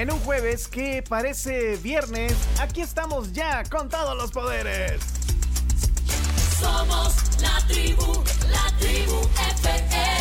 En un jueves que parece viernes, aquí estamos ya con todos los poderes. Somos la tribu, la tribu FM.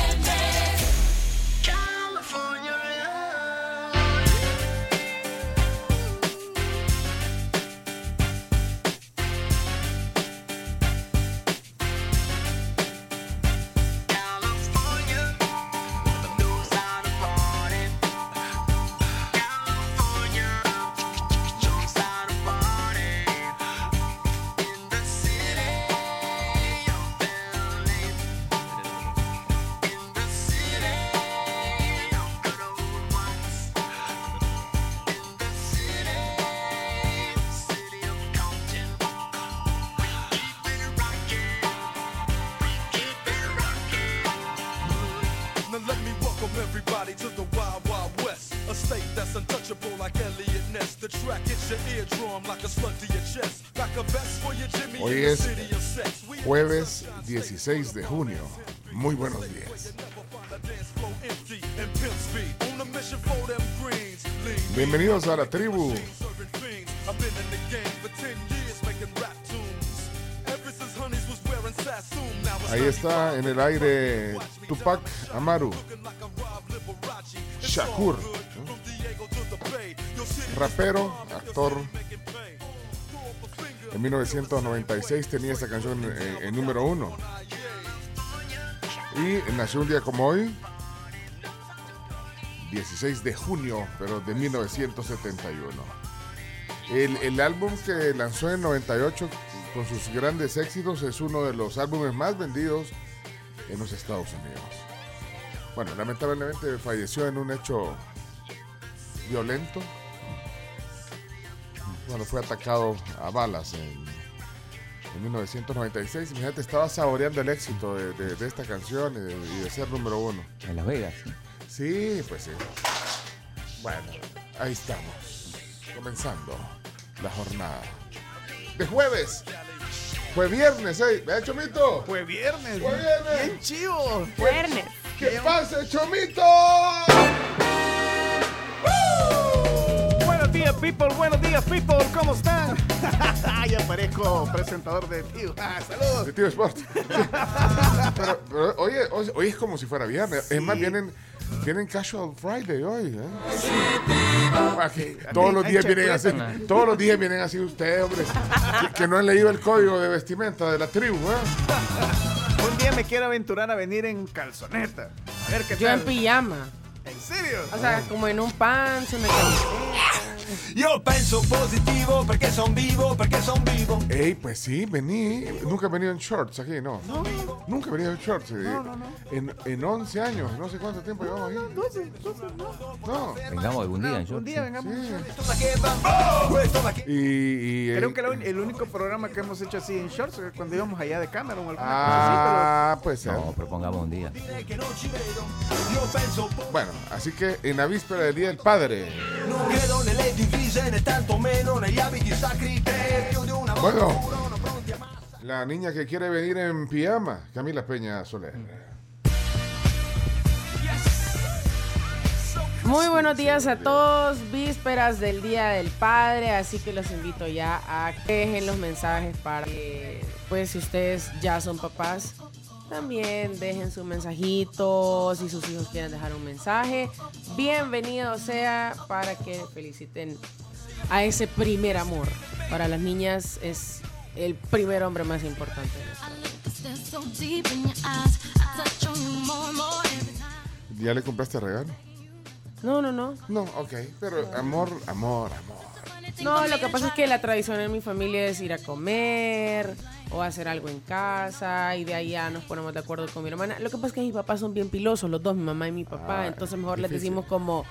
16 de junio. Muy buenos días. Bienvenidos a la tribu. serving fiends. I've been in the game for 10 years making rap tunes. Ever since Honeys was wearing Sassoon. Now it's Ahí está en el aire Tupac Amaru, Shakur, city rapero, actor. En 1996 tenía esta canción en, en número uno. Y nació un día como hoy, 16 de junio, pero de 1971. El, el álbum que lanzó en 98 con sus grandes éxitos es uno de los álbumes más vendidos en los Estados Unidos. Bueno, lamentablemente falleció en un hecho violento cuando fue atacado a balas en, en 1996. Imagínate, estaba saboreando el éxito de, de- de esta canción y de, y de ser número uno. En Las Vegas. ¿sí? Sí, pues sí. Bueno, ahí estamos. Comenzando la jornada. De jueves. Fue viernes, ¿eh? ¿Vea, Chomito? Fue viernes. Fue viernes. Bien chivo. Viernes. ¿Qué pasa, Chomito? Buenos días, people. Buenos días, people. ¿Cómo están? ya parezco presentador de tío. Ah, saludos. De Tío Sport. pero, pero, oye, hoy, hoy es como si fuera viernes. Es más, vienen, vienen Casual Friday hoy. ¿eh? Aquí, todos los días vienen así. Todos los días vienen así ustedes, hombre. Que, que no han leído el código de vestimenta de la tribu. ¿eh? Un día me quiero aventurar a venir en calzoneta. A ver qué Yo tal. en pijama. ¿En serio? O sea, como en un pants, una camiseta. Io penso positivo perché son vivo, perché son vivo. Ey, pues sí, vení. Nunca he venido en shorts aquí, ¿no? Nunca he venido en shorts. eh. En, en 11 años, no sé cuánto tiempo llevamos aquí. 12, 12, no. No. Vengamos algún día en Un shorts, día sí. vengamos. Va, questo da che Y, y, eh, Creo que la un- el único programa que hemos hecho así en shorts es cuando íbamos allá de cámara o alguna Ah, pues ser. No, propongamos un día. Bueno, así que en la víspera del Día del Padre. non credo nelle divise né tanto meno negli abiti sacri che più di una volta Bueno. La niña que quiere venir en pijama, Camila Peña Soler. Muy buenos días a todos, vísperas del Día del Padre, así que los invito ya a que dejen los mensajes para que, pues si ustedes ya son papás, también dejen su mensajito, si sus hijos quieren dejar un mensaje, bienvenido sea para que feliciten a ese primer amor. Para las niñas es el primer hombre más importante. ¿Ya le compraste regalo? No, no, no. No, ok. Pero amor, amor, amor. No, lo que pasa es que la tradición en mi familia es ir a comer o hacer algo en casa y de ahí ya nos ponemos de acuerdo con mi hermana. Lo que pasa es que mis papás son bien pilosos, los dos, mi mamá y mi papá. Ah, entonces mejor les decimos como,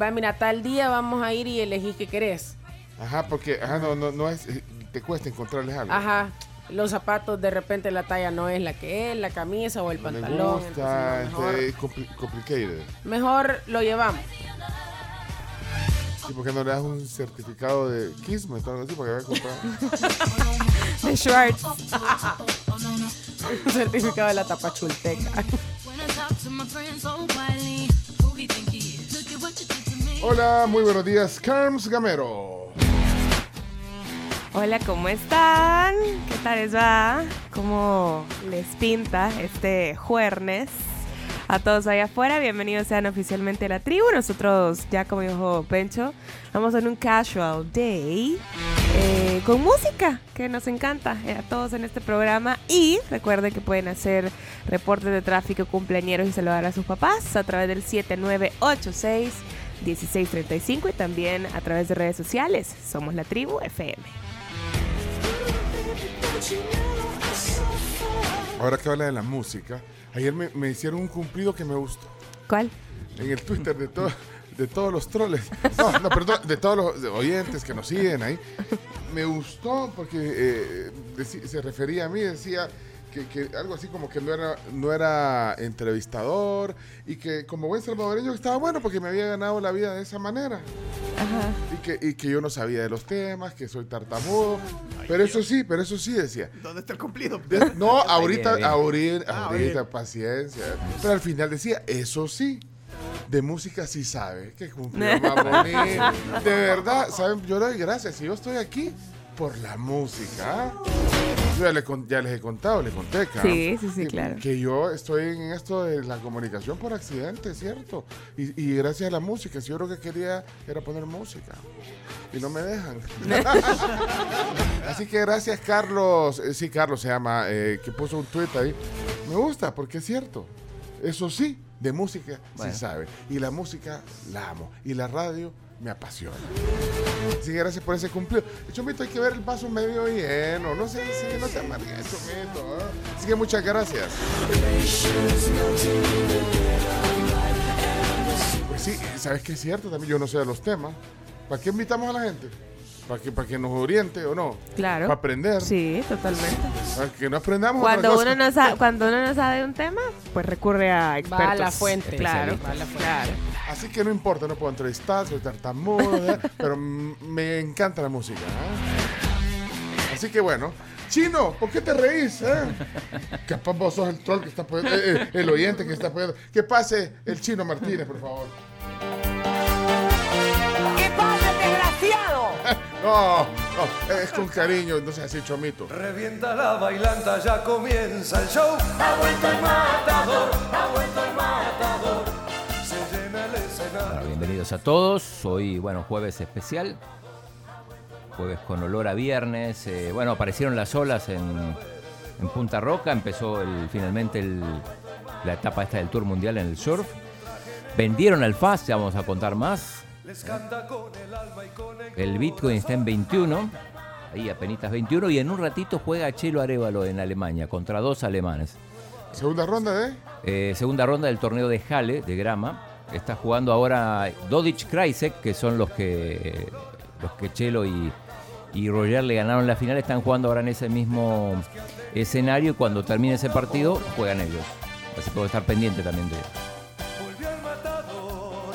va, mira, tal día vamos a ir y elegís qué querés. Ajá, porque ajá, no, no, no es. te cuesta encontrarles algo. Ajá. Los zapatos de repente la talla no es la que es, la camisa o el Me pantalón. gusta, entonces, no, mejor, este, complicated. mejor lo llevamos. ¿Y por qué no le das un certificado de Kismet o algo así para que vaya a comprar? De Schwartz. Un certificado de la tapachulteca. Hola, muy buenos días, Carms Gamero. Hola, ¿cómo están? ¿Qué tal les va? ¿Cómo les pinta este jueves? A todos allá afuera, bienvenidos sean oficialmente a la tribu. Nosotros, ya como dijo Pencho, vamos en un casual day eh, con música que nos encanta eh, a todos en este programa. Y recuerden que pueden hacer reportes de tráfico, cumpleañeros y saludar a sus papás a través del 7986 1635 y también a través de redes sociales. Somos la tribu FM. Ahora que habla de la música, ayer me, me hicieron un cumplido que me gustó. ¿Cuál? En el Twitter de, to- de todos los troles. No, no, perdón, de todos los oyentes que nos siguen ahí. Me gustó porque eh, se refería a mí, decía que, que algo así como que no era, no era entrevistador y que como buen salvadoreño estaba bueno porque me había ganado la vida de esa manera. Y que, y que yo no sabía de los temas, que soy tartamudo. Pero eso sí, pero eso sí decía. ¿Dónde está el cumplido? De- no, ahorita, bien. ahorita, Ah, ahorita, paciencia. Pero al final decía, eso sí, de música sí sabe. Que cumplió más bonito. De verdad, ¿saben? Yo le doy gracias. Y yo estoy aquí por la música. Yo ya, les he contado, les conté, Cam, Sí, sí, sí, que- claro. Que yo estoy en esto de la comunicación por accidente, ¿cierto? Y, y gracias a la música. Si yo lo que quería era poner música. Y no me dejan. Así que gracias, Carlos. Eh, sí, Carlos se llama, eh, que puso un tweet ahí. Me gusta porque es cierto. Eso sí, de música Bueno. sí sabe. Y la música la amo. Y la radio me apasiona. Así que gracias por ese cumplido. Chomito, hay que ver el vaso medio lleno. No sé si no te amargues, Chomito. ¿ah? Así que muchas gracias. Pues sí, ¿sabes qué es cierto? También yo no sé de los temas. ¿Para qué invitamos a la gente? ¿Para que, para que nos oriente o no? Claro. Para aprender. Sí, totalmente. Para que no aprendamos Cuando uno, no sabe, cuando uno no sabe de un tema, pues recurre a expertos. Va a la fuente. Claro, Va a la fuente. claro. Así que no importa, no puedo entrevistar, soy tartamudo, ¿eh? pero me encanta la música. ¿eh? Así que bueno. Chino, ¿por qué te reís? eh? Capaz vos sos el troll que está apoyando, eh, eh, el oyente que está apoyando. Que pase el Chino Martínez, por favor. ¿Qué pasa, desgraciado? No, no, es con cariño, entonces así chomito. Revienta la bailanta, ya comienza el show. Ha vuelto el matador, ha vuelto el matador. Bueno, bienvenidos a todos. Hoy, bueno, jueves especial. Jueves con olor a viernes. Eh, bueno, aparecieron las olas en, en Punta Roca. Empezó el, finalmente el- la etapa esta del Tour Mundial en el surf. Vendieron al FAS, ya vamos a contar más. El Bitcoin está en 21. Ahí apenas 21. Y en un ratito juega Chelo Arevalo en Alemania contra dos alemanes. Segunda ronda de. Eh, segunda ronda del torneo de Halle, de grama. Está jugando ahora Dodic Krajicek, que son los que los que Chelo y, y Roger le ganaron la final. Están jugando ahora en ese mismo escenario y cuando termine ese partido juegan ellos. Así puedo estar pendiente también de volvió el matador.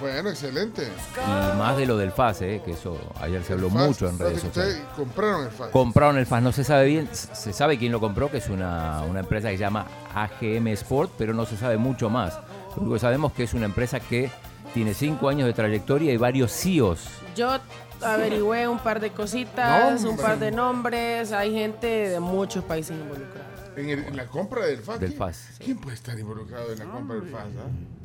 Bueno, excelente. Y más de lo del FAS, eh, que eso ayer se habló FAS, mucho en redes sociales. compraron el FAS. Compraron el FAS, no se sabe bien, se sabe quién lo compró, que es una, una empresa que se llama AGM Sport, pero no se sabe mucho más. Lo único que sabemos que es una empresa que tiene cinco años de trayectoria y varios CEOs. Yo averigüé un par de cositas, No, un par de nombres. Hay gente de muchos países involucrados. En, el- en la compra del FAS. Del ¿quién- FAS, ¿Quién puede estar involucrado en la compra del FAS? ah?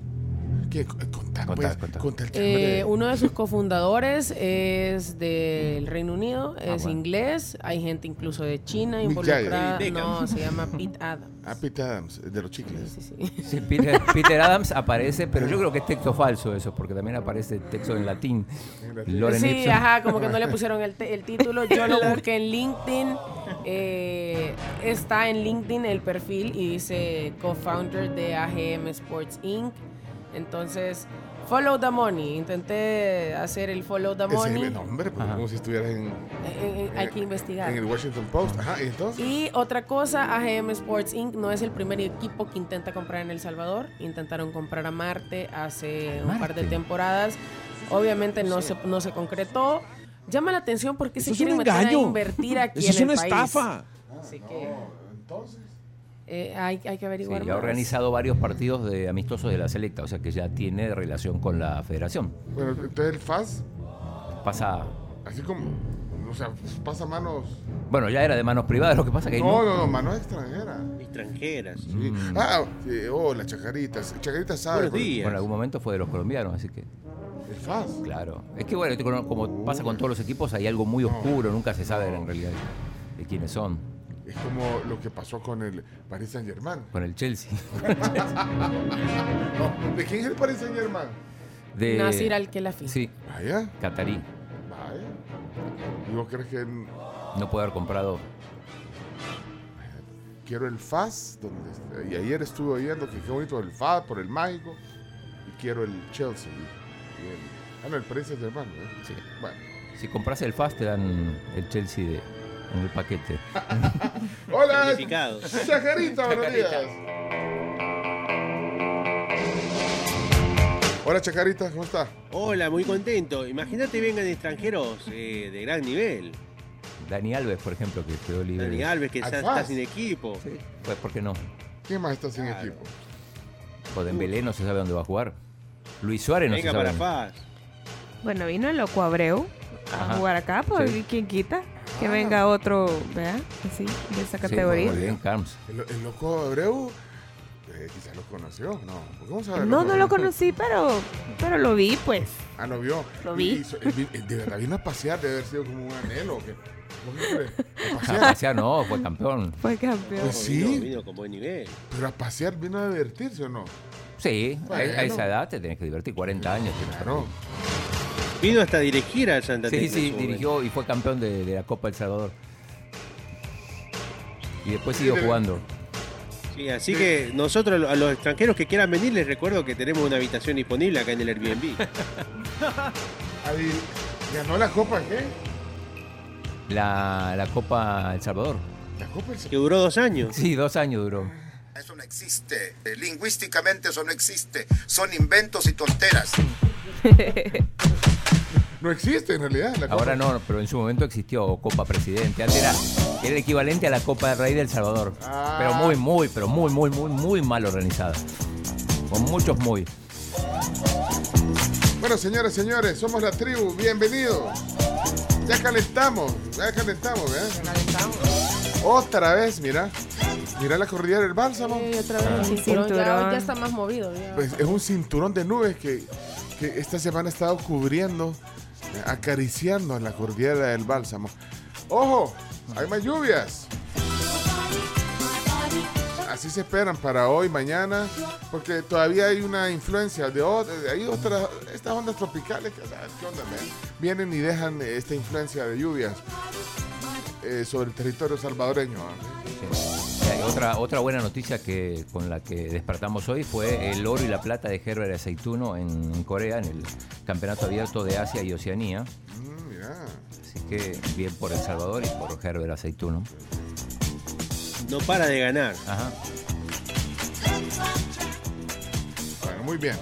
¿Qué? Contá, Contá, pues, contá. conta el Eh, chambre. uno de sus cofundadores es del Reino Unido, es bueno. inglés. Hay gente incluso de China involucrada. No, se llama Pete Adams. Ah, Pete Adams, de los chicles. Sí, sí. Sí, Peter, Peter Adams aparece, pero yo creo que es texto falso eso, porque también aparece texto en latín. Loren Sí, ajá, como que no le pusieron el, el título. Yo lo busqué en LinkedIn. eh, está en LinkedIn el perfil y dice co-founder de AGM Sports Inc. Entonces, Follow the money. Intenté hacer el follow the Ese es money. el nombre, porque como si estuvieras en, Eh, eh, hay que en investigar. el Washington Post. Ajá, y entonces. Y otra cosa, AGM Sports Inc. no es el primer equipo que intenta comprar en El Salvador. Intentaron comprar a Marte hace un par de Marte. temporadas. Obviamente no se, no se concretó. Llama la atención porque Eso se es quieren meter a invertir aquí Eso en es una el país. estafa. Así que Entonces. Eh, hay, hay que Sí, averiguar y ha organizado varios partidos de amistosos de la selecta, o sea que ya tiene relación con la federación. Bueno, entonces el FAS, Pasa, así como. O sea, pasa manos. bueno, ya era de manos privadas, lo que pasa que No, no, no, manos extranjeras. Extranjeras. Sí. Mm. Ah, sí, oh, las chacaritas. Chacaritas sabe. Buenos días. Bueno, en algún momento fue de los colombianos, así que, El FAS. claro. Es que bueno, como- como pasa con todos los equipos, hay algo muy oscuro, nunca se sabe en realidad de quiénes son. Es como lo que pasó con el Paris Saint Germain. Con el Chelsea. ¿De quién es el Paris Saint Germain? De, Nasir Al-Khelaifi. Sí, Vaya, Catarí. vaya. ¿Y vos crees que No puede haber comprado. quiero el FAS? Donde, y ayer estuve oyendo que qué bonito el FAS por el mágico. Y quiero el Chelsea. Y el, ah, no, el Paris Saint Germain. ¿eh? Sí. Bueno. Si compras el FAST te dan el Chelsea de, en el paquete. Hola. Chacarita, buenos días. Hola, Chacarita, ¿cómo está? Hola, muy contento. Imagínate vengan extranjeros eh, de gran nivel. Dani Alves, por ejemplo, que quedó libre. Dani Alves, que está, está sin equipo. Sí, pues ¿por qué no? ¿Quién más está sin Claro. equipo? O Dembélé no se sabe dónde va a jugar. Luis Suárez no Venga se para sabe. FAS. Bueno, vino el loco Abreu Ajá. a jugar acá, pues Sí. ¿quién quita? Que venga otro, ¿vea? Así, de esa Sí, categoría. bien, Carms. El, el loco Abreu, eh, quizás lo conoció, ¿no? ¿Por qué vamos a ver? no, no lo conocí, pero, pero lo vi, pues. Ah, lo vio. Lo vi. y vi- él de verdad vino a pasear, debe haber sido como un anhelo. ¿o qué? ¿Vos qué crees? A A pasear. pasear no, fue campeón. Fue campeón. Pues sí. Vino, vino con buen nivel. Pero a pasear vino a divertirse o no? Sí, a- a, esa edad te tenés que divertir, 40 años. tienes que Claro. Vino hasta dirigir al Santa Sí, Tecla sí, dirigió y fue campeón de, de la Copa El Salvador. Y después siguió jugando. Sí, así que nosotros a los extranjeros que quieran venir les recuerdo que tenemos una habitación disponible acá en el Airbnb. Ahí, ¿Ganó la Copa qué? La, la Copa El Salvador. La Copa el que duró dos años. Sí, dos años duró. Eso no existe. Eh, Lingüísticamente eso no existe. Son inventos y tonteras. No existe en realidad. La Copa. Ahora no, pero en su momento existió Copa Presidente. Antes era, era el equivalente a la Copa del Rey del Salvador. Ah. Pero muy, muy, pero muy, muy, muy, muy mal organizada. Con muchos muy. Bueno, señoras, señores, somos la tribu. Bienvenidos. Ya calentamos, ya calentamos, ¿eh? Otra vez, mira. Mira la cordillera del bálsamo. Sí, otra vez el Ah. cinturón. Ya, Cinturón. ya está más movido. ya. Pues es un cinturón de nubes que, que esta semana ha estado cubriendo, eh, acariciando a la cordillera del bálsamo. ¡Ojo! Hay más lluvias. Así se esperan para hoy, mañana, porque todavía hay una influencia de ot- hay otras, estas ondas tropicales que, ¿sabes ¿qué onda? Vienen y dejan eh, esta influencia de lluvias eh, sobre el territorio salvadoreño. ¿ah? Otra, otra buena noticia que con la que despertamos hoy fue el oro y la plata de Herbert Aceituno en, en Corea, en el Campeonato Abierto de Asia y Oceanía. Mm. Así que bien por El Salvador y por Herbert Aceituno. No para de ganar. Ajá. Bueno, muy bien.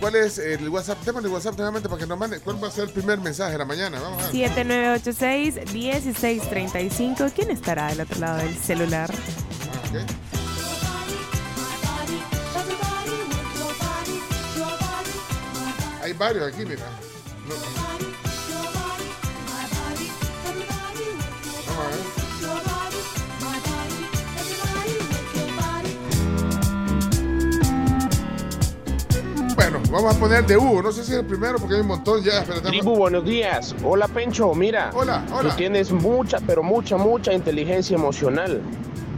¿Cuál es el WhatsApp? Démosle WhatsApp nuevamente para que nos mande. ¿Cuál va a ser el primer mensaje de la mañana? Vamos a ver. 7986-1635. ¿Quién estará del otro lado del celular? Ah, ok. Hay varios aquí, mira. No. Vamos vamos a poner de Hugo. No sé si es el primero porque hay un montón ya. pero Tribu, buenos días. Hola, Pencho. Mira, Hola, hola. tú tienes mucha, pero mucha, mucha inteligencia emocional.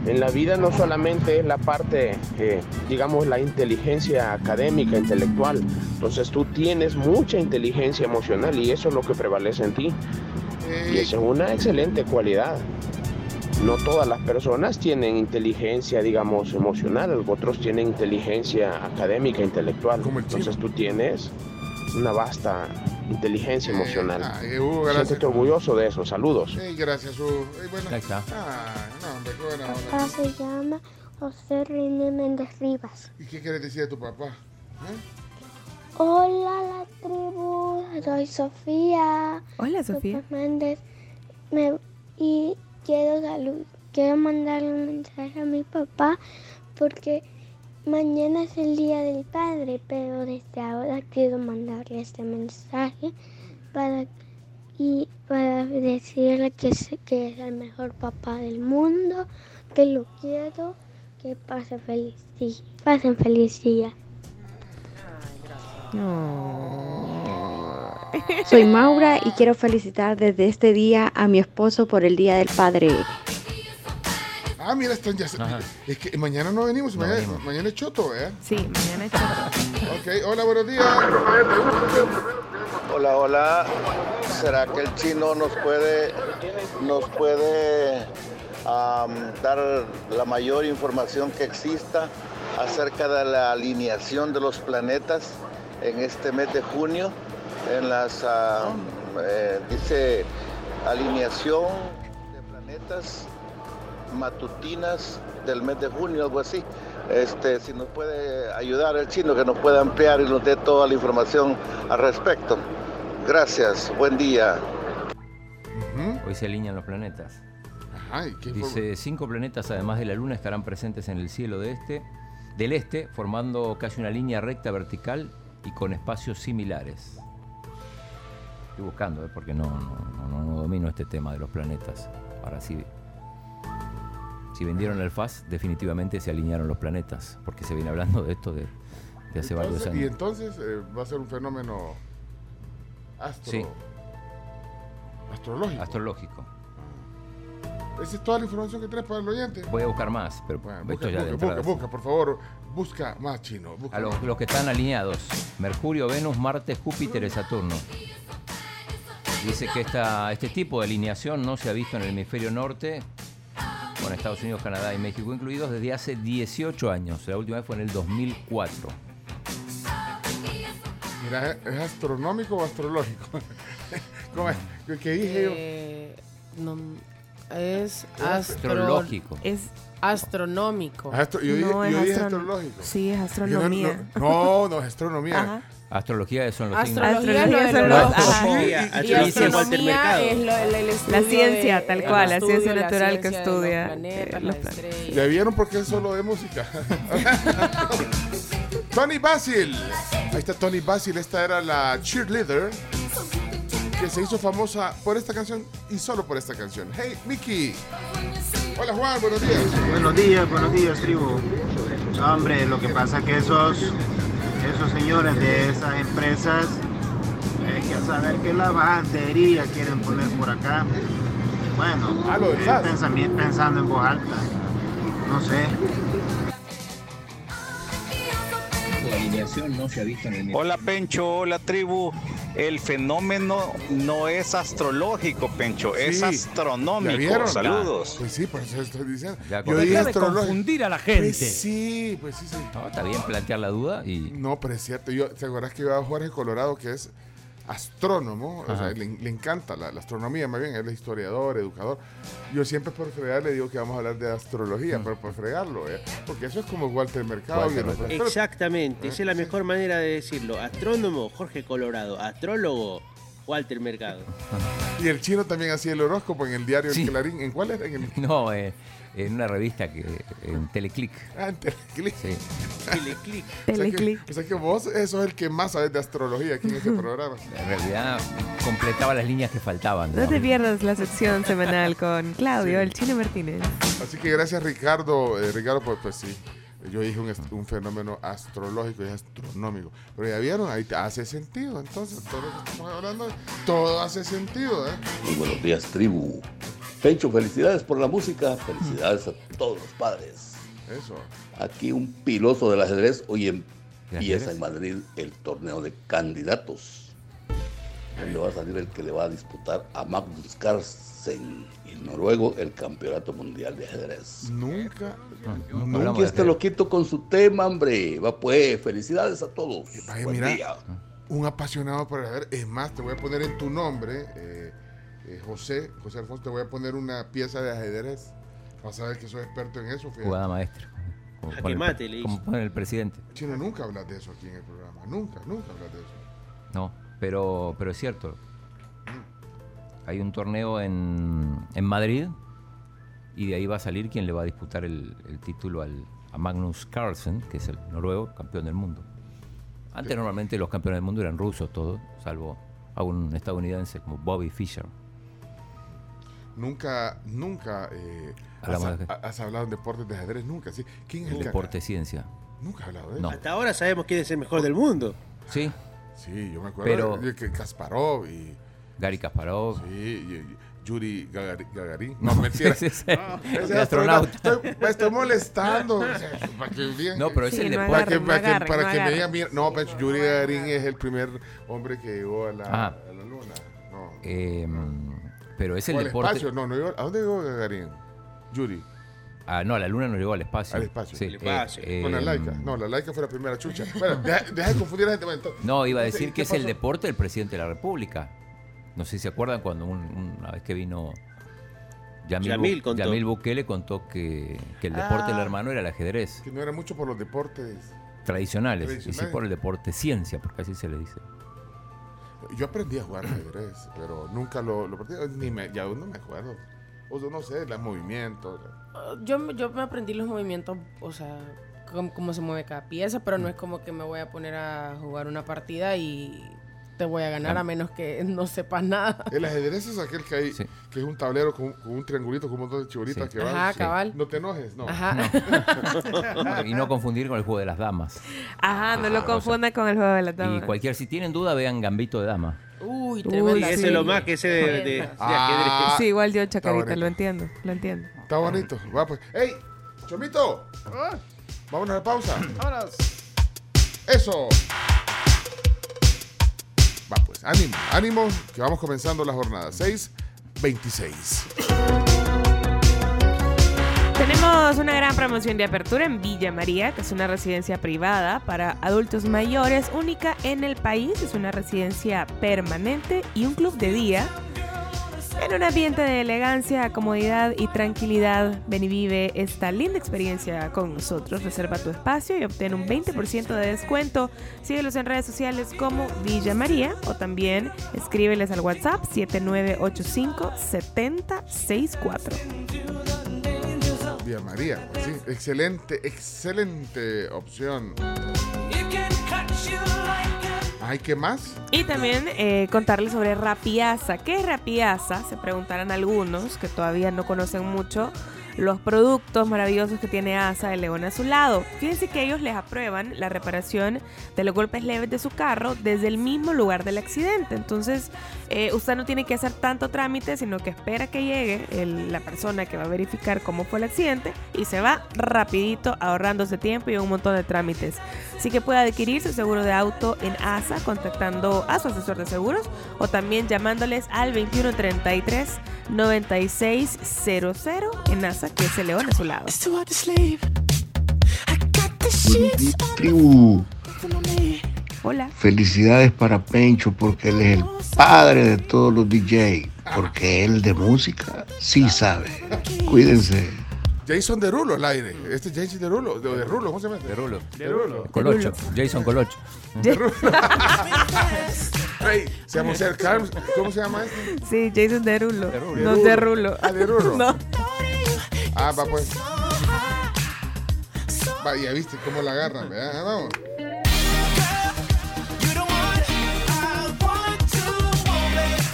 En la vida no solamente es la parte, eh, digamos, la inteligencia académica, intelectual. Entonces tú tienes mucha inteligencia emocional y eso es lo que prevalece en ti. Y Eh, esa es una excelente cualidad. No todas las personas tienen inteligencia, digamos, emocional, otros tienen inteligencia académica, intelectual. Entonces tú tienes una vasta inteligencia emocional. ah, eh, Hugo, gracias. Siéntete orgulloso de eso. Saludos. Ey, gracias, Hugo. Bueno. Ahí está. Ah, no. Papá se llama José René Méndez Rivas. ¿Y qué quieres decir de tu papá? ¿Eh? Hola la tribu, soy Sofía. Hola, Sofía. Méndez. Me- y quiero salud, quiero mandarle un mensaje a mi papá porque mañana es el día del padre, pero desde ahora quiero mandarle este mensaje para y para decirle que es, que es el mejor papá del mundo, que lo quiero, que pase feliz día, pasen feliz día. Soy Maura y quiero felicitar desde este día a mi esposo por el Día del Padre. Ah, mira, están ya. Es que mañana no venimos, mañana, mañana es choto, ¿eh? Sí, mañana es choto. Ok, hola, buenos días. Hola, hola. ¿Será que el chino nos puede, nos puede am, dar la mayor información que exista acerca de la alineación de los planetas en este mes de junio? En las, am, eh, dice, alineación de planetas matutinas del mes de junio, algo así. Este, si nos puede ayudar el chino, que nos pueda ampliar y nos dé toda la información al respecto. Gracias, buen día. Hoy se alinean los planetas. Ajá, ¿y qué fue? Dice, cinco planetas además de la Luna estarán presentes en el cielo de este, del este, formando casi una línea recta vertical y con espacios similares. Estoy buscando, ¿eh? porque no, no, no- no domino este tema de los planetas. Ahora sí. Si vendieron el FAS, definitivamente se alinearon los planetas, porque se viene hablando de esto de, de hace varios años. Y entonces eh, va a ser un fenómeno astro, Sí. astrológico. Astrológico. Esa es toda la información que traes para el oyente. Voy a buscar más, pero Bueno, esto busca, ya busca, busca, busca, por favor, busca más chino. busca A los, los que están alineados. Mercurio, Venus, Marte, Júpiter y Saturno. Dice que esta, este tipo de alineación no se ha visto en el hemisferio norte, con Estados Unidos, Canadá y México incluidos, desde hace 18 años. La última vez fue en el 2004. Mira, ¿es- ¿es astronómico o astrológico? ¿Cómo es? ¿Qué- ¿Qué dije yo? Eh, no, es astro- Astrológico. Es astronómico. Astro- yo dije, es yo dije astron- astrológico. Sí, es astronomía. No, no, no, es astronomía. Ajá. Astrología son los signos. Astrología es lo del Astrología horóscopo. son los- Mercado. es lo- el- el estudio La ciencia, de- tal cual, la ciencia la natural que de estudia, planetas, eh. ¿Ya vieron por qué es solo de música? Tony Basil. Ahí está Tony Basil. Esta era la cheerleader que se hizo famosa por esta canción y solo por esta canción. Hey, Mickey. Hola, Juan. Buenos días. Buenos días, buenos días, tribu. Hombre, lo que pasa es que esos, esos señores de esas empresas, hay que saber qué lavandería quieren poner por acá. Bueno, eh, pensando en voz alta. No sé. Alineación no se ha visto en el Hola Pencho, hola tribu. El fenómeno no es astrológico, Pencho, es Sí. ¿Ya astronómico. vieron? Saludos. Pues sí, por eso estoy diciendo. Ya, Yo dije de astrológico. confundir a la gente. Pues sí, pues sí, sí. No, está bien plantear la duda y No, pero es cierto. Yo, ¿Te acuerdas que iba a Jorge Colorado, que es astrónomo? O sea, le, le encanta la, la astronomía, más bien. Él es historiador, educador. Yo siempre por fregar le digo que vamos a hablar de astrología, pero por fregarlo, ¿eh? Porque eso es como Walter Mercado. Walter el Exactamente, ¿Eh? esa es la mejor manera de decirlo. Astrónomo, Jorge Colorado. Astrólogo, Walter Mercado. Y el chino también hacía el horóscopo en el diario El Sí. Clarín. ¿En cuál era? En el... no, eh, en una revista que en Teleclick. Ah, en Teleclick. Sí. Teleclick. O sea, que, Teleclick. o sea que vos eso es el que más sabes de astrología aquí en este programa. En realidad completaba las líneas que faltaban. No te pierdas la sección semanal con Claudio, el Chino Martínez. Así que gracias Ricardo, eh, Ricardo, pues, pues sí. Yo dije un, fenómeno astrológico y astronómico. Pero ya vieron, ahí te hace sentido. Entonces, todo lo que estamos hablando, todo hace sentido, ¿eh? Muy buenos días, tribu. Pencho, felicidades por la música. Felicidades a todos los padres. Eso. Aquí un piloto del ajedrez. Hoy empieza en Madrid el torneo de candidatos. donde va a salir el que le va a disputar a Magnus Carlsen, el noruego, el campeonato mundial de ajedrez. Nunca. Nunca este loquito con su tema, hombre. Va pues, felicidades a todos. Vaya, Buen mira, día. un apasionado por el ajedrez. Es más, te voy a poner en tu nombre, eh, eh, José, José Alfonso, te voy a poner una pieza de ajedrez. Vas a ver que soy experto en eso. fíjate. Jugada maestra. Como el- mate, le hizo. Como pone el presidente. Chino, nunca hablas de eso aquí en el programa. Nunca, nunca hablas de eso. No, pero, pero es cierto. Hay un torneo en, en Madrid y de ahí va a salir quien le va a disputar el, el título al, a Magnus Carlsen, que es el noruego campeón del mundo. Antes normalmente los campeones del mundo eran rusos todos, salvo a un estadounidense como Bobby Fischer. Nunca, nunca eh, has, hablado en deportes de ajedrez, nunca. ¿sí? ¿Quién es el, deporte ciencia. Nunca has hablado de eso. No. Hasta ahora sabemos quién es el mejor del mundo. Sí. Sí, yo me acuerdo Pero- de que Kasparov y. Gary Kasparov. Sí, y- y Yuri Gagari- Gagarin. No, mentira. Sí, sí, sí. No, ese El astronauta. Estoy, me estoy molestando. o sea, para que vean No, pero es Sí, el no deporte. Para que, para que, agarren, para no que me digan, mira, no, pero Yuri Gagarin es el primer hombre que llegó a la, Ajá. a la luna. No. Eh, pero es el al deporte. espacio. No, no llegó. ¿A dónde llegó Gagarin? Yuri. Ah, no, la luna no llegó al espacio. Al espacio. Sí, Al espacio. eh, Con la eh, laica. No, la laica fue la primera chucha. Bueno, deja, deja de confundir a la gente. Bueno, entonces- No, iba a decir ¿y que es el deporte del presidente de la República. No sé si se acuerdan cuando un- una vez que vino Yamil, Yamil Bu- contó. Yamil Bukele contó que, que el deporte del Ah. hermano era el ajedrez. Que no era mucho por los deportes. Tradicionales, y sí por el deporte ciencia, porque así se le dice. Yo aprendí a jugar ajedrez, pero nunca lo, lo practiqué, Ni me, ya no me acuerdo. O sea, no sé, los movimientos. Yo, me- yo me aprendí los movimientos, o sea, cómo, cómo se mueve cada pieza, pero Mm. no es como que me voy a poner a jugar una partida y te voy a ganar Ah. a menos que no sepas nada. El ajedrez es aquel que hay, Sí. que es un tablero con, con un triangulito con un montón de chibolitas Sí. que van. Ajá, cabal. No te enojes, no. Ajá. y no confundir con el juego de las damas. Ajá, no Ah, lo o sea, confunda con el juego de la Y dama. cualquier, si tienen duda, vean Gambito de Dama. Uy, Uy, tremenda. Y ese sí. es lo más que ese de, de, de Ah, ajedrez. Sí, igual yo, Chacarita, lo entiendo, lo entiendo. Está bonito. Va, pues. ¡Ey! ¡Chomito! Vámonos a la pausa. Vámonos. ¡Eso! Ánimo, ánimo, que vamos comenzando la jornada. 6, 26. Tenemos una gran promoción de apertura en Villa María, que es una residencia privada para adultos mayores, única en el país. Es una residencia permanente y un club de día. En un ambiente de elegancia, comodidad y tranquilidad, ven y vive esta linda experiencia con nosotros. Reserva tu espacio y obtén un 20% de descuento. Síguelos en redes sociales como Villa María o también escríbeles al WhatsApp 7985-7064. Vía María, pues sí. Excelente, excelente opción. Ay, ¿qué más? Y también eh, contarles sobre Rapiasa. ¿Qué es Rapiasa? Se preguntarán algunos que todavía no conocen mucho los productos maravillosos que tiene ASA de León a su lado. Fíjense que ellos les aprueban la reparación de los golpes leves de su carro desde el mismo lugar del accidente. Entonces, eh, usted no tiene que hacer tanto trámite, sino que espera que llegue la persona que va a verificar cómo fue el accidente y se va rapidito ahorrándose tiempo y un montón de trámites. Así que puede adquirir su seguro de auto en ASA contactando a su asesor de seguros o también llamándoles al 2133 9600 en ASA que es el león a su lado. Tribu, Hola. felicidades para Pencho porque él es el padre de todos los DJ, porque él de música sí sabe. Cuídense. Jason Derulo al aire. Este es Jason Derulo. De, de Rulo, ¿cómo se llama? Derulo. Derulo. Colocho. Jason Colocho. Ey, se llama Sir Carlos. ¿Cómo se llama este? Sí, Jason Derulo. Derulo. No Derulo. Ah, Derulo. No. Ah, va pues. Va, ya viste cómo la agarran, ¿verdad? Vamos.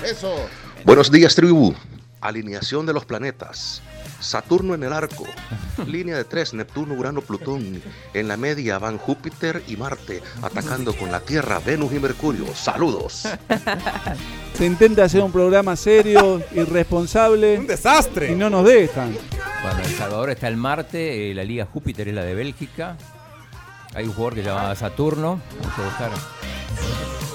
Eso. Buenos días, tribu. Alineación de los planetas. Saturno en el arco. Línea de tres, Neptuno, Urano, Plutón. En la media van Júpiter y Marte, atacando con la Tierra, Venus y Mercurio. Saludos. Se intenta hacer un programa serio, irresponsable. Un desastre. Y no nos dejan. Bueno, El Salvador está el Marte, eh, la Liga Júpiter es la de Bélgica. Hay un jugador que se llama Saturno. Vamos a buscar.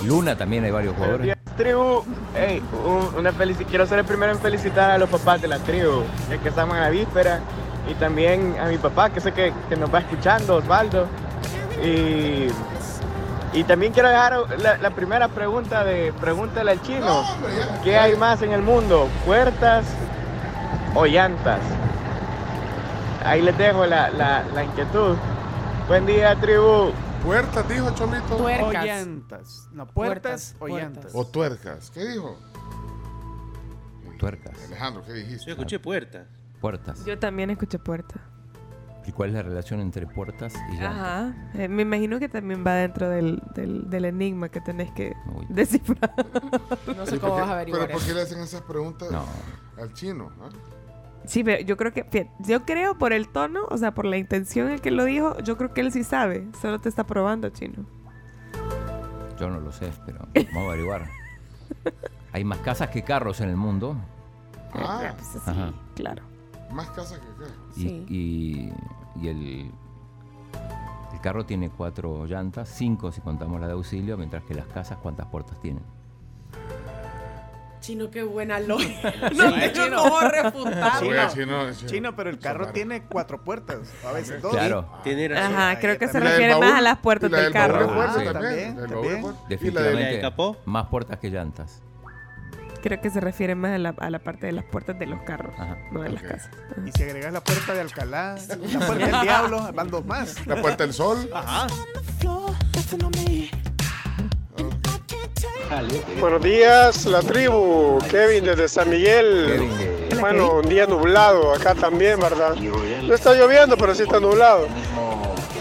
Luna también hay varios jugadores. tribu. Hey, un- una felici- quiero ser el primero en felicitar a los papás de la tribu, ya que estamos en la víspera. Y también a mi papá, que sé que, que nos va escuchando, Osvaldo. Y, y también quiero dejar la, la primera pregunta de Pregúntale al chino. ¿Qué hay más en el mundo? ¿Puertas o llantas? Ahí les dejo la, la- la inquietud. Buen día, tribu. Puertas, dijo Chomito. O llantas. No, puertas, o llantas. O tuercas. ¿Qué dijo? Tuercas. Alejandro, ¿qué dijiste? Yo escuché puertas. Puertas. Yo también escuché puerta. ¿Y cuál es la relación entre puertas y llantas? Ajá. Eh, me imagino que también va dentro del, del, del enigma que tenés que descifrar. No ¿Y por qué- ¿Pero por qué le hacen esas preguntas al chino? ah? Sí, pero yo creo que, yo creo por el tono, o sea, por la intención en que lo dijo, yo creo que él sí sabe. Solo te está probando, chino. Yo no lo sé, pero vamos a averiguar. Hay más casas que carros en el mundo. Ah, pues Ajá. claro. Más casas que acá. Y, y- y el, el carro tiene cuatro llantas, cinco si contamos la de auxilio, mientras que las casas, ¿cuántas puertas tienen? Chino, qué buena. Sí, No tengo chino. cómo refutar. Chino, chino, chino. chino, pero el carro tiene cuatro puertas. A veces dos. Claro. Tiene razón. Ajá, creo que se refiere más a las puertas del del carro. baúl de puertas Ah, sí. Definitivamente, capó? más puertas que llantas. Creo que se refiere más a la, a la parte de las puertas de los carros, no de las casas. Y si agregas la puerta de Alcalá, la puerta del diablo, van dos más. La puerta del sol. Ajá. Buenos días, la tribu. Kevin desde San Miguel. Bueno, un día nublado acá también, ¿verdad? No está lloviendo, pero sí está nublado.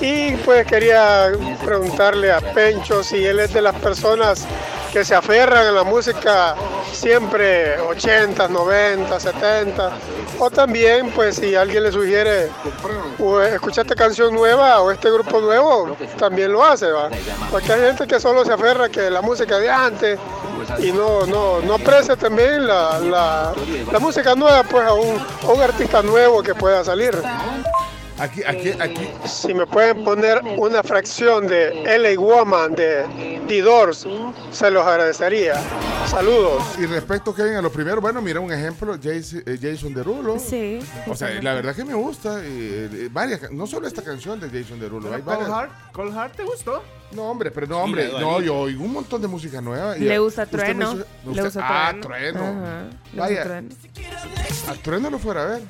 Y pues quería preguntarle a Pencho si él es de las personas que se aferran a la música siempre 80, 90, 70. O también, pues si alguien le sugiere o escuchar esta canción nueva o este grupo nuevo, también lo hace, ¿va? Porque hay gente que solo se aferra que la música de antes y no, no, no aprecia también la, la, música nueva, pues a un artista nuevo que pueda salir. Aquí, aquí, aquí. Si me pueden poner una fracción de LA Woman de The Doors, se los agradecería. Saludos. Y respecto, Kevin, a lo primero, bueno, mira un ejemplo, Jason, eh, Jason Derulo. Sí. O sea, la verdad que me gusta. eh, eh, varias, no solo esta canción de Jason Derulo, hay Cold. Heart, Cold Heart, ¿te gustó? No, hombre, pero no, hombre, no, yo oigo un montón de música nueva. y- Le gusta usted Trueno. hizo- Le usted- gusta ah, Trueno. Trueno. Ajá, le gusta Vaya, Trueno. a Trueno lo fuera a ver.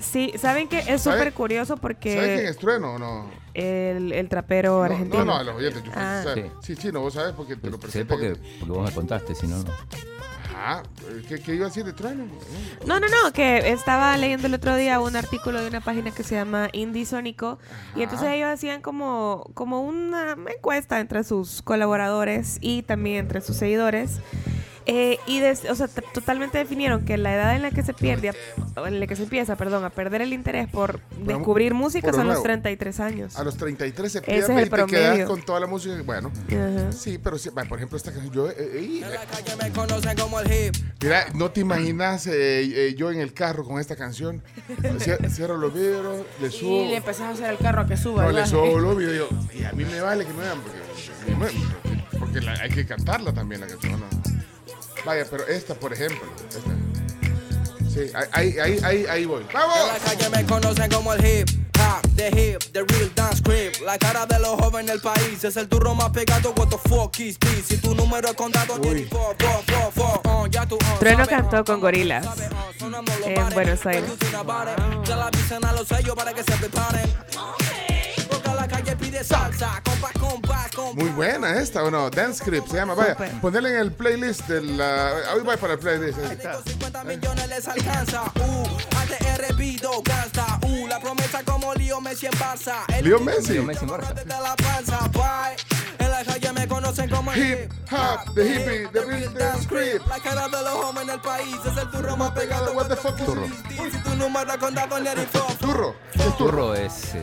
Sí, ¿saben que Es ¿Sabe- súper curioso porque... ¿Sabes quién es Trueno o no? El, el trapero argentino. No, no, a los oyentes. yo Ah. sé. Sí, chino, vos sabes porque te lo Sé presenté. porque, porque vos me contaste, si no, no. Ajá, ¿qué, qué iba a decir de Trueno? No, no, no, que estaba leyendo el otro día un artículo de una página que se llama Indie Sónico y entonces ellos hacían como, como una encuesta entre sus colaboradores y también entre sus seguidores. Eh, y des- o sea, totalmente definieron que la edad en la que se pierde, en la que se empieza, perdón, a perder el interés por Bueno, descubrir música por lo son los nuevo. 33 años. A los 33 se Ese pierde es el y te quedas con toda la música. Bueno, sí, pero sí, por ejemplo, esta canción. Yo, eh, eh, mira, no te imaginas eh, eh, yo en el carro con esta canción. Cier- Cierro los vidrios, le subo. Y le empezás a hacer el carro a que suba. No, le subo los vidrios. Y a mí me vale que me vean porque, porque la- hay que cantarla también la canción. ¿no? Vaya, pero esta, por ejemplo. Esta. Sí, ahí, ahí, ahí, ahí voy. ¡Vamos! En la calle me conocen como el hip hop, the hip, the real dance creep. La cara de los jóvenes del país es el turro más pegado. What the fuck is this? Si tu número es contado, tiene fo, fo, fo, fo. Ya tú, Trueno cantó con gorilas en Buenos Aires. La calle pide salsa, compás, compás, compás. Muy buena esta, ¿o no? Dance Script se llama. Vaya, ponerle en el playlist de la. Hoy va para el playlist. ahí está. 50 millones les alcanza. Uh, gasta. Uh, la promesa como Leo Messi en Barça. El Leo Messi. Leo Messi en Barça. desde la panza. Bye. En la calle me conocen como el Hip hop, the hippie, the real dance script. La cara de los del país es el turro más pegado. What the fuck Turro. Si tu número es contado, ni el Turro. Turro es.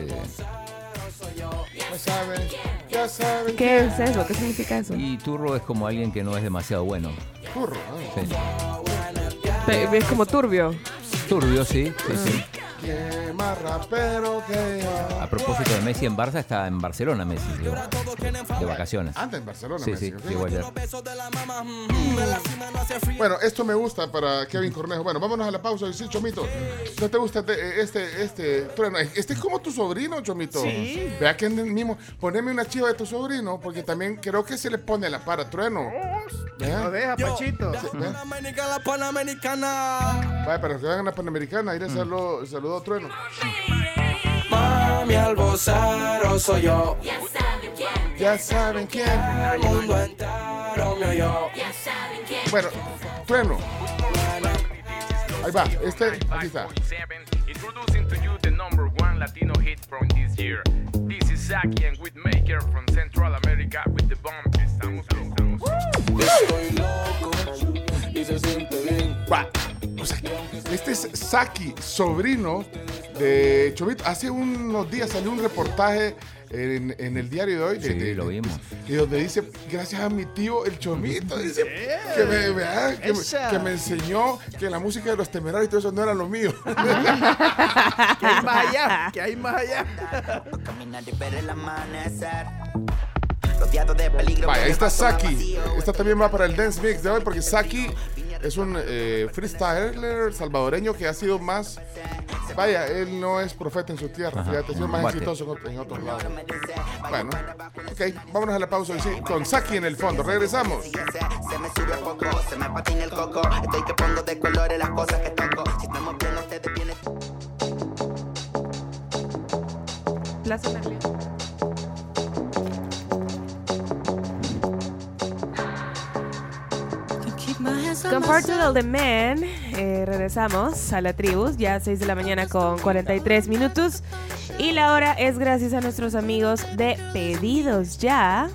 ¿Qué es eso? ¿Qué significa eso? y turro es como alguien que no es demasiado bueno. Turro. ah. Sí. Pe- Es como turbio. Turbio, sí, sí, sí. ¿Quién más rapero que yo? A propósito de Messi en Barça, está en Barcelona Messi, de vacaciones. Anda en Barcelona, Sí, Messi, sí, ok. llegó ayer. Bueno, esto me gusta para Kevin Cornejo. Bueno, vámonos a la pausa. Sí, Chomito, ¿no te gusta te- este, este, trueno? Este es como tu sobrino, Chomito. Sí. Vea que en el mismo. Poneme una chiva de tu sobrino, porque también creo que se le pone la para trueno. ¿Eh? No deja, Pachito. Vaya, para que vayan a la Panamericana, ir a saludo, saludo a trueno. Mami, al vocero soy yo. Ya saben quién. El mundo entero me oyó. Bueno, trueno. Ahí va, este, aquí está. Introducing to you the number one Latino hit from this year. This is Saki and Whitmaker from Central America with the bomb. Estamos, estamos. Estoy loco y se siente bien. Va. O sea, este es Saki, sobrino de Chomito. Hace unos días salió un reportaje en, en el diario de hoy. de- Sí, de- lo de- vimos. Y donde dice, gracias a mi tío el Chomito, dice, que me, vea, que, me, Esa. que me enseñó que la música de los temerarios y todo eso no era lo mío. Que hay más allá, que hay más allá. Vaya, ahí está Saki. Esta también va para el Dance Mix de hoy porque Saki es un eh, freestyler salvadoreño que ha sido más... Vaya, él no es profeta en su tierra, Ajá, fíjate, ha sido más exitoso en, otro- en otros lados. Bueno, ok, vámonos a la pausa y sí, con Saki en el fondo. Regresamos. Se me sube poco, se me patina el coco. Estoy que pongo de colores las cosas que toco. Si estamos bien, ustedes vienen. Plaza Merlín. Con Portugal The Man, eh, regresamos a la tribu, ya 6 de la mañana con 43 minutos. Y la hora es gracias a nuestros amigos de Pedidos Ya.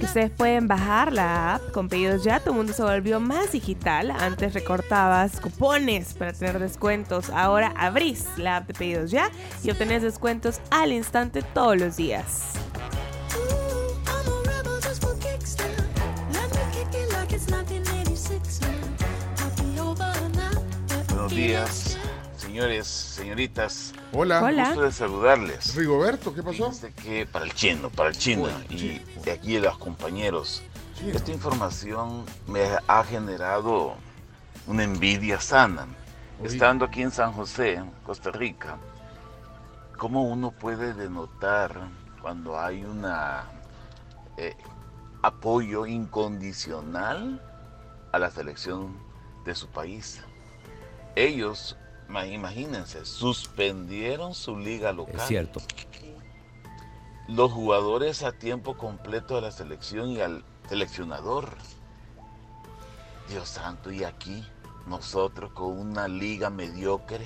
Ustedes pueden bajar la app con Pedidos Ya. Todo el mundo se volvió más digital. Antes recortabas cupones para tener descuentos. Ahora abrís la app de Pedidos Ya y obtenés descuentos al instante todos los días. Días, señores, señoritas. Hola. Hola. Gusto de saludarles. Rigoberto, ¿qué pasó? Fíjense que para el chino, para el chino y de aquí de los compañeros, esta información me ha generado una envidia sana. Estando aquí en San José, Costa Rica, ¿cómo uno puede denotar cuando hay una eh, apoyo incondicional a la selección de su país? Ellos, ma- imagínense, suspendieron su liga local Es cierto. los jugadores a tiempo completo de la selección y al seleccionador. Dios santo, y aquí nosotros con una liga mediocre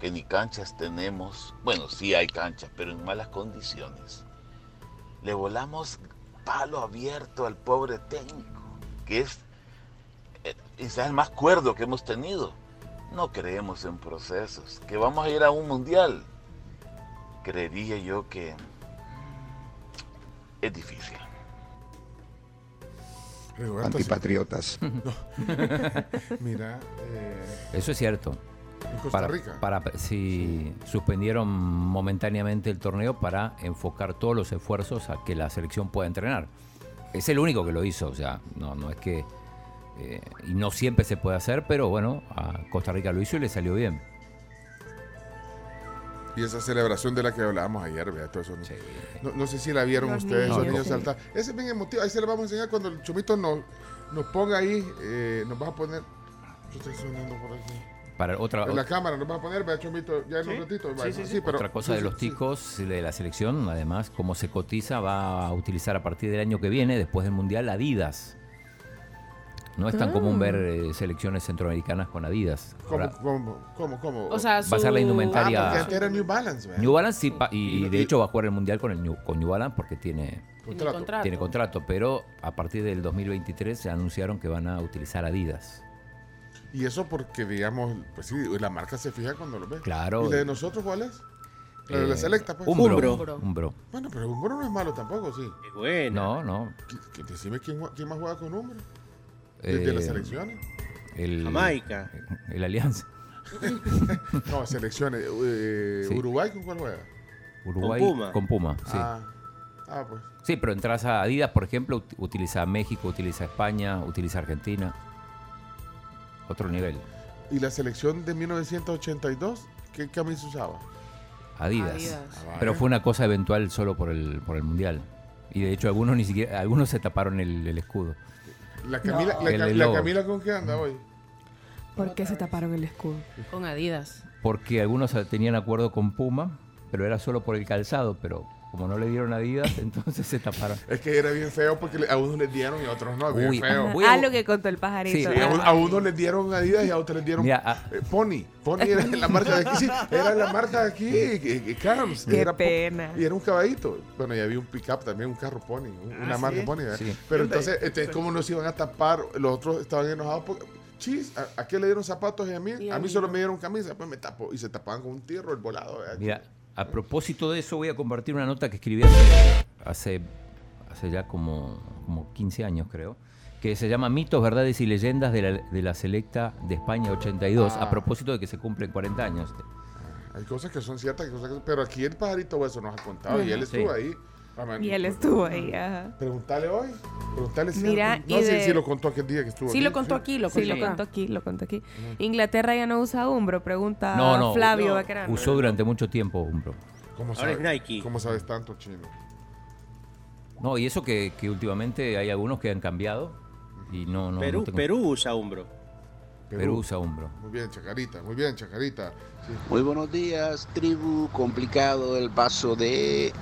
que ni canchas tenemos, bueno, sí hay canchas, pero en malas condiciones. Le volamos palo abierto al pobre técnico, que es eh, quizás el más cuerdo que hemos tenido. No creemos en procesos, que vamos a ir a un mundial. Creería yo que es difícil. Rigoberto, Antipatriotas. Mira, eh, Eso es cierto. En Costa para, Rica. para- sí, suspendieron momentáneamente el torneo para enfocar todos los esfuerzos a que la selección pueda entrenar. Es el único que lo hizo, o sea, no, no es que... eh, y no siempre se puede hacer, pero bueno, a Costa Rica lo hizo y le salió bien. y esa celebración de la que hablábamos ayer, vea, todo eso. No, no sé si la vieron Los ustedes, esos niños, niños sí. saltar. Ese es bien emotivo, ahí se le vamos a enseñar cuando el chomito nos, nos ponga ahí, eh, nos va a poner... Yo estoy sonando por aquí. Para otra, En la cámara nos va a poner, vea, chomito, ya en un Sí. ratito. Sí, va, sí, sí. pero- Otra cosa sí, de los sí. ticos de la selección, además, como se cotiza, va a utilizar a partir del año que viene, después del Mundial, Adidas. No es tan Ah. común ver eh, selecciones centroamericanas con Adidas. ¿Cómo, cómo, cómo, cómo? O sea, Va a ser la su- indumentaria- Ah, porque antes era New Balance. New Balance sí, pa- y, y de hecho va a jugar el Mundial con, el New, con New Balance porque tiene Contrato. contrato. tiene contrato, pero a partir del 2023 se anunciaron que van a utilizar Adidas. Y eso porque, digamos, pues sí, la marca se fija cuando lo ve. Claro. ¿Y la de nosotros cuál es? La de la Eh, Selecta, pues. Umbro. Umbro. Umbro. Bueno, pero Umbro no es malo tampoco, sí. Bueno. No, no. Que- que Decime quién, jue- quién más juega con Umbro. Desde eh, las selecciones. El, Jamaica. El Alianza. no, selecciones. eh, Sí. ¿Uruguay con cuál juega? Uruguay Puma. con Puma, sí. Ah, ah, pues. Sí, pero entras a Adidas, por ejemplo, ut- utiliza México, utiliza España, utiliza Argentina. Otro nivel. ¿Y la selección de 1982? ¿Qué camisa usaba? Adidas. Adidas. Ah, Pero vale. fue una cosa eventual solo por el, por el mundial. Y de hecho algunos ni siquiera, algunos se taparon el, el escudo. La Camila, No. la. Camila con qué anda hoy? ¿Por qué se taparon el escudo? Con Adidas. Porque algunos tenían acuerdo con Puma, pero era solo por el calzado, pero como no le dieron Adidas, entonces se taparon. Es que era bien feo porque a unos les dieron y a otros no. Bien Uy, feo. Voy a- Ah, lo que contó el pajarito. Sí, a, un- a unos les dieron Adidas y a otros les dieron Mira, ah. eh, Pony. Pony era la marca de aquí. Sí, era la marca de aquí. eh, eh, Carms. Qué era pena. Y era un caballito. Bueno, y había un pickup también, un carro Pony. un- Ah, una marca ¿sí? Pony. ¿verdad? Sí. Pero entonces, entonces, ¿cómo nos iban a tapar? Los otros estaban enojados porque. Chis, ¿a, a qué le dieron zapatos y a mí? Y a a mí mí solo me dieron camisa. Pues me tapó. Y se tapaban con un tierro el volado. ¿verdad? Mira, a propósito de eso voy a compartir una nota que escribí hace, hace, hace ya como, como 15 años creo, que se llama Mitos, Verdades y Leyendas de la, de la Selecta de España 82, Ah. a propósito de que se cumplen 40 años. Hay cosas que son ciertas, hay cosas que- pero aquí el pajarito hueso nos ha contado y él Sí. estuvo ahí. Ah, Y él estuvo ahí, ajá. Preguntale hoy. Preguntale si. Mira, no, y si, de- si lo contó aquel día que estuvo Sí, lo contó aquí, lo Sí, contó lo acá. contó aquí, lo contó aquí. Inglaterra ya no usa Umbro, pregunta No, no, Flavio no. Baquerano. Usó durante mucho tiempo Umbro. ¿Cómo Ahora es sabes, Nike. ¿Cómo sabes tanto, chino? No, y eso que, que últimamente hay algunos que han cambiado y no, no, Perú, no tengo- Perú usa Umbro. Perú usa Umbro. Muy bien, Chacarita, muy bien, Chacarita. Sí. Muy buenos días, tribu. Complicado el paso de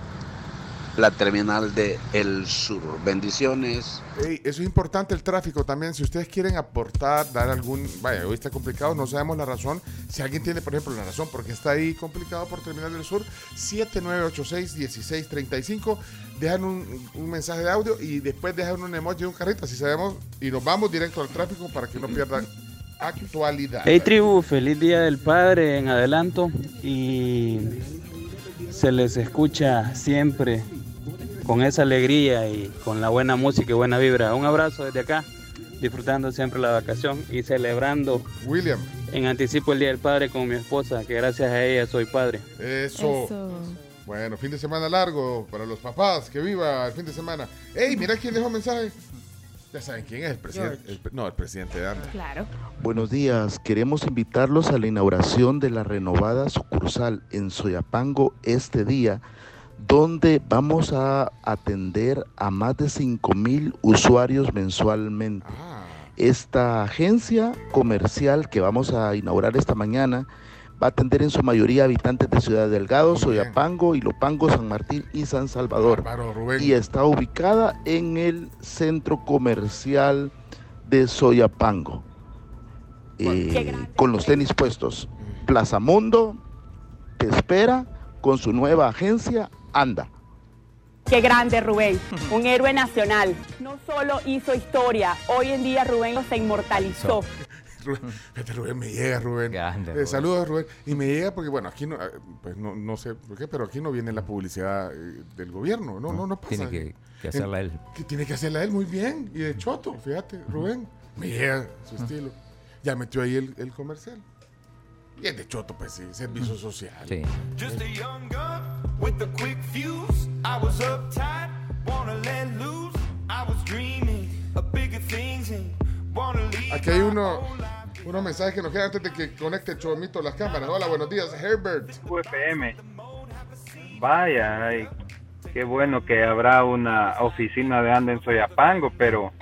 la terminal de El Sur. Bendiciones. Ey, eso es importante el tráfico también. Si ustedes quieren aportar, dar algún. Vaya, hoy está complicado, no sabemos la razón. Si alguien tiene, por ejemplo, la razón porque está ahí complicado por Terminal del Sur, 7986-1635. Dejan un, un mensaje de audio y después dejan un emoji de un carrito, así sabemos. Y nos vamos directo al tráfico para que no pierdan actualidad. Hey tribu, feliz día del padre en adelanto y se les escucha siempre con esa alegría y con la buena música y buena vibra. Un abrazo desde acá, disfrutando siempre la vacación y celebrando William, en anticipo el día del padre con mi esposa, que gracias a ella soy padre. eso. Eso. Bueno, fin de semana largo para los papás. Que viva el fin de semana. ¡Ey, mira quién dejó mensaje! Ya saben quién es el presidente. no, el presidente de ANDA. Claro. Buenos días, queremos invitarlos a la inauguración de la renovada sucursal en Soyapango este día, donde vamos a atender a más de 5 mil usuarios mensualmente. Ah, Esta agencia comercial que vamos a inaugurar esta mañana va a atender en su mayoría habitantes de Ciudad Delgado. Soyapango, Ilopango, San Martín y San Salvador y está ubicada en el centro comercial de Soyapango. Eh, con los tenis puestos. Plaza Mundo te espera con su nueva agencia Anda. Qué grande Rubén, un héroe nacional. No solo hizo historia, hoy en día Rubén se inmortalizó. Rubén, fíjate, Rubén, me llega, Rubén. Grande, Eh, Rubén. saludos, Rubén. Y me llega porque, bueno, aquí no, eh, pues no, no sé por qué, pero aquí no viene la publicidad eh, del gobierno. No, no, no pasa. Tiene que, que hacerla él. Que tiene que hacerla él muy bien. Y de choto, fíjate, Rubén. Me llega su estilo. Ya metió ahí el, el comercial. Y es de choto, pues sí, servicio social. Sí. Just a young gun with a quick fuse. I was uptight, wanna let loose. I was dreaming of bigger things and wanna leave. Aquí hay uno, unos mensajes que nos quedan antes de que conecte Chomito las cámaras. Hola, buenos días, Herbert. UFM. Vaya, ay, qué bueno que habrá una oficina de Anda en Soyapango, pero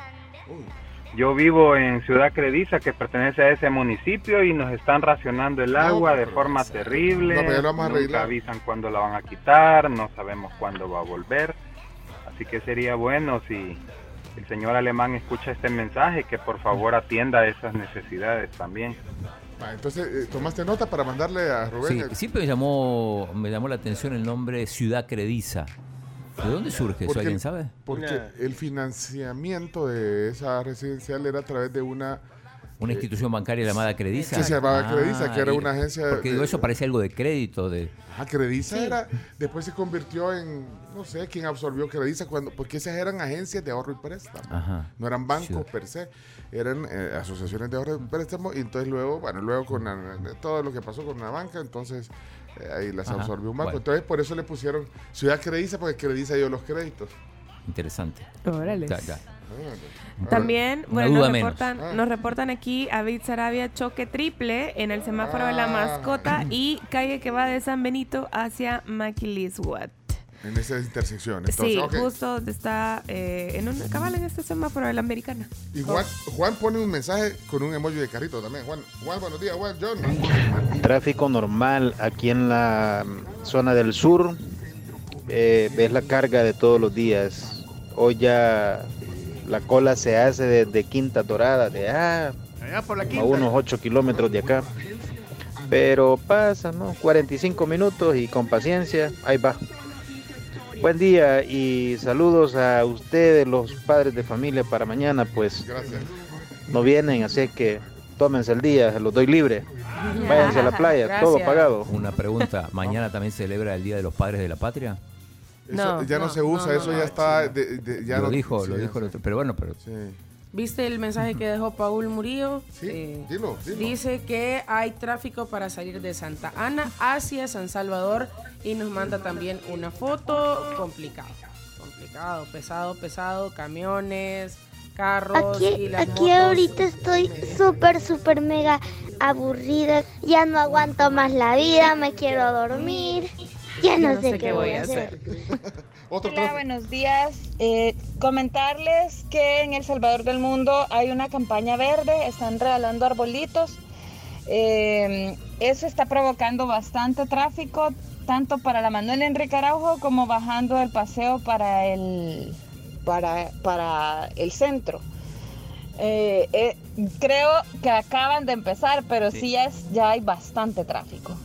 yo vivo en Ciudad Crediza, que pertenece a ese municipio, y nos están racionando el agua de forma terrible. No, pero ya lo vamos a Nunca avisan cuándo la van a quitar, no sabemos cuándo va a volver. Así que sería bueno si el señor alemán escucha este mensaje, que por favor atienda esas necesidades también. Ah, entonces, eh, ¿tomaste nota para mandarle a Rubén? Sí, siempre me llamó, me llamó la atención el nombre Ciudad Crediza. ¿De dónde surge eso? Porque- ¿Alguien sabe? Porque el financiamiento de esa residencial era a través de una Una institución bancaria llamada Crediza. Sí, se llamaba Crediza, que era y- una agencia Porque digo, de- eso parece algo de crédito. de Ah, Crediza Sí. era, después se convirtió en, no sé, quién absorbió Crediza, cuando, porque esas eran agencias de ahorro y préstamo. Ajá. No eran bancos Sí. per se, eran eh, asociaciones de ahorro y préstamo. Y entonces luego, bueno, luego con la- todo lo que pasó con la banca, entonces eh, ahí las Ajá, absorbió un banco. bueno. Entonces por eso le pusieron Ciudad Crediza, porque Crediza dio los créditos. Interesante. Órale. Ya, ya. También, Una bueno, nos reportan, Ah. nos reportan aquí a David Sarabia choque triple en el semáforo de la Ah. mascota y calle que va de San Benito hacia Maquiliswat. En esa intersección. Entonces, Sí, ok. justo donde está eh, en una cabal en este semáforo de la americana. Y Juan, Juan pone un mensaje con un emoji de carrito también. Juan, Juan buenos días, Juan, John. Tráfico normal aquí en la mm, zona del sur. Eh, ves la carga de todos los días. Hoy ya la cola se hace desde Quinta Dorada, de ah, Allá por la a quinta. unos 8 kilómetros de acá. Pero pasa, ¿no? 45 minutos y con paciencia, ahí va. Buen día y saludos a ustedes, los padres de familia, para mañana, pues Gracias. no vienen, así que tómense el día, se los doy libre. Váyanse a la playa, todo pagado. Una pregunta. ¿Mañana también celebra el Día de los Padres de la Patria? Eso No, ya no, no, se usa, no, eso no, ya no, está. de- de- ya lo dijo, sí, lo dijo. el otro- Pero bueno, pero Sí. ¿Viste el mensaje que dejó Paul Murillo? Eh, dilo, dilo. Dice que hay tráfico para salir de Santa Ana hacia San Salvador y nos manda también una foto. Complicado, complicado, pesado, pesado, camiones, carros y Aquí, las aquí motos. ahorita estoy súper, súper mega aburrida. Ya no aguanto más la vida, me quiero dormir. Ya no, sé, qué voy a hacer. Hola, buenos días. Eh, comentarles que en El Salvador del Mundo hay una campaña verde, están regalando arbolitos. Eh, eso está provocando bastante tráfico, tanto para la Manuel Enrique Araujo como bajando el paseo para el, para, para el centro. Eh, eh, creo que acaban de empezar, pero sí, Sí. ya, es, ya hay bastante tráfico.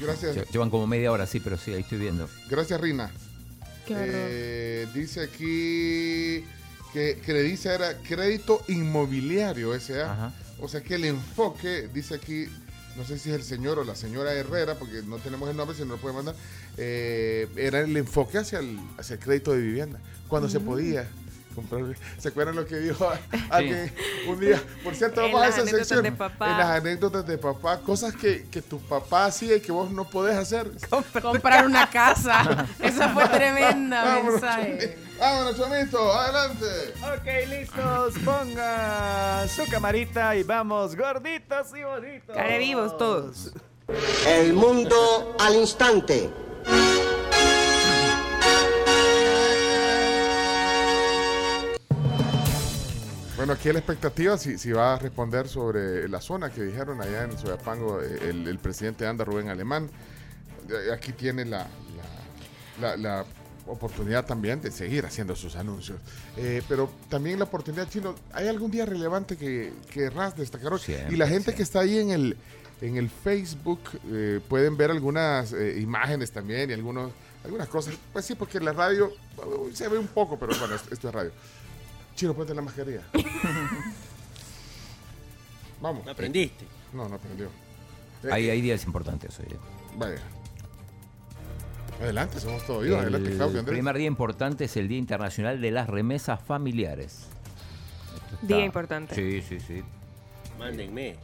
Gracias. lle- llevan como media hora, sí, pero sí, ahí estoy viendo. Gracias, Rina. Eh, dice aquí que Crediza era crédito inmobiliario, S.A. O sea que el enfoque, dice aquí, no sé si es el señor o la señora Herrera, porque no tenemos el nombre, si no lo puede mandar, eh, era el enfoque hacia el, hacia el crédito de vivienda, cuando se Mm. podía comprar. ¿Se acuerdan lo que dijo alguien un día? Por cierto, vamos a las esa anécdotas sección. de papá. En las anécdotas de papá, cosas que, que tu papá hacía y que vos no podés hacer. Comprar una casa. Esa fue tremenda mensaje. Vámonos, chomito, adelante. Ok, listos. Ponga su camarita y vamos, gorditos y bonitos. Care vivos todos. El mundo al instante. Bueno, aquí la expectativa, si, si va a responder sobre la zona que dijeron allá en Soyapango el, el presidente anda Rubén Alemán. Eh, Aquí tiene la, la, la- la oportunidad también de seguir haciendo sus anuncios. Eh, pero también la oportunidad, Chino, ¿hay algún día relevante que querrás destacar hoy? Siempre, y la gente que está ahí en el, en el Facebook eh, pueden ver algunas eh, imágenes también y algunos, algunas cosas. Pues sí, porque la radio uh, se ve un poco, pero bueno, esto, esto es radio. Chino, ponte la mascarilla. Vamos. aprendiste? No, no aprendió. Eh, Hay, hay días importantes hoy. Vaya. Adelante, somos todos oídos. Adelante, Claudio, El primer día importante es el Día Internacional de las Remesas Familiares. Día importante. Sí, sí, sí. Mándenme.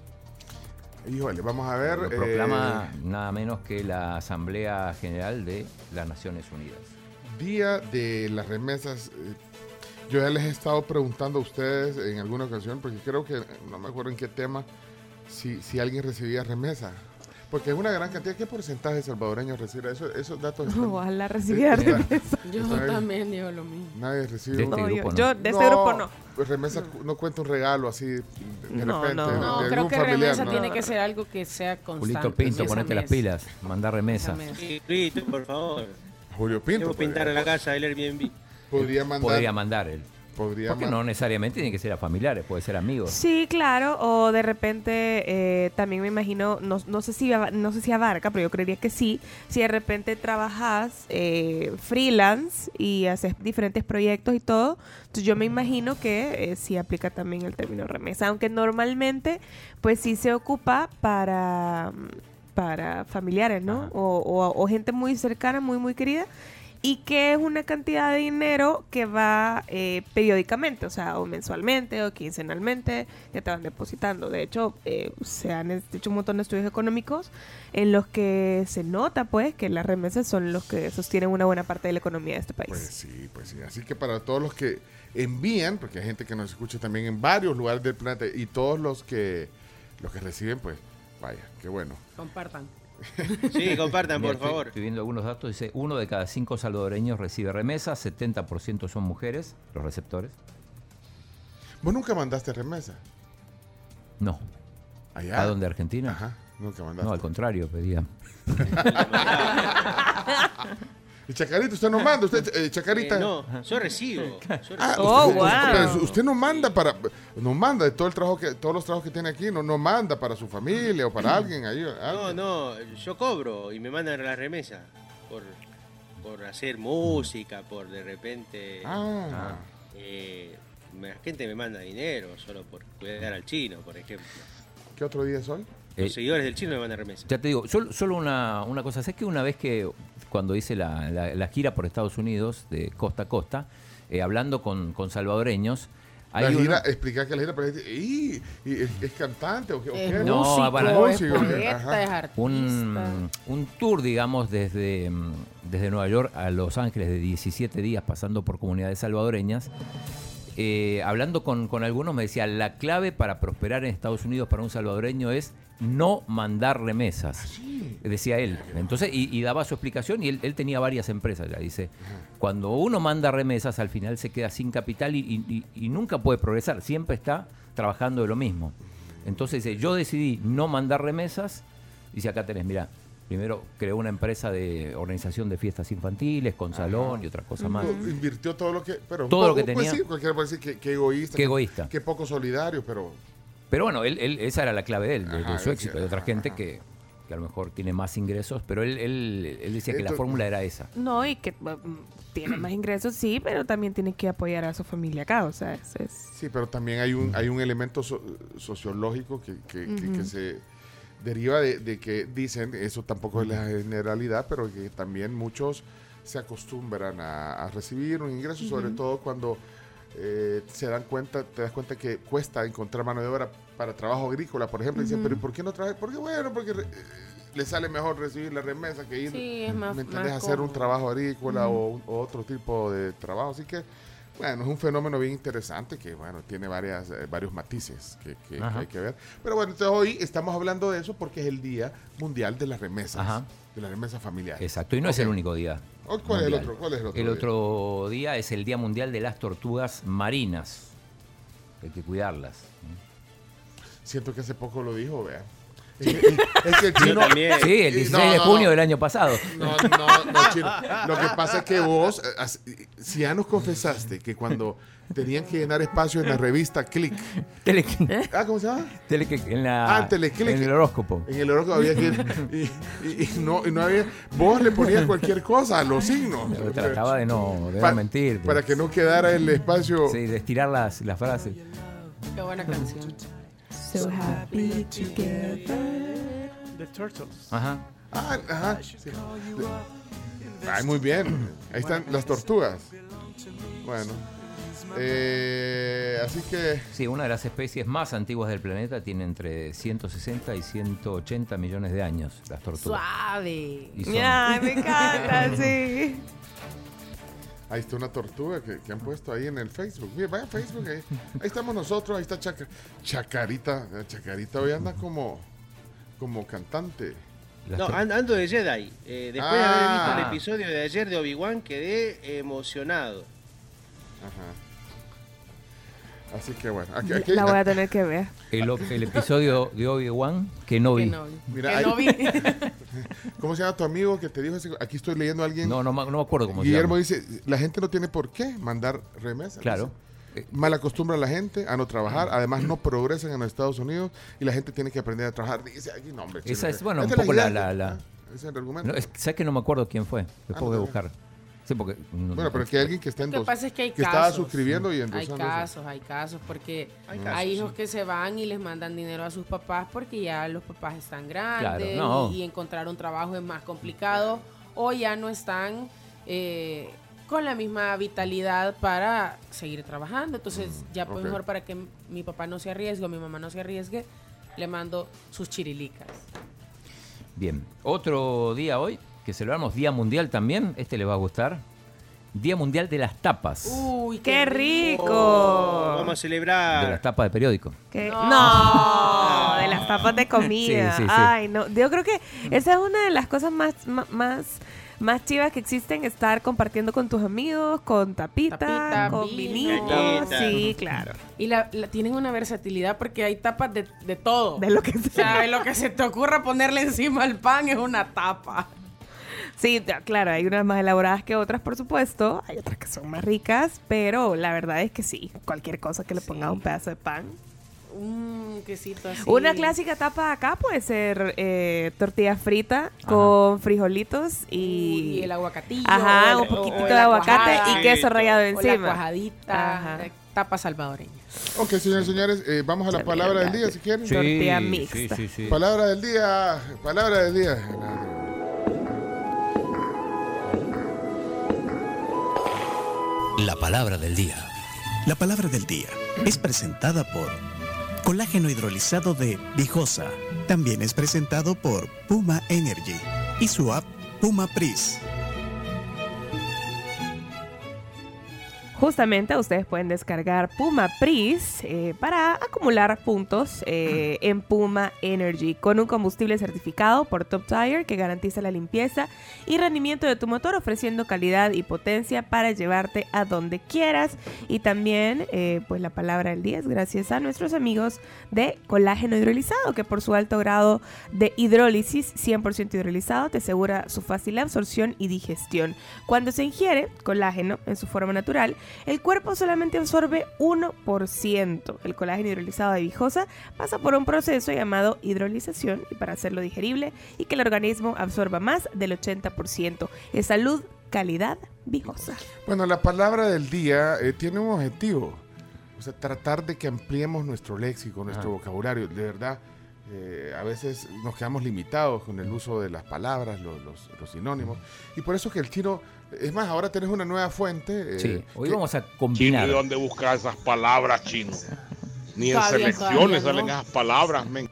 Híjole, vamos a ver. Lo eh, proclama nada menos que la Asamblea General de las Naciones Unidas. Día de las remesas. eh, Yo ya les he estado preguntando a ustedes en alguna ocasión, porque creo que, no me acuerdo en qué tema, si, si alguien recibía remesa. Porque es una gran cantidad. ¿Qué porcentaje de salvadoreños recibe eso? Esos datos. están- Ojalá recibiera Está- remesa. Yo también digo lo mismo. Nadie recibe. De este grupo, ¿no? yo de este grupo no. Pues remesa no cuenta un regalo así de No, repente. no. de- No, de creo algún que familiar, remesa ¿no? tiene que ser algo que sea constante. Julito Pinto, ponete las pilas. Manda remesa. Sí, Rito, por favor. Julio Pinto. Quiero pintar la casa del Airbnb. Podría mandar. Podría mandar él. Podría... Porque no necesariamente tiene que ser a familiares, puede ser amigos. Sí, claro, o de repente eh, también me imagino, no, no sé si no sé si abarca, pero yo creería que sí, si de repente trabajas eh, freelance y haces diferentes proyectos y todo, entonces yo me imagino que eh, sí aplica también el término remesa, aunque normalmente pues sí se ocupa para, para familiares, ¿no? O, o- o gente muy cercana, muy, muy querida. Y que es una cantidad de dinero que va eh, periódicamente, o sea, o mensualmente o quincenalmente, que te van depositando. De hecho, eh, se han hecho un montón de estudios económicos en los que se nota, pues, que las remesas son los que sostienen una buena parte de la economía de este país. Pues sí, pues sí. Así que para todos los que envían, porque hay gente que nos escucha también en varios lugares del planeta, y todos los que los que reciben, pues vaya, qué bueno. Compartan. Sí, compartan, Mira, por estoy- favor. Estoy viendo algunos datos. Dice, uno de cada cinco salvadoreños recibe remesas, 70% son mujeres, los receptores. ¿Vos nunca mandaste remesa? No. Allá. ¿A dónde? ¿Argentina? Ajá, nunca mandaste. No, al contrario, pedía. Y Chacarita, usted no manda, usted, eh, Chacarita. Eh, no, yo recibo. yo Ah, recibo. usted, no manda para, no manda de todo el trabajo que, todos los trabajos que tiene aquí, no, no manda para su familia o para alguien ahí. No, no, yo cobro y me mandan la remesa por, por hacer música, por de repente... Ah. eh, la gente me manda dinero solo por cuidar al chino, por ejemplo. ¿Qué otro día son? Eh, Los seguidores del chino me mandan remesa. Ya te digo, solo, solo una, una cosa. Sé que una vez que, cuando hice la, la- la gira por Estados Unidos, de costa a costa, eh, hablando con, con salvadoreños, hay La uno- gira, explica que la gira, pero es, y, y es, es cantante o qué. Es? No, músico, bueno, es músico, poeta, ajá. es artista. un, un tour, digamos, desde, mm, desde Nueva York a Los Ángeles de 17 días, pasando por comunidades salvadoreñas. Eh, hablando con, con algunos me decía, la clave para prosperar en Estados Unidos para un salvadoreño es no mandar remesas, decía él. Entonces, y, y daba su explicación y él, él tenía varias empresas, ya dice, cuando uno manda remesas al final se queda sin capital y, y- y- y nunca puede progresar, siempre está trabajando de lo mismo. Entonces dice, yo decidí no mandar remesas, dice acá tenés, mira, primero creó una empresa de organización de fiestas infantiles con salón y otra cosa más. Invirtió todo lo que. Pero Todo lo que pues tenía. sí, cualquiera puede decir que, que egoísta. Qué egoísta. Que poco solidario, pero. Pero bueno, él, él- esa era la clave de él, de, su éxito. Hay otra gente que, que a lo mejor tiene más ingresos, pero él, él, él decía que la fórmula era esa. No, y que mm, tiene más ingresos, sí, pero también tiene que apoyar a su familia acá, o sea, es... es- Sí, pero también hay un, hay un elemento so- sociológico que, que- que- que Ujú. se deriva de, de que dicen, eso tampoco es la generalidad, pero que también muchos se acostumbran a, a recibir un ingreso, sobre todo cuando eh, se dan cuenta, te das cuenta que cuesta encontrar mano de obra para trabajo agrícola, por ejemplo, y dicen, pero ¿y ¿por qué no trabajas? Porque bueno, porque re- eh, le sale mejor recibir la remesa que ir, Sí, es más- ¿me entendés? más hacer un trabajo agrícola o, un- o otro tipo de trabajo, así que bueno, es un fenómeno bien interesante que, bueno, tiene varias, eh, varios matices que, que- que Ajá. hay que ver. Pero bueno, entonces hoy estamos hablando de eso porque es el Día Mundial de las Remesas. Ajá. De las remesas familiares. Exacto, y no es el único día. ¿Cuál es el otro? ¿Cuál es el otro El día? otro día es el Día Mundial de las Tortugas Marinas. Hay que cuidarlas. Siento que hace poco lo dijo, vea. Es que, es que el chino. también. Sí, el Eh, 16 no, de no, junio no. del año pasado. No, no, no, chino. Lo que pasa es que vos, eh, si ya nos confesaste que cuando tenían que llenar espacio en la revista Click. Ah, ¿cómo se llama? Teleclick, en la, Ah, Teleclick. en el horóscopo. En el horóscopo había que. Y, y- y no, y no había. Vos le ponías cualquier cosa a los signos. Yo trataba de no, de no Pa- mentir. de- Para que no quedara el espacio. Sí, de estirar las, las frases. Qué buena canción. So happy together. The Turtles. Ajá. Ah, ajá. sí. Ay, muy bien. Ahí están las tortugas. Bueno. Eh, así que. Sí, una de las especies más antiguas del planeta tiene entre 160 y 180 millones de años, las tortugas. Suave. Son- Ay, me encanta, sí. Ahí está una tortuga que, que han puesto ahí en el Facebook. Mira, vaya a Facebook ahí. Ahí estamos nosotros, ahí está Chaca- Chacarita. Eh, Chacarita hoy anda como, como cantante. No, an- ando de Jedi. Eh, después de haber visto Ah. el episodio de ayer de Obi-Wan, quedé emocionado. Ajá. Así que bueno. Aquí, aquí- La voy a tener que ver. El, episodio de Obi-Wan que no vi. Mira, ahí- ¿Cómo se llama tu amigo que te dijo ese- Aquí estoy leyendo a alguien. No, no, me- no me acuerdo cómo se Guillermo llama. dice, la gente no tiene por qué mandar remesas. Claro. mal acostumbra a la gente a no trabajar, además no progresan en los Estados Unidos y la gente tiene que aprender a trabajar. Dice aquí, no, hombre, Esa es, bueno, un poco la... la- la- Ah, Ese es el argumento. No, es ¿Sabes que no me acuerdo quién fue? Después no voy a sé. buscar. Sí, porque... no- Bueno, pero que hay alguien que está Lo que pasa es que hay que casos. estaba suscribiendo y Hay endosando eso. casos, hay casos, porque Hay hay, hijos sí. que se van y les mandan dinero a sus papás porque ya los papás están grandes no. y, y encontrar un trabajo es más complicado o ya no están eh, con la misma vitalidad para seguir trabajando. Entonces, ya pues ok. mejor para que mi papá no se arriesgue o mi mamá no se arriesgue, le mando sus chirilicas. Bien. Otro día hoy, que celebramos Día Mundial también. Este le va a gustar. Día Mundial de las Tapas. Uy, ¡Qué rico! Vamos a De celebrar. las tapas de periódico. No. de las tapas de comida. Sí, sí, sí. Ay, no. Yo creo que esa es una de las cosas más, más, más chivas que existen, estar compartiendo con tus amigos, con tapita, Tapita, con vino. vinito. Galleta. Sí, claro. Y la, la- tienen una versatilidad porque hay tapas de, de todo. De lo que O sea, de lo que se te ocurra ponerle encima al pan es una tapa. Sí, claro, hay unas más elaboradas que otras, por supuesto. Hay otras que son más ricas, pero la verdad es que sí, cualquier cosa que le ponga un pedazo de pan. Un quesito así. Una clásica tapa acá puede ser eh, tortilla frita con frijolitos y, Y el aguacatillo. Ajá, o un poquitito o- o de aguacate cuajada, y queso rallado o encima. la cuajadita. Ajá. eh, Tapa salvadoreña. Ok, señores, señores, eh, vamos a la palabra del día, si quieren. Sí, Tortilla sí, mixta. sí, sí. Palabra del día, palabra del día. La palabra del día. La palabra del día es presentada por Colágeno hidrolizado de Vijosa. También es presentado por Puma Energy y su app Puma Pris. Justamente ustedes pueden descargar Puma Pris eh, para acumular puntos eh, en Puma Energy con un combustible certificado por Top Tire que garantiza la limpieza y rendimiento de tu motor ofreciendo calidad y potencia para llevarte a donde quieras. Y también eh, pues la palabra del día es gracias a nuestros amigos de colágeno hidrolizado que por su alto grado de hidrólisis 100% hidrolizado te asegura su fácil absorción y digestión. Cuando se ingiere colágeno en su forma natural, el cuerpo solamente absorbe 1%. El colágeno hidrolizado de Vijosa pasa por un proceso llamado hidrolización y para hacerlo digerible y que el organismo absorba más del 80%. Es salud, calidad, Vijosa. Bueno, la palabra del día eh, tiene un objetivo. O sea, tratar de que ampliemos nuestro léxico, nuestro Ah. vocabulario. De verdad, eh, a veces nos quedamos limitados con el uso de las palabras, lo- los, los sinónimos. Y por eso que el chino, es más, ahora tenés una nueva fuente. eh, Sí, hoy que- vamos a Chino, combinar. ¿y dónde buscas esas palabras, chino? Ni en Todavía, selecciones todavía no. salen esas palabras, men.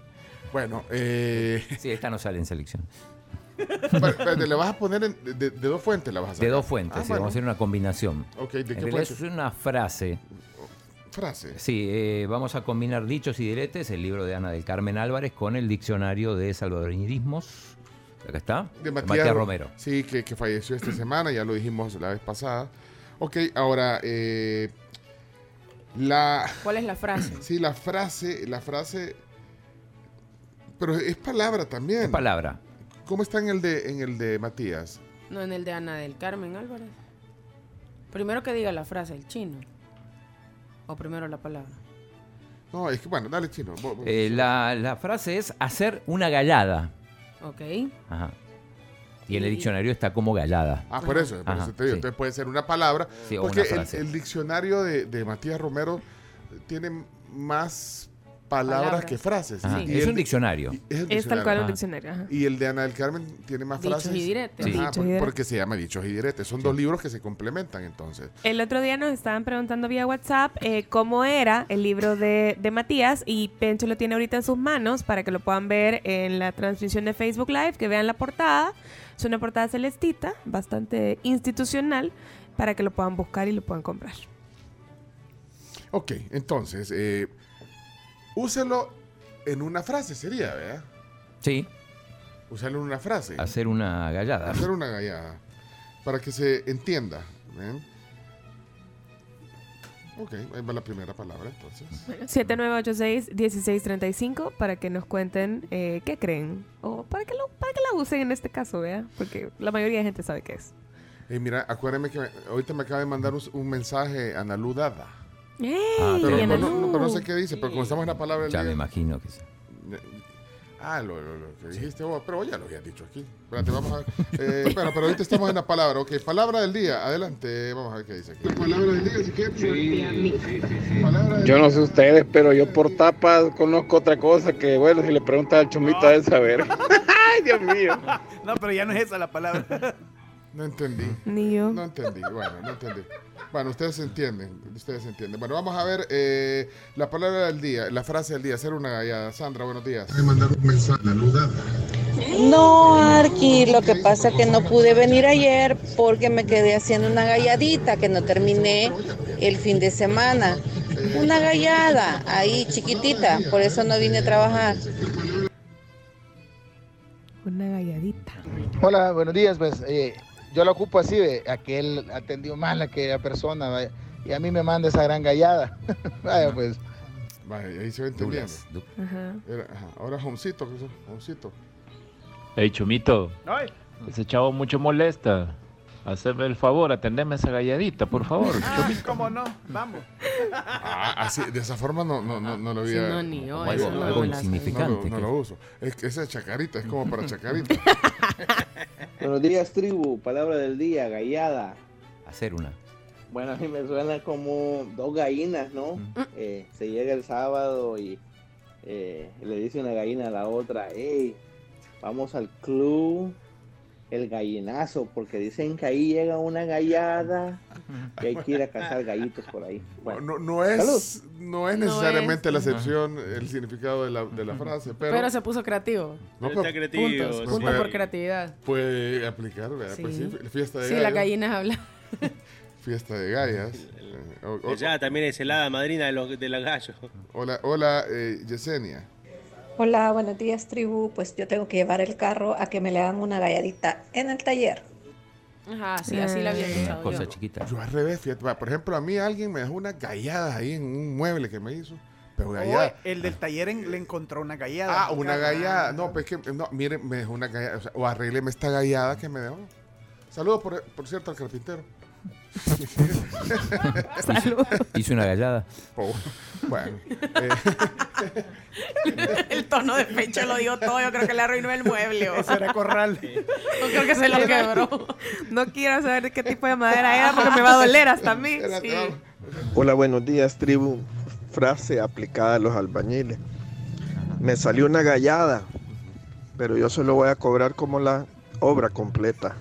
Bueno, eh, Sí, esta no sale en selección. pero- pero le vas a poner en- de, dos fuentes, la vas a hacer. De dos fuentes, Ah, sí, bueno. vamos a hacer una combinación. Ok, ¿de En qué realidad es una frase. Frase. Sí, eh, vamos a combinar dichos y diretes, el libro de Ana del Carmen Álvarez, con el diccionario de salvadoreñismos. Acá está. De de Matías, Romero. Sí, que, que falleció esta semana, ya lo dijimos la vez pasada. Ok, ahora, eh, la... ¿Cuál es la frase? Sí, la frase, la frase... Pero es palabra también. Es palabra. ¿Cómo está en el de, en el de Matías? No, en el de Ana del Carmen Álvarez. Primero que diga la frase, el chino. O primero la palabra. No, es que bueno, dale chino. vos- vos- Eh, la, la frase es hacer una gallada. Ok. Ajá. Y en el diccionario está como gallada. Ah, por eso, por Ajá, eso te digo. sí. Entonces puede ser una palabra. Sí, o porque una el, el diccionario de, de Matías Romero tiene más palabras, Palabras. que frases. Ajá, es el un diccionario. Es, el Es tal cual un diccionario. ajá. Y el de Ana del Carmen tiene más Dichos frases. y diretes. Sí. Ajá, Dichos y diretes. porque se llama dichos y diretes. Son dos libros que se complementan entonces. El otro día nos estaban preguntando vía WhatsApp eh, cómo era el libro de, de Matías y Pencho lo tiene ahorita en sus manos para que lo puedan ver en la transmisión de Facebook Live, que vean la portada. Es una portada celestita, bastante institucional, para que lo puedan buscar y lo puedan comprar. Ok, entonces, eh, úselo en una frase, sería, ¿verdad? Sí, Úsalo en una frase. hacer una gallada. Hacer una gallada. Para que se entienda. ¿ven? Ok, ahí va la primera palabra entonces. 7986-1635 para que nos cuenten eh, qué creen o para que, lo, para que la usen en este caso, ¿vea? Porque la mayoría de gente sabe qué es. Eh, mira, acuérdame que me- ahorita me acaba de mandar un, un mensaje Analu Dada. Ah, pero, no, no- pero no sé qué dice, pero como estamos en la palabra del Ya me imagino que sí. Ah, lo, lo- lo que dijiste vos, pero ya lo habías dicho aquí. Espérate, vamos a ver. Eh, espera, pero ahorita estamos en la palabra. Ok, palabra del día. Adelante, vamos a ver qué dice aquí. palabra del día, si quieres. Yo no sé ustedes, pero yo por tapas conozco otra cosa que, bueno, si le preguntas al chumito a él saber. Ay, Dios mío. No, pero ya no es esa la palabra. No entendí. Ni yo. No entendí, bueno, no entendí. Bueno, ustedes entienden, ustedes entienden. Bueno, vamos a ver eh, la palabra del día, la frase del día, hacer una gallada. Sandra, buenos días. No, Arqui, lo que pasa es que no pude venir ayer porque me quedé haciendo una galladita que no terminé el fin de semana. Una gallada ahí chiquitita, por eso no vine a trabajar. Una galladita. Hola, buenos días. Pues eh, yo lo ocupo así, de aquel atendió mal a aquella persona vaya, y a mí me manda esa gran gallada. Vaya, pues. Vaya, ahí se va entendiendo. Era- ajá, Ahora Homcito, ¿qué es eso? Homcito. Hey, Chumito, Ay, ese chavo mucho molesta. Haceme el favor, atendeme esa galladita, por favor. ah, ¿cómo no? Vamos. Ah, así, de esa forma no, no, no, no lo Sí, había. no, ni yo, Como eso algo- no algo insignificante. No, lo- no lo uso. Es que esa es chacarita, es como para chacarita. Buenos días, tribu. Palabra del día, gallada. Hacer una. Bueno, a mí me suena como dos gallinas, ¿no? Eh, se llega el sábado y eh, le dice una gallina a la otra, hey, vamos al club el gallinazo, porque dicen que ahí llega una gallada y hay que ir a cazar gallitos por ahí. Bueno, No, no es, no es No necesariamente es. la acepción, el significado de la, de la frase, pero, Pero, se puso creativo. no, Está pero creativo. Puntos, sí. puede- por creatividad. puede aplicar, ¿verdad? Pues Sí. sí, fiesta de Sí, las gallinas hablan. Fiesta de gallas. Eh, o- o- Ya también es helada madrina de los, de los gallos. hola, hola eh, Yesenia. Hola, buenos días, tribu. Pues yo tengo que llevar el carro a que me le hagan una galladita en el taller. Ajá, sí, así la había Una escuchado cosa yo. chiquita. Yo al revés, fíjate, por ejemplo, a mí alguien me dejó unas galladas ahí en un mueble que me hizo. Pero Oh, gallada. el del taller en- le encontró una gallada. Ah, una gallada. No, pues que, no, mire, me dejó una gallada. O, sea, o arrégleme esta gallada que me dejó. Saludos, por, por cierto, al carpintero. Hizo, hizo una gallada. Oh, bueno. eh, El tono de pecho lo dio todo. Yo creo que le arruinó el mueble. o- Ese era corral. Yo creo que se lo quebró. No quiero saber de qué tipo de madera era porque me va a doler hasta a mí. Sí. Hola, buenos días, tribu. Frase aplicada a los albañiles. Me salió una gallada, pero yo solo voy a cobrar como la obra completa.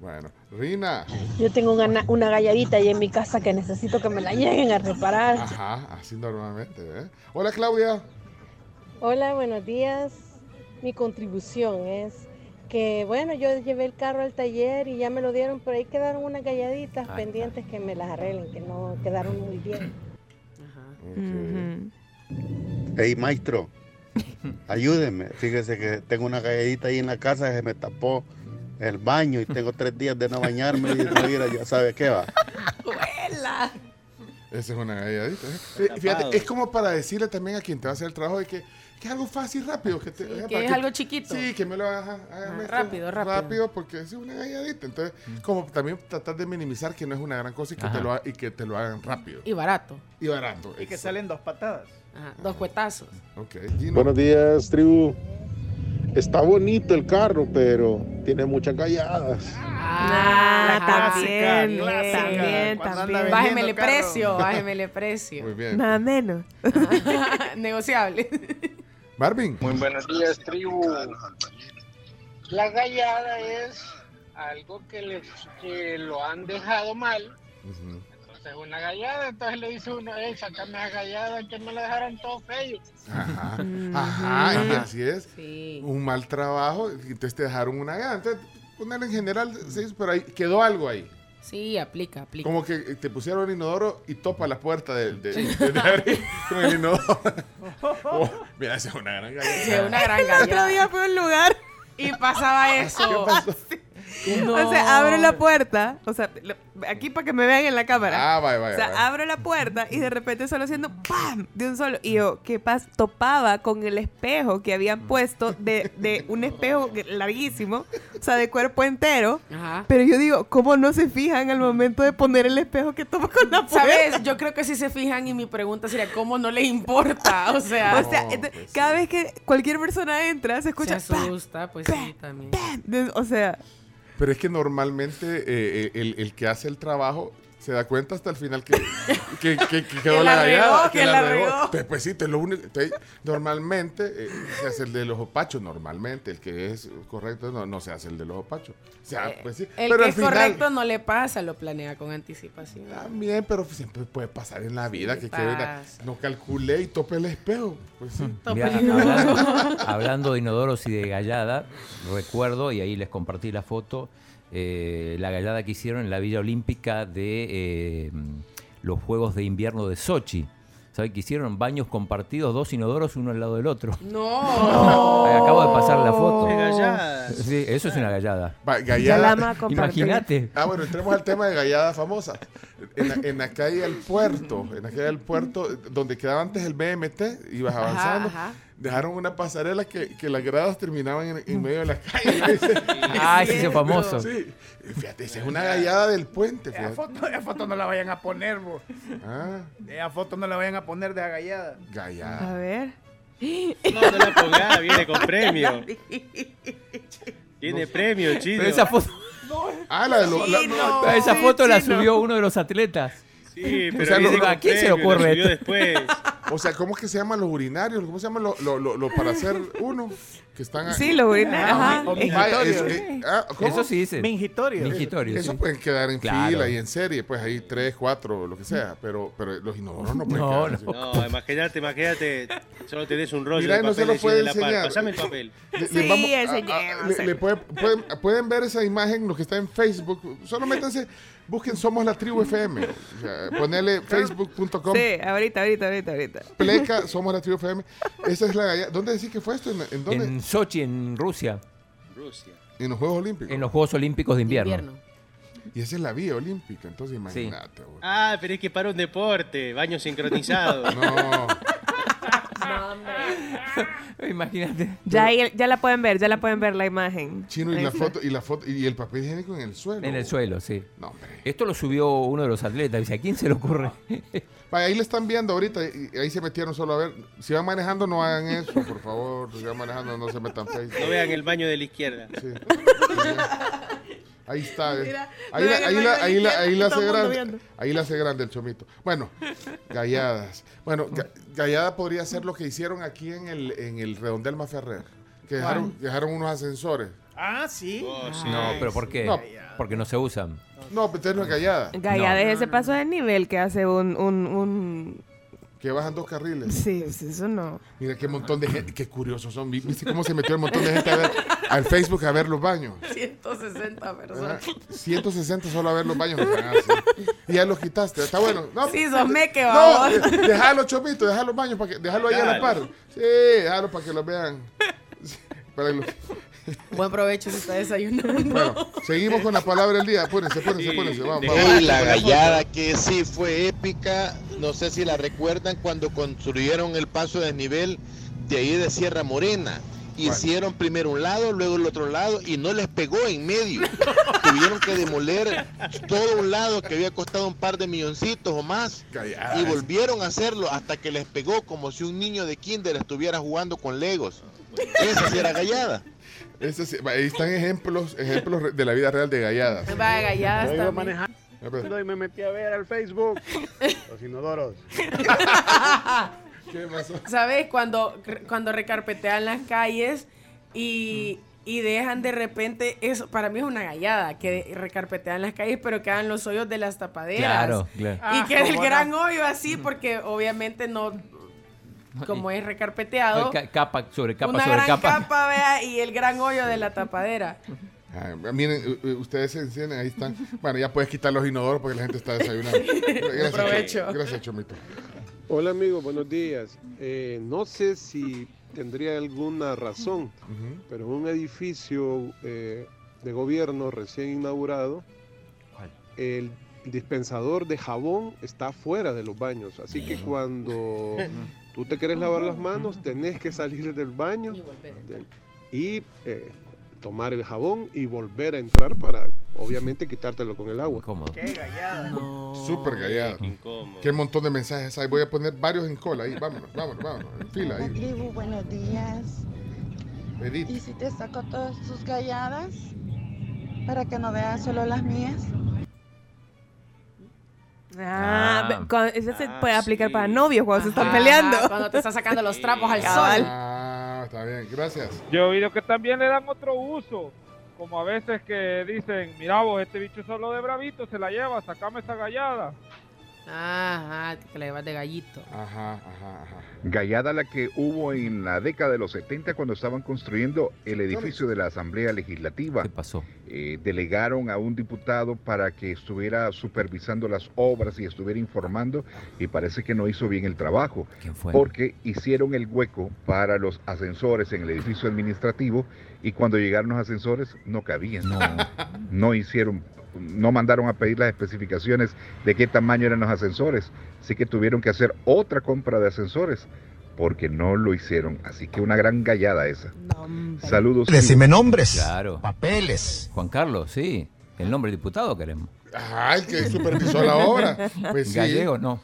Bueno, Rina. Yo tengo una, una galladita ahí en mi casa que necesito que me la lleguen a reparar. Ajá, así normalmente. ¿eh? Hola, Claudia. Hola, buenos días. Mi contribución es que, bueno, yo llevé el carro al taller y ya me lo dieron, pero ahí quedaron unas galladitas pendientes que me las arreglen, que no quedaron muy bien. Hey, maestro, ayúdeme. Fíjese que tengo una galletita ahí en la casa que se me tapó el baño y tengo tres días de no bañarme y no ir a- ya sabe qué va. ¡Huela! Esa es una galladita. ¿eh? Fíjate, es como para decirle también a quien te va a hacer el trabajo de que, que es algo fácil, rápido. Que, te, que es algo chiquito. Sí, que me lo haga, hágame Ah, esto rápido, rápido. Rápido, porque es una galladita. Entonces, como también tratar de minimizar que no es una gran cosa y que, Ajá. te lo, y que te lo hagan rápido. Y barato. Y barato. Y que salen dos patadas. Ajá, dos cuetazos. Ok, Gino. Buenos días, tribu. Está bonito el carro, pero tiene muchas galladas. Ah, clásica, también, clásica. también, también. Bájemele carro. precio, bájemele precio. Muy bien. Nada menos. Negociable. Marvin. Muy buenos días, tribu. La gallada es algo que, les, que lo han dejado mal. Entonces, una gallada, entonces le dice uno, hey, sacame esa gallada, que me la dejaron todo feo. Ajá, ajá, y así es. Sí. Un mal trabajo, entonces te dejaron una gana. Entonces, poner en general, sí, pero ahí quedó algo ahí. Sí, aplica, aplica. Como que te pusieron el inodoro y topa la puerta de, de, de- de abrir con el inodoro. Oh, mira, esa es una gran galleta. Sí, una gran El otro gallada. día fui a un lugar Y pasaba eso. O sea, abre la puerta, o sea, lo- aquí para que me vean en la cámara. Ah, vaya, vaya. O sea, vaya. abro la puerta y de repente solo haciendo ¡pam! de un solo. Y yo, ¿qué pasa? Topaba con el espejo que habían puesto de, de un espejo larguísimo, o sea, de cuerpo entero. Ajá. Pero yo digo, ¿cómo no se fijan al momento de poner el espejo que topa con la puerta? ¿Sabes? Yo creo que sí se fijan y mi pregunta sería, ¿cómo no le importa? O sea, O sea, ent- cada vez que cualquier persona entra, se escucha. se ¡pam! asusta, pues sí, también. de- o sea, Pero es que normalmente eh, el, el que hace el trabajo se da cuenta hasta el final que, que, que- que quedó Que la, gallada. que la regó. Pues sí, te lo único, te- normalmente eh, se hace el de los opachos, normalmente. El que es correcto no, no se hace el de los opachos. O sea, pues sí. Eh, El pero que al es final, correcto no le pasa, lo planea con anticipación. También, pero siempre puede pasar en la vida Sí, que no calculé y tope el espejo. Pues sí. Mira, hablando, hablando de inodoros y de gallada, recuerdo, y ahí les compartí la foto, eh, la gallada que hicieron en la Villa Olímpica de eh, los Juegos de Invierno de Sochi. ¿Saben que hicieron baños compartidos, dos inodoros uno al lado del otro? No. Acabo de pasar la foto. Qué galladas. Sí, eso es una gallada. Gallada. Imagínate. Ah, bueno, entremos al tema de gallada famosa. En la, en la calle del puerto, en la calle del puerto, donde quedaba antes el BMT, ibas Ajá, avanzando, ajá. Dejaron una pasarela que, que las gradas terminaban en, en medio de la calle. ¿no? Ah, ese es famoso. Sí. Fíjate, esa es una gallada del puente. Esa fíjate. foto, esa foto no la vayan a poner, vos. Ah, Esa foto no la vayan a poner de agallada. gallada. a ver. No, no la pongas, viene con premio. Tiene premio, chido. Pero esa foto, Ah, la de los. la- no. esa Sí, foto la sí, no. subió uno de los atletas. Sí, pero O sea, viene ¿a quién se le ocurre lo esto? después. O sea, ¿cómo es que se llaman los urinarios? ¿Cómo se llaman los lo, lo- lo para hacer uno? Que están Sí, los urinarios, Ah, ajá. Mingitorios. eh, ah. Eso sí dice. Mingitorio. Mingitorio, Eso sí. pueden quedar en Claro. fila y en serie, pues ahí tres, cuatro, lo que sea, pero, pero los inodoros no pueden No, quedar no. No, imagínate, imagate, solo tenés un rollo Mira, de no se lo puede enseñar. Pasame el papel. Le- le Sí, a- enseñemos. le- le puede- pueden, pueden ver esa imagen, lo que está en Facebook. Solo métanse, busquen Somos la Tribu FM. O sea, ponele facebook.com. Sí, ahorita, ahorita, ahorita, ahorita. Pleca, Somos la Tribu FM. Esa es la ¿Dónde decís que fue esto? ¿En, en dónde? En Sochi, en Rusia, Rusia. En los Juegos Olímpicos. en los Juegos Olímpicos de invierno. Invierno. Y esa es la vía olímpica, entonces imagínate. güey. Ah, pero es que para un deporte, baño sincronizado. No, Imagínate. Ya, ahí- ya la pueden ver, ya la pueden ver la imagen. chino y la foto y la foto y el papel higiénico en el suelo. En el suelo, sí. No, hombre. Esto lo subió uno de los atletas. Dice, ¿a quién se le ocurre? Ahí le están viendo ahorita y ahí se metieron solo a ver. Si van manejando, no hagan eso, por favor. Si van manejando, no se metan Facebook. No vean el baño de la izquierda. Sí. Ahí está. eh. Mira, ahí, no la, ahí, la, ahí, la, ahí hace grande. Ahí la hace grande el chomito. Bueno, galladas. Bueno, ga- gallada podría ser lo que hicieron aquí en el, en el redondel Maferrer. Que dejaron, dejaron unos ascensores. Ah, sí. Oh, sí. No, pero ¿por qué? No. Porque no se usan. No, pero entonces no es gallada. Gallada es ese paso de nivel que hace un, un, un... Que bajan dos carriles. Sí, sí, eso no. Mira qué montón de gente, qué curiosos son. ¿Viste cómo se metió el montón de gente a ver, al Facebook a ver los baños? 160 Ah, personas. 160 solo a ver los baños. Ah, sí. Y ya los quitaste. Está bueno. No, Sí, sos meque, no, vamos. de- déjalo, Chomito, déjalo los baños, para que, déjalo ahí a la par. Sí, déjalo para que los vean. Sí, para que los- Buen provecho si está desayunando. Bueno, seguimos con la palabra del día. Apúrense, apúrense, apúrense. Vamos. Ey, la gallada que sí fue épica, no sé si la recuerdan cuando construyeron el paso de desnivel de ahí de Sierra Morena. Hicieron primero un lado, luego el otro lado y no les pegó en medio. Tuvieron que demoler todo un lado que había costado un par de milloncitos o más y volvieron a hacerlo hasta que les pegó como si un niño de kinder estuviera jugando con legos. Esa sí era gallada. Sí, va, ahí están ejemplos, ejemplos de la vida real de galladas. Va, galladas Yo iba también. manejando y me metí a ver al Facebook los inodoros. ¿Qué pasó? ¿Sabes? Cuando, cuando recarpetean las calles y, y dejan de repente, eso para mí es una gallada, que recarpetean las calles pero quedan los hoyos de las tapaderas. Claro, claro. Y Ah, que el gran no. hoyo así, porque obviamente no, como es recarpeteado, Ca- Capa sobre capa una sobre gran capa. capa, vea, y el gran hoyo de la tapadera. Ah, miren, ustedes se encienden, ahí están. Bueno, ya puedes quitar los inodoros porque la gente está desayunando. Gracias, provecho. Chomito. Gracias, Chomito. Hola amigos, buenos días. Eh, no sé si tendría alguna razón, Ujú. pero en un edificio eh, de gobierno recién inaugurado, el dispensador de jabón está fuera de los baños. Así que cuando tú te quieres lavar las manos, tenés que salir del baño y eh, tomar el jabón y volver a entrar para, obviamente, quitártelo con el agua. Qué gallada. Súper gallada. Qué montón de mensajes hay. Voy a poner varios en cola ahí. Vámonos, vámonos, vámonos. En fila ahí. Tribu, buenos días. Edith. ¿Y si te saco todas tus galladas? Para que no veas solo las mías. Ah, cuando- eso se puede aplicar para novios cuando se están peleando. Cuando te está sacando los trapos al Cabal. sol. Ah, está bien. Gracias. Yo he oído que también le dan otro uso. Como a veces que dicen, mira vos, este bicho solo de bravito se la lleva, sacame esa gallada. Ajá, que le llevas de gallito. Ajá, ajá, ajá. Gallada la que hubo en la década de los 70 cuando estaban construyendo el edificio de la Asamblea Legislativa. ¿Qué pasó? delegaron a un diputado para que estuviera supervisando las obras y estuviera informando y parece que no hizo bien el trabajo. fue? Porque hicieron el hueco para los ascensores en el edificio administrativo y cuando llegaron los ascensores no cabían. No, hicieron no mandaron a pedir las especificaciones de qué tamaño eran los ascensores, así que tuvieron que hacer otra compra de ascensores porque no lo hicieron, así que una gran gallada esa. Saludos. Decime nombres. Claro. Papeles. Juan Carlos, sí. El nombre del diputado queremos. El que supervisó la obra. Pues sí. Gallego, no.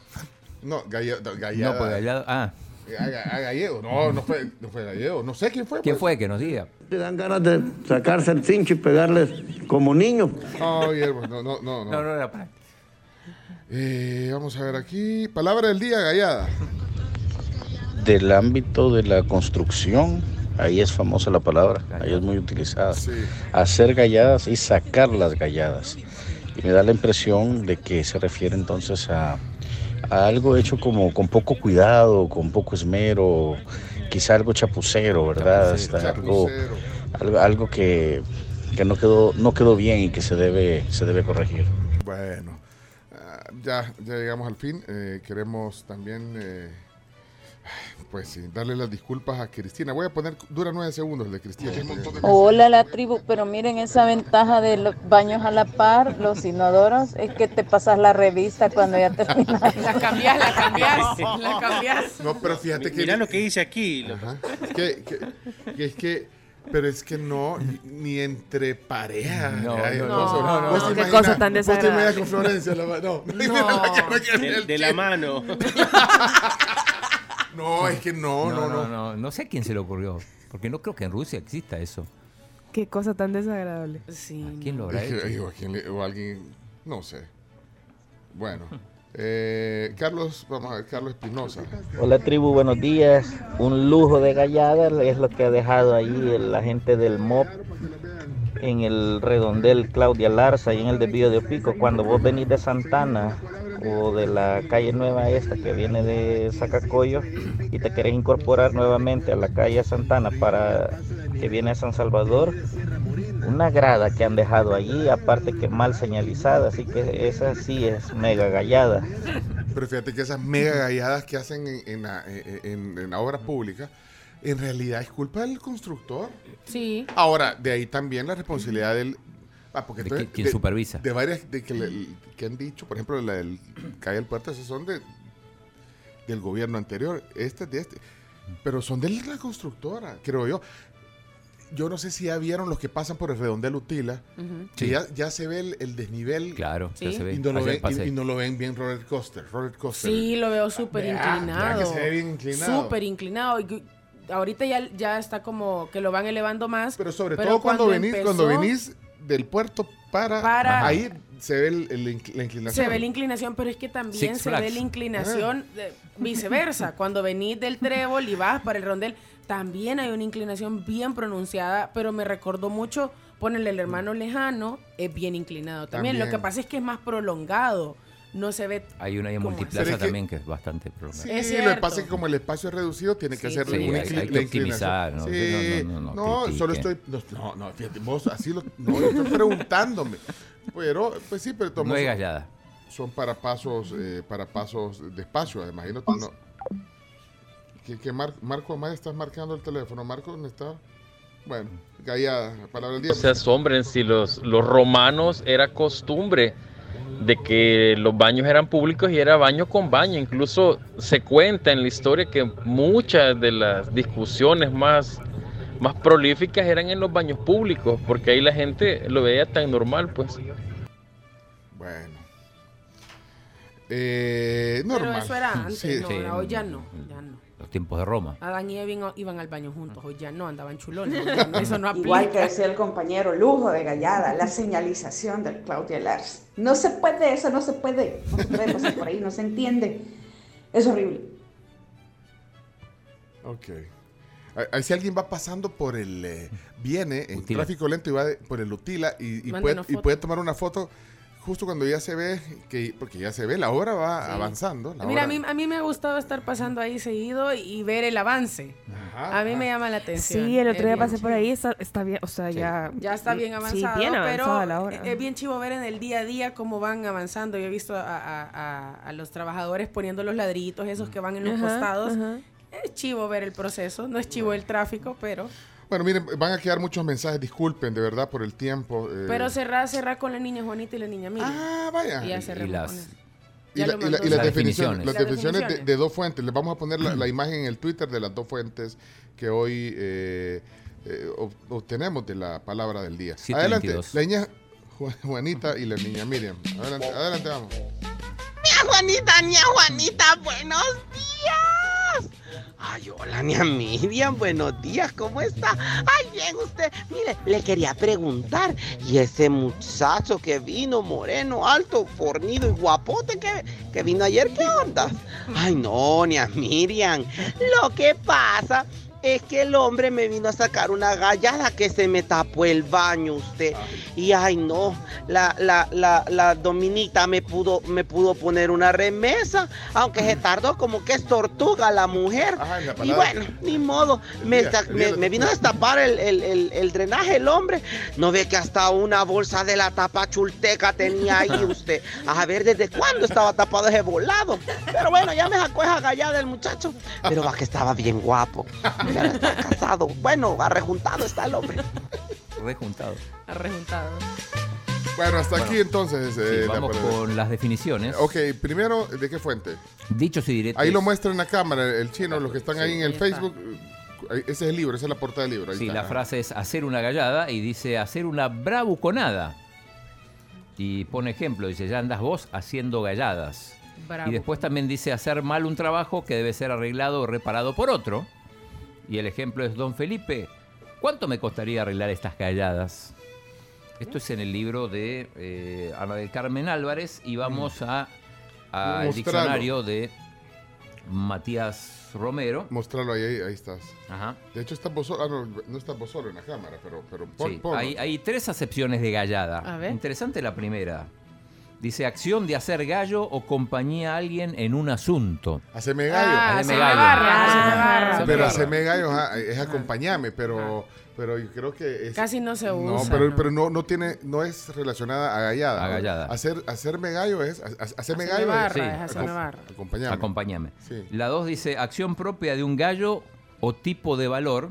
No, galle- no, gallada. No, pues Gallado. Ah. Ah, ah, gallego. No, no fue, no fue gallego. No sé quién fue. ¿Quién pues. fue? Que nos diga. Te dan ganas de sacarse el cincho y pegarles como niño. No, Guillermo, no, no, no. No, no era para. Eh, vamos a ver aquí. Palabra del día, gallada. Del ámbito de la construcción, ahí es famosa la palabra, ahí es muy utilizada. Hacer galladas y sacar las galladas. Y me da la impresión de que se refiere entonces a, a algo hecho como con poco cuidado, con poco esmero, quizá algo chapucero, ¿verdad? Hasta algo, algo, algo que, que no quedó, no quedó bien y que se debe, se debe corregir. Bueno, ah, ya, ya llegamos al fin. Eh, queremos también, eh, pues sí, darle las disculpas a Cristina. Voy a poner, dura nueve segundos el de Cristina. Hola la tribu, pero miren esa ventaja de los baños a la par, los inodoros, es que te pasas la revista cuando ya terminas. La cambias, la cambias, la cambias. No, pero fíjate que. Mira lo que dice aquí. lo- Es que, que- que es que, pero es que no, ni, entre pareja. No, no, no, no, no, qué cosa tan vos te desagradable. con Florencia. la- no, De, de la mano. No, es que no, no, no. no. No sé a quién se le ocurrió. Porque no creo que en Rusia exista eso. Qué cosa tan desagradable. Sí. ¿Quién lo habrá hecho? o, a quién le- o alguien, no sé. Bueno, eh, Carlos, vamos a ver, Carlos Espinosa. Hola tribu, buenos días. Un lujo de gallada es lo que ha dejado ahí la gente del MOP en el redondel Claudia Larza y en el desvío de Opico. Cuando vos venís de Santana o de la calle nueva esta que viene de Zacacoyo y te querés incorporar nuevamente a la calle Santana para que viene a San Salvador, una grada que han dejado allí, aparte que mal señalizada, así que esa sí es mega gallada. Pero fíjate que esas mega galladas que hacen en, en la, en- en- en la obra pública, en realidad es culpa del constructor. Sí. Ahora, de ahí también la responsabilidad del... Ah, porque De entonces- qui- quién supervisa. De varias de que, le- que han dicho, por ejemplo, la del calle del puerto, esas son de, del gobierno anterior, este es de este. Pero son de la constructora, creo yo. Yo no sé si ya vieron los que pasan por el redondel Utila, Ujú. que Sí. ya, ya se ve el, el desnivel. Claro, ya se ve. Y no, lo ven, y- no lo ven bien roller coaster. Roller coaster. Sí, lo veo súper Vea, vea inclinado. que se ve bien inclinado. Súper inclinado. Ahorita ya, ya está como que lo van elevando más. Pero sobre todo cuando, venís, cuando venís del puerto para, Para- ahí se ve el- la inclinación. Se ve la inclinación, pero es que también Six se ve la inclinación de- viceversa. Cuando venís del trébol y vas para el rondel, también hay una inclinación bien pronunciada, pero me recordó mucho, ponerle el hermano lejano, es bien inclinado también. Lo que pasa es que es más prolongado. No se ve Hay una ahí en ¿Cómo Multiplaza que- también que es bastante prolongada. Sí, Es lo que pasa es que como el espacio es reducido, tiene que hacer sí, una hay- hay que optimizar. ¿no? Sí, No, no, no, no, solo estoy... No, no, no, fíjate, vos así lo... No, estoy preguntándome. Pero, pues sí, pero todos No es gallada. Son para pasos, eh, para pasos despacio, además. Y no, no. ¿Qué, qué Mar- Marco Amaya estás marcando el teléfono? Marco, ¿dónde está? Bueno, gallada, palabra del día. No se asombren si los, los romanos era costumbre de que los baños eran públicos y era baño con baño. Incluso se cuenta en la historia que muchas de las discusiones más, más prolíficas eran en los baños públicos, porque ahí la gente lo veía tan normal, pues. Bueno. Eh, normal. Pero eso era antes, Sí. no, ahora hoy ya no, ya no. Los tiempos de Roma. Adán y Eva iban- iban al baño juntos, hoy ya no, andaban chulones. hoy ya no, Eso no aplica. Igual que decía el compañero Lujo de Gallada, la señalización del Claudia Lars. No se puede, eso no se puede. No se puede pasar por ahí, no se entiende. Es horrible. Ok. Si alguien va pasando por el. eh, viene en Utila. tráfico lento y va de- por el Utila y, y puede, Mándenos y foto. puede tomar una foto justo cuando ya se ve, que porque ya se ve, la hora va Sí. avanzando. la Mira, a hora- mí, a mí me ha gustado estar pasando ahí seguido y ver el avance. a mí me llama la atención. Sí, el otro Es día pasé por ahí, está, está bien, o sea, ya... Ya está bien sí, avanzado, bien pero la hora. es bien chivo ver en el día a día cómo van avanzando. Yo he visto a, a- a- a los trabajadores poniendo los ladrillitos, esos que van en los Ajá, costados. ajá. Es chivo ver el proceso, no es chivo el tráfico, pero... Bueno, miren, van a quedar muchos mensajes, disculpen de verdad por el tiempo. eh, Pero cerrar, cerrar con la niña Juanita y la niña Miriam. Ah, vaya. Y ya Y cerremos las- con eso. Y, Ya la- y la- y las Las definiciones, definiciones. las definiciones de, dos fuentes. Les vamos a poner la, la imagen en el Twitter de las dos fuentes que hoy eh, eh, ob- obtenemos de la palabra del día. 7:22. Adelante, la niña Ju- Juanita y la niña Miriam. Adelante, adelante vamos. Ña Juanita, ña Juanita, buenos días. Ay, hola, ña Miriam, buenos días, ¿cómo está? Ay, bien, usted. Mire, le quería preguntar, ¿y ese muchacho que vino, moreno, alto, fornido y guapote que, que vino ayer, qué onda? Ay, no, ña Miriam, lo que pasa es que el hombre me vino a sacar una gallada que se me tapó el baño usted. Y ay no, la, la, la, la dominita me pudo, me pudo poner una remesa, aunque se tardó como que es tortuga la mujer. Ajá, y bueno, ni modo, me, día, sa- me, vino a destapar el, el- el- el drenaje el hombre. No ve que hasta una bolsa de la tapa chulteca tenía ahí usted. A ver desde cuándo estaba tapado ese volado. Pero bueno, ya me sacó esa gallada el muchacho. Pero va que estaba bien guapo. Ya está casado. Bueno, arrejuntado está el hombre. Rejuntado. Arrejuntado. Bueno, hasta Bueno, aquí entonces. Sí, eh, vamos con las definiciones. Ok, primero, ¿de qué fuente? Dichos y directos. Ahí lo muestra en la cámara, el chino, los que están ahí en el está. Facebook. Ese es el libro, esa es la portada del libro. ahí Sí, está. la frase es hacer una gallada y dice hacer una bravuconada. Y pone ejemplo, dice, ya andas vos haciendo galladas. Bravo. Y después también dice hacer mal un trabajo que debe ser arreglado o reparado por otro. Y el ejemplo es, don Felipe, ¿cuánto me costaría arreglar estas galladas? Esto es en el libro de eh, Ana del Carmen Álvarez y vamos a al Mostralo. diccionario de Matías Romero. Mostrarlo ahí, ahí, ahí estás. Ajá. De hecho, vos solo. Ah, no, vos solo en la cámara, pero, pero pon, Sí, hay, hay tres acepciones de gallada. A ver. Interesante la primera. Dice acción de hacer gallo o compañía a alguien en un asunto. Haceme gallo. Ah, Haceme gallo. barra, pero haceme gallo es acompañame, pero, pero yo creo que es. Casi no se No, usa. pero, ¿no? pero no, no tiene, no es relacionada a gallada. A gallada. Hacer, hacerme gallo es, ha- ha- hacerme Haceme gallo barra, Sí. es hacerme Acom- barra. acompañame. Acompáñame. Sí. La dos dice acción propia de un gallo o tipo de valor.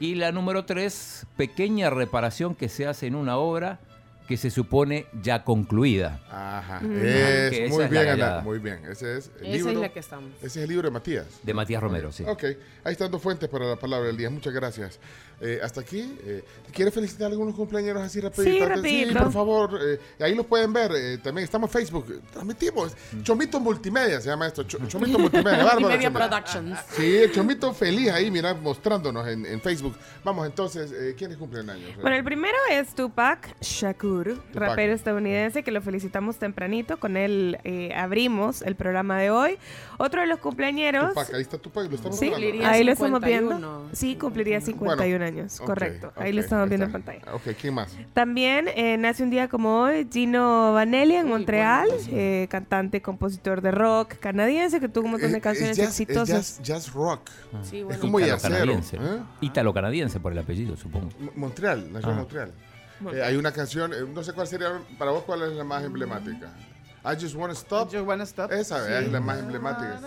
Y la número tres, pequeña reparación que se hace en una obra que se supone ya concluida. Ajá. Mm. Es Que muy bien, Ana, muy bien. Ese es el Esa libro. es la que estamos. Ese es el libro de Matías. De Matías Romero, sí. Ok, ahí están dos fuentes para la palabra del día. Muchas gracias. Eh, hasta aquí. Eh, ¿Quieres felicitar a algunos cumpleaños así rapidito? Sí, rapidito. por favor. eh, ahí los pueden ver. eh, también estamos en Facebook. Transmitimos. Chomito Multimedia se llama esto. Cho- Chomito Multimedia. Multimedia. Productions. Sí, Chomito feliz ahí, mira, mostrándonos en, en Facebook. Vamos entonces, eh, ¿quiénes cumplen años? Bueno, el primero es Tupac Shakur, rapero estadounidense que lo felicitamos tempranito. Con él eh, abrimos el programa de hoy. Otro de los cumpleañeros. Tupac, ahí está Tupac, lo estamos Sí, hablando. Cumpliría ahí lo estamos 51. viendo. Sí, cumpliría 51 Bueno, años, ok, correcto. Ahí ok, lo estamos viendo en está. pantalla. Ok, ¿quién más? También eh, nace un día como hoy Gino Vanelli en Montreal, eh, cantante, compositor de rock canadiense que tuvo un montón de Es- canciones es jazz, es exitosas. jazz, jazz rock. Sí, Es bueno. como yacero. Ítalo-canadiense. ¿eh? Ítalo-canadiense por el apellido, supongo. M- Montreal, nació en Ah. Montreal. Eh, hay una canción, eh, no sé cuál sería, para vos, ¿cuál es la más emblemática? I Just Wanna Stop. You wanna stop? Esa Sí. es la más emblemática.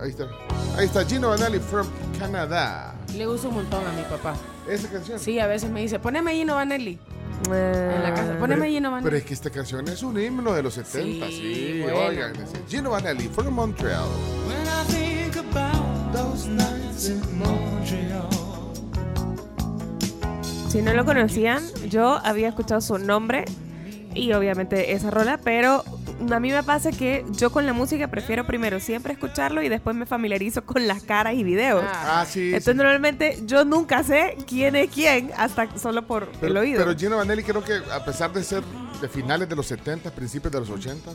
Ahí está. Ahí está Gino Vanelli from Canadá. Le uso un montón a mi papá. Esa canción. Sí, a veces me dice, poneme Gino Vanelli. En la casa. Poneme Gino Vanelli. Pero es que esta canción es un himno de los 70, sí. Sí, bueno. Oigan, Gino Vanelli, from Montreal. Si no lo conocían, yo había escuchado su nombre y obviamente esa rola, pero a mí me pasa que yo con la música prefiero primero siempre escucharlo y después me familiarizo con las caras y videos. Ah, sí. Entonces sí. normalmente yo nunca sé quién es quién hasta solo por el oído. pero Gino Vanelli creo que a pesar de ser de finales de los 70, principios de los 80,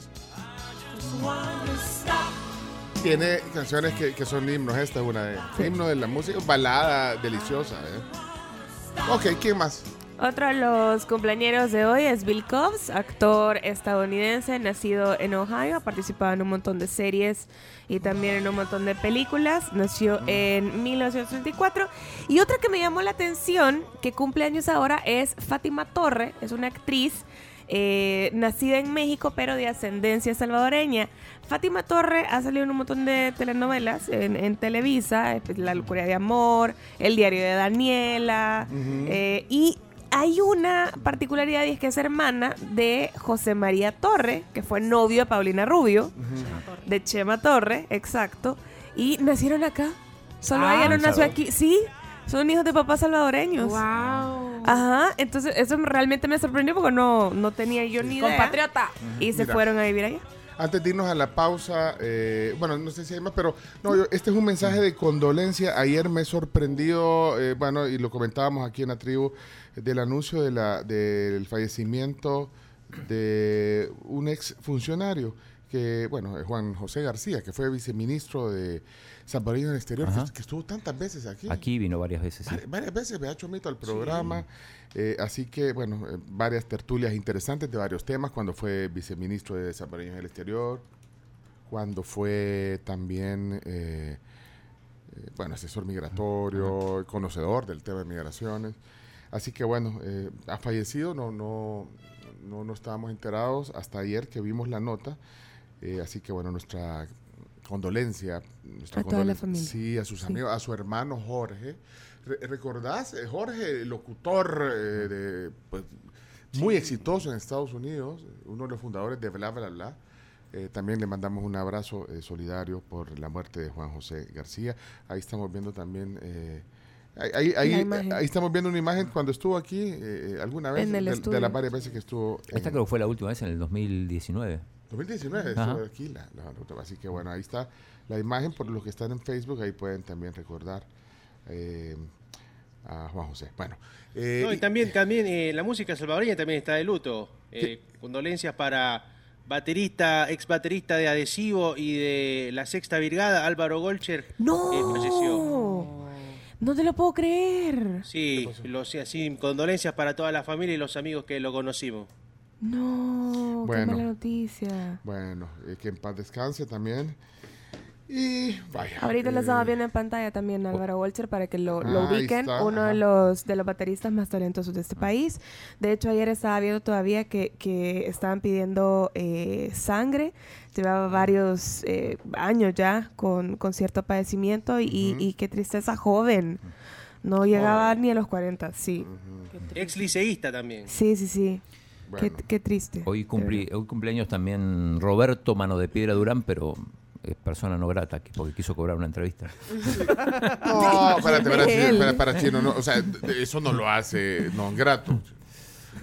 tiene canciones que, que son himnos. Esta es una de himno de la música, balada deliciosa. ¿eh? Ok, ¿quién más? Otro de los cumpleañeros de hoy es Bill Cobbs, actor estadounidense, nacido en Ohio, ha participado en un montón de series y también en un montón de películas. Nació en 1934. Y otra que me llamó la atención, que cumple años ahora, es Fátima Torre, es una actriz eh, nacida en México, pero de ascendencia salvadoreña. Fátima Torre ha salido en un montón de telenovelas en, en Televisa, eh, La Locura de Amor, El Diario de Daniela, eh, y hay una particularidad y es que es hermana de José María Torre, que fue novio de Paulina Rubio, de Chema Torre, exacto, y nacieron acá. Solo Ah, ella no ¿en nació aquí. Sí, son hijos de papás salvadoreños. Wow. Ajá, entonces eso realmente me sorprendió porque no, no tenía yo ni idea. Compatriota. Y se Mira. fueron a vivir allá. Antes de irnos a la pausa, eh, bueno, no sé si hay más, pero no, yo- este es un mensaje de condolencia. Ayer me sorprendió, eh, bueno, y lo comentábamos aquí en la tribu, del anuncio de la, del fallecimiento de un ex funcionario, que, bueno, es Juan José García, que fue viceministro de Salvadoreño en el Exterior, que, que estuvo tantas veces aquí. Aquí vino varias veces. sí. Varias veces me ha hecho mito al programa. eh, así que, bueno, eh, varias tertulias interesantes de varios temas. Cuando fue viceministro de Salvadoreños en el Exterior, cuando fue también, eh, bueno, asesor migratorio, conocedor del tema de migraciones. Así que, bueno, ha fallecido, no, no, no, no estábamos enterados hasta ayer que vimos la nota. eh, así que, bueno, nuestra condolencia. Nuestra A toda la condolencia- familia. Sí, a sus Sí. amigos, a su hermano Jorge. Re- ¿Recordás? eh, Jorge, locutor eh, de, pues, muy exitoso en Estados Unidos, uno de los fundadores de Bla Bla Bla. Eh, también le mandamos un abrazo eh, solidario por la muerte de Juan José García. Ahí estamos viendo también... eh, ahí, ahí- ahí- La imagen. ahí estamos viendo una imagen cuando estuvo aquí eh, alguna vez, En el de, de las varias veces que estuvo Esta en creo que fue la última vez en el 2019. 2019, Ajá. estuvo aquí la, la ruta. Así que bueno, ahí está la imagen, por los que están en Facebook, ahí pueden también recordar eh, a Juan José. Bueno, eh, No, y y- también, también eh, la música salvadoreña también está de luto. Eh, condolencias para baterista, ex baterista de Adhesivo y de la Sexta Brigada, Álvaro Golcher. ¡No! eh, falleció. No te lo puedo creer. Sí, los, así, condolencias para toda la familia y los amigos que lo conocimos. No, Bueno. qué mala noticia. bueno, eh, que en paz descanse también. Y vaya. Ahorita lo eh, estaba viendo en pantalla también Álvaro Walcher para que lo, lo Ah, ubiquen, está, uno ajá. de los de los bateristas más talentosos de este país. De hecho, ayer estaba viendo todavía que, que estaban pidiendo eh, sangre. Llevaba varios eh, años ya con, con cierto padecimiento y, y qué tristeza joven. No llegaba ni a los 40, sí. Ex liceísta también. Sí, sí, sí. Qué, Bueno. qué triste. Hoy, cumpli- hoy cumpleaños también Roberto Mano de Piedra Durán, pero es persona no grata porque quiso cobrar una entrevista. No, espérate, para, para Chino, no, o sea, eso no lo hace no grato.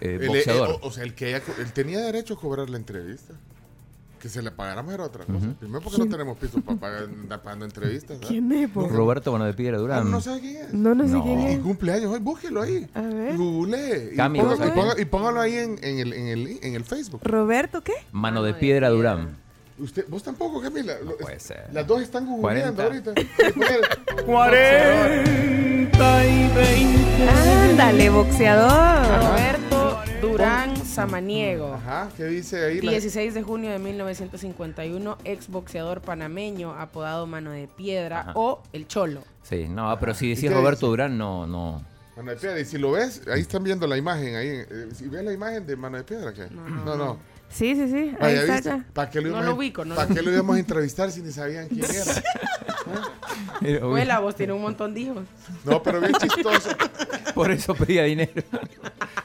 Eh, eh, boxeador. o, o sea, el que él tenía derecho a cobrar la entrevista. Que se le pagáramos era otra cosa. Primero porque no tenemos piso para pagar andar pagando entrevistas. ¿ah? ¿Quién es? Roberto Mano de Piedra Ah, Durán. no sabe quién es. No, no sé No. quién Y es. cumpleaños hoy, búsquelo ahí. A ver. Google. Y, Cami, ponga- ¿vos sabés y ponga- y póngalo ahí en, en el, en, el, en el Facebook. ¿Roberto qué? Mano de Piedra Durán. Usted, vos tampoco, Camila. Puede ser. Las dos están googleando 40. ahorita. 40 y 20. Ándale, boxeador. Roberto Durán Samaniego. Ajá, ¿qué dice ahí? la- 16 de junio de 1951, ex boxeador panameño, apodado Mano de Piedra Ajá. o El Cholo. Sí, no, pero si ¿Y decís Roberto dice? Durán, no, no. Mano de Piedra. Y si lo ves, ahí están viendo la imagen. ahí eh, Si ves la imagen de Mano de Piedra, ¿qué? No, no. Sí, sí, sí. Ahí Vaya, está. ¿Para qué lo No lo ubico, no ¿para lo qué lo íbamos a entrevistar si ni sabían quién era? Abuela, vos tienes un montón de hijos. No, pero bien chistoso. Por eso pedía dinero.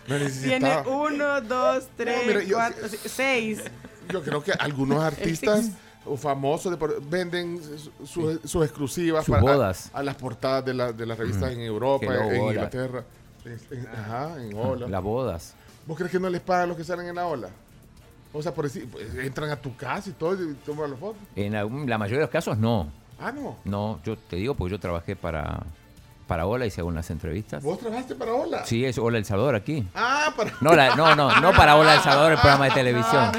No Tiene uno, dos, tres, mira, yo- cuatro, ci- seis. Yo creo que algunos artistas o famosos de por- venden su- su- sus exclusivas Sus bodas. A, a las portadas de, la- de las revistas Mm. en Europa, Hello, en. Inglaterra. en- en- ajá, en Ola. Las bodas. ¿Vos crees que no les pagan los que salen en la ola? O sea, por decir, pues, entran a tu casa y todo y toman las fotos. En la mayoría de los casos no. Ah, no. No, yo te digo porque yo trabajé para, para Ola, hice algunas entrevistas. ¿Vos trabajaste para Ola? Sí, es Hola El Salvador aquí. Ah, para. No, la- no, no, no para Hola El Salvador, el programa de televisión.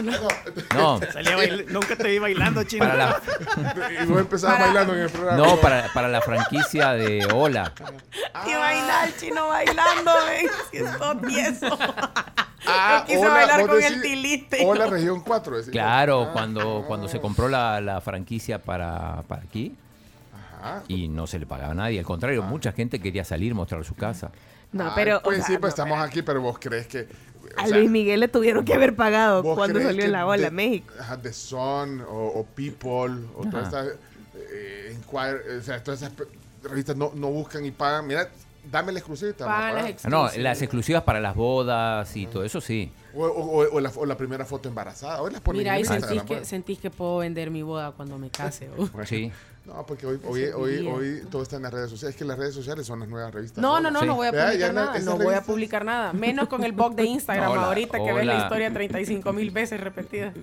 No, Salía bail- Nunca te vi bailando, chino. para la, Y vos empezabas bailando en el programa. no para, para la franquicia de Hola. Y baila el chino bailando, ven. Si es todo tieso. Ah, Yo quise Ola, bailar con decís, el tiliste. Hola, región 4. decís. Claro, Ah, cuando, cuando se compró la, la franquicia para, para aquí Ajá. y no se le pagaba a nadie. Al contrario, mucha gente quería salir, mostrar su casa. No, Ay, pero. o Pues sea, sí, pues no, estamos aquí, pero vos crees que. o A sea, Luis Miguel le tuvieron que haber pagado ¿vos cuando salió en la ola The- México. Ajá, The Sun o, o People o todas estas eh, Enquire, o sea, todas esas revistas no, no buscan y pagan. Mira, dame la exclusiva y te vamos a Pagan las pagar. Ah, No, las exclusivas para las bodas y todo eso sí. O, o- o- o la, o la primera foto embarazada. Hoy las ponen Mira, en ahí Instagram, sentís que, sentís que puedo vender mi boda cuando me case. uh. Sí. No, porque hoy, hoy, hoy, hoy todo está en las redes sociales. Es que las redes sociales son las nuevas revistas. No, no, no, Sí. no voy a Vea, ya publicar no- nada. No voy a publicar nada. Menos con el blog de Instagram Hola, ahorita que ves la historia 35 mil veces repetida.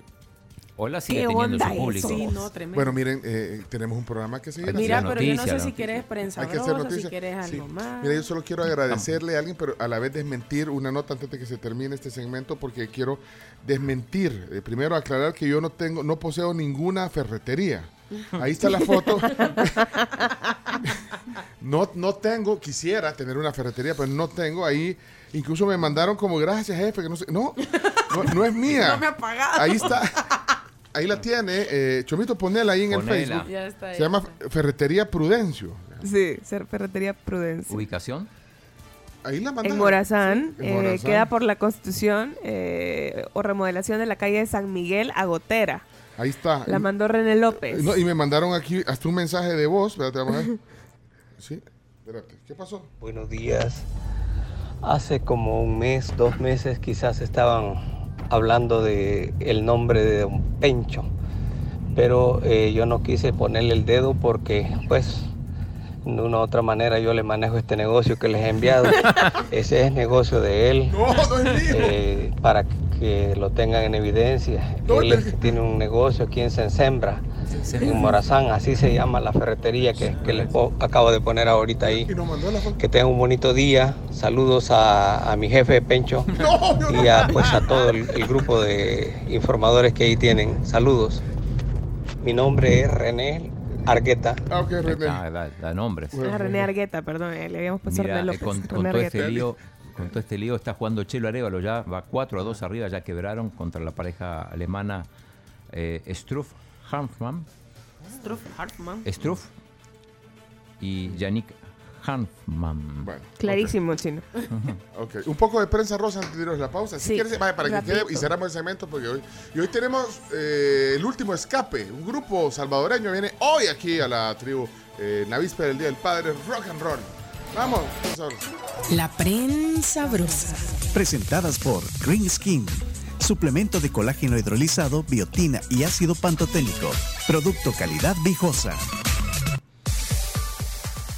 Hola sigue ¿Qué teniendo onda su público. Sí, no, tremendo. Bueno, miren, eh, tenemos un programa que seguir. Hay que Mira, pero yo no noticias, sé ¿no? si quieres prensa Hay que hacer brosa, si noticias. quieres Sí. algo más. Mira, yo solo quiero agradecerle a alguien, pero a la vez desmentir una nota antes de que se termine este segmento, porque quiero desmentir. Eh, primero aclarar que yo no tengo, no poseo ninguna ferretería. Ahí está la foto. no, no tengo, quisiera tener una ferretería, pero no tengo. Ahí incluso me mandaron como gracias, jefe, que no sé. No, no, no es mía. No me ha pagado. Ahí está. Ahí la tiene. Eh, Chomito, ponela ahí en el. Facebook. Ya está, Se llama está. Ferretería Prudencio. Sí, ser ferretería Prudencia. Ubicación. Ahí la mandaron. En Morazán, Sí, en eh, Morazán. queda por la construcción eh, o remodelación de la calle de San Miguel a Gotera. Ahí está. La mandó René López. No, y me mandaron aquí hasta un mensaje de voz. Espérate, vamos a ver. Sí, espérate. ¿Qué pasó? Buenos días. Hace como un mes, dos meses quizás estaban hablando de el nombre de Don Pencho, pero eh, yo no quise ponerle el dedo porque pues de una u otra manera yo le manejo este negocio que les he enviado. Ese es negocio de él. No, no es mío. eh, para que lo tengan en evidencia. Él es que tiene un negocio aquí en Sensembra, en Morazán, así se llama la ferretería que, que les acabo de poner ahorita ahí. Que tengan un bonito día. Saludos a, a mi jefe Pencho y a, pues, a todo el, el grupo de informadores que ahí tienen. Saludos. Mi nombre es René Argueta. Ah, ok, René. Ah, da, da nombres. Ah, René Argueta, perdón, eh, le habíamos puesto Mira, eh, López. con, todo este lío, con todo este lío está jugando Chelo Arevalo ya, va 4 a 2 arriba, ya quebraron contra la pareja alemana eh, Struff Hanfmann, Struff Hartmann. Struff y Yannick Hanfmann. Bueno, Clarísimo, chino. ok. Un poco de prensa rosa antes de irnos a la pausa. Si Sí, quieres, vaya, para que quede y cerramos el segmento porque hoy. Y hoy tenemos eh, el último escape. Un grupo salvadoreño viene hoy aquí a la tribu. eh, en la víspera del Día del Padre, rock and roll. Vamos, profesor. La prensa brosa. Presentadas por Green Skin. Suplemento de colágeno hidrolizado, biotina y ácido pantoténico. Producto calidad viejosa.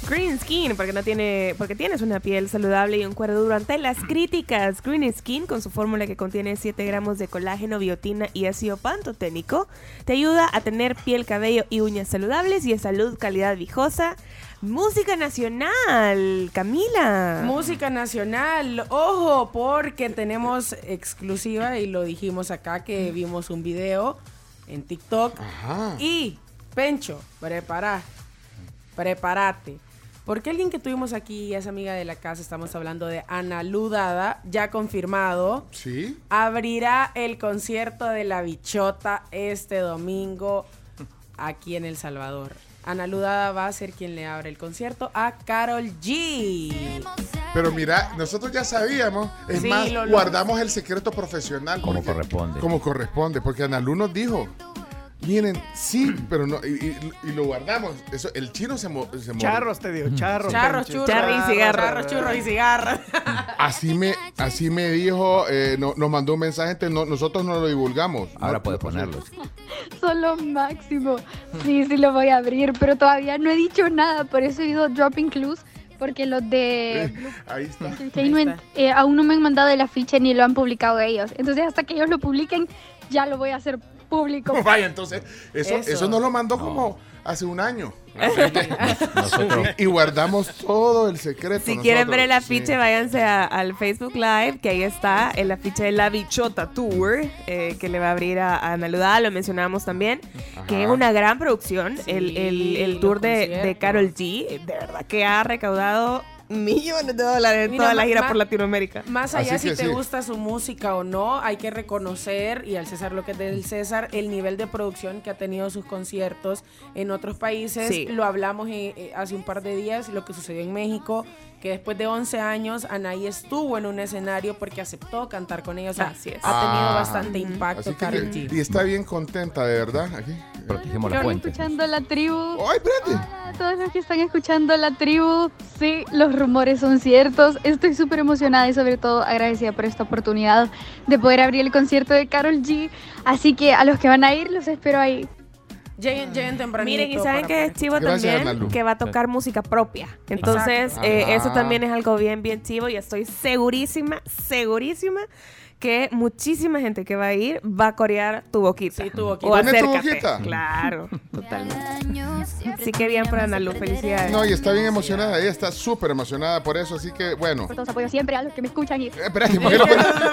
Green Skin, porque no tiene, porque tienes una piel saludable y un cuero duro ante las críticas. Green Skin, con su fórmula que contiene 7 gramos de colágeno, biotina y ácido pantoténico, te ayuda a tener piel, cabello y uñas saludables y de salud, calidad viejosa. Música nacional, Camila. Música nacional, ojo, porque tenemos exclusiva y lo dijimos acá que vimos un video en TikTok. Ajá. Y, Pencho, prepara, prepárate. Porque alguien que tuvimos aquí es amiga de la casa, estamos hablando de Ana Ludada, ya confirmado, Sí. abrirá el concierto de La Bichota este domingo aquí en El Salvador. Ana Ludada va a ser quien le abre el concierto a Carol G. Pero mira, nosotros ya sabíamos, es Sí, más, lo- lo- guardamos el secreto profesional. Como porque- corresponde. Como corresponde, porque Analu nos dijo, miren, sí, pero no, y, y- y lo guardamos. Eso, el chino se, mo- se mor- Charros te digo, charros. Charros, churros. Charro y cigarro. Charros, churros y cigarros. Así me, así me dijo, eh, no- nos mandó un mensaje, entonces no- nosotros no lo divulgamos. Ahora No, puedes no, ponerlos. Son lo máximo. Sí, sí lo voy a abrir, pero todavía no he dicho nada, por eso he ido dropping clues, porque los de ahí está. Eh, aún no me han mandado el afiche ni lo han publicado ellos. Entonces hasta que ellos lo publiquen, ya lo voy a hacer público. Vaya, entonces, eso, eso. Eso. nos lo mandó como hace un año. Nosotros- y, y guardamos todo el secreto. Si quieren ver el nosotros. afiche, Sí. váyanse a- al Facebook Live, que ahí está el afiche de la Bichota Tour, eh, que le va a abrir a, a Ana Ludá, lo mencionamos también, que es una gran producción, el, el- el tour de, de. Carol G, de verdad que ha recaudado millones de dólares en Mira, toda la gira por Latinoamérica. Más allá Así si te sí. gusta su música o no, hay que reconocer, y al César lo que es del César, el nivel de producción que ha tenido sus conciertos en otros países. Sí. Lo hablamos eh, eh, hace un par de días, lo que sucedió en México, que después de 11 años Anaí estuvo en un escenario porque aceptó cantar con ellos. O sea, Así es. Ha tenido Ah. bastante impacto Karol G. y está bien contenta, de verdad. Aquí. Protegemos la Están fuente. escuchando la tribu. ¡Ay, espérate! A todos los que están escuchando la tribu, sí, los rumores son ciertos. Estoy súper emocionada y sobre todo agradecida por esta oportunidad de poder abrir el concierto de Carol G. Así que a los que van a ir, los espero ahí. Lleguen, lleguen tempranito. Miren, y saben que es chivo Gracias, también, que va a tocar música propia. Entonces, Exacto. eh, eso también es algo bien, bien chivo y estoy segurísima, segurísima que muchísima gente que va a ir va a corear tu boquita. Sí, tu boquita. O ¿Pone tu acércate. boquita? Claro, totalmente. Así que bien por Ana Lu, felicidades. No, y está bien emocionada. Ella está súper emocionada por eso. Así que, bueno. Por todo su apoyo siempre a los que me escuchan y Eh, Espérate, ¿por qué no,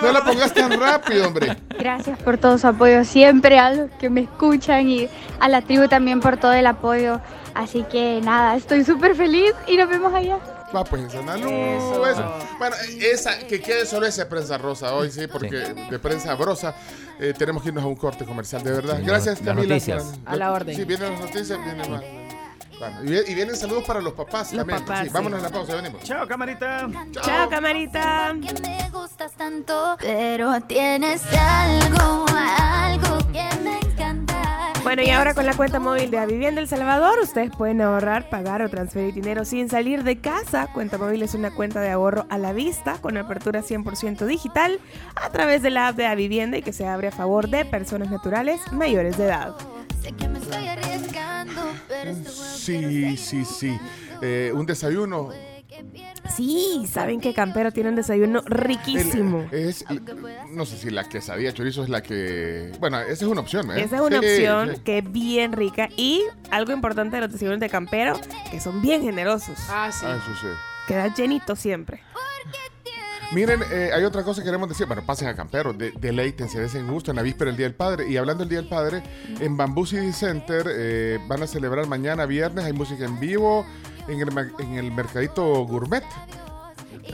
no la pongas tan rápido, hombre? gracias por todo su apoyo siempre a los que me escuchan y a la tribu también por todo el apoyo. Así que nada, estoy súper feliz y nos vemos allá. Va, pues, Analu, Eso. eso. Bueno, esa, que quede solo esa prensa rosa hoy, sí, porque de prensa brosa eh, tenemos que irnos a un corte comercial, de verdad. Sí, Gracias, las Camila. noticias. A la orden. Sí, vienen las noticias, vienen más. Bueno, y, vi- y vienen saludos para los papás Los también. papás, sí, sí. vámonos a la pausa, venimos. Chao, camarita. Chao, camarita. que me gustas tanto, pero tienes algo, algo que me. Bueno, y ahora con la cuenta móvil de Avivienda El Salvador, ustedes pueden ahorrar, pagar o transferir dinero sin salir de casa. Cuenta móvil es una cuenta de ahorro a la vista con apertura 100% digital a través de la app de Avivienda y que se abre a favor de personas naturales mayores de edad. Sé que me estoy arriesgando, pero este Sí, sí, sí. Eh, un desayuno. Sí, saben que Campero tiene un desayuno riquísimo. El- es, no sé si la quesadilla chorizo es la que. Bueno, esa es una opción, ¿eh? Esa es una Sí, opción sí. que es bien rica y algo importante de los desayunos de Campero, que son bien generosos. Ah, sí. Ah, eso sí. Queda llenito siempre. Miren, eh, hay otra cosa que queremos decir. Bueno, pasen a Campero, de, deleítense, desen gusto en la víspera del Día del Padre. Y hablando del Día del Padre, en Bamboo City Center eh, van a celebrar mañana viernes. Hay música en vivo en el, en el Mercadito Gourmet.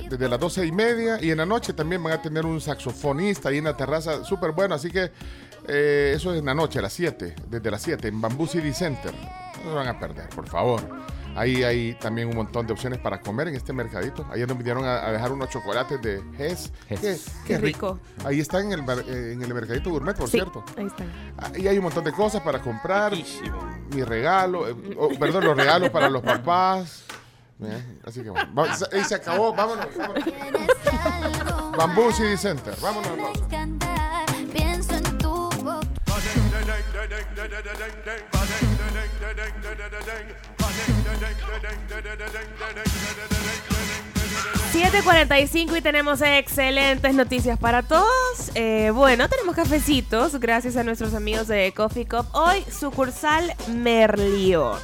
Desde las doce y media. Y en la noche también van a tener un saxofonista ahí en la terraza. Súper bueno. Así que eh, eso es en la noche, a las 7. Desde las 7 en Bamboo City Center. No se van a perder, por favor. Ahí hay también un montón de opciones para comer en este mercadito. Ayer nos vinieron a, a dejar unos chocolates de Hess. Hess. Qué, Qué rico. Ahí está en el, eh, en el mercadito gourmet, por Sí, cierto. ahí están. Ahí hay un montón de cosas para comprar. Mi regalo, eh, oh, perdón, los regalos para los papás. Eh, Así que bueno, va- se- ahí se acabó. Vámonos. vámonos. Bamboo City Center. Vámonos a 7.45 y tenemos excelentes noticias para todos. Eh, bueno, tenemos cafecitos gracias a nuestros amigos de Coffee Cup. Hoy sucursal Merliot.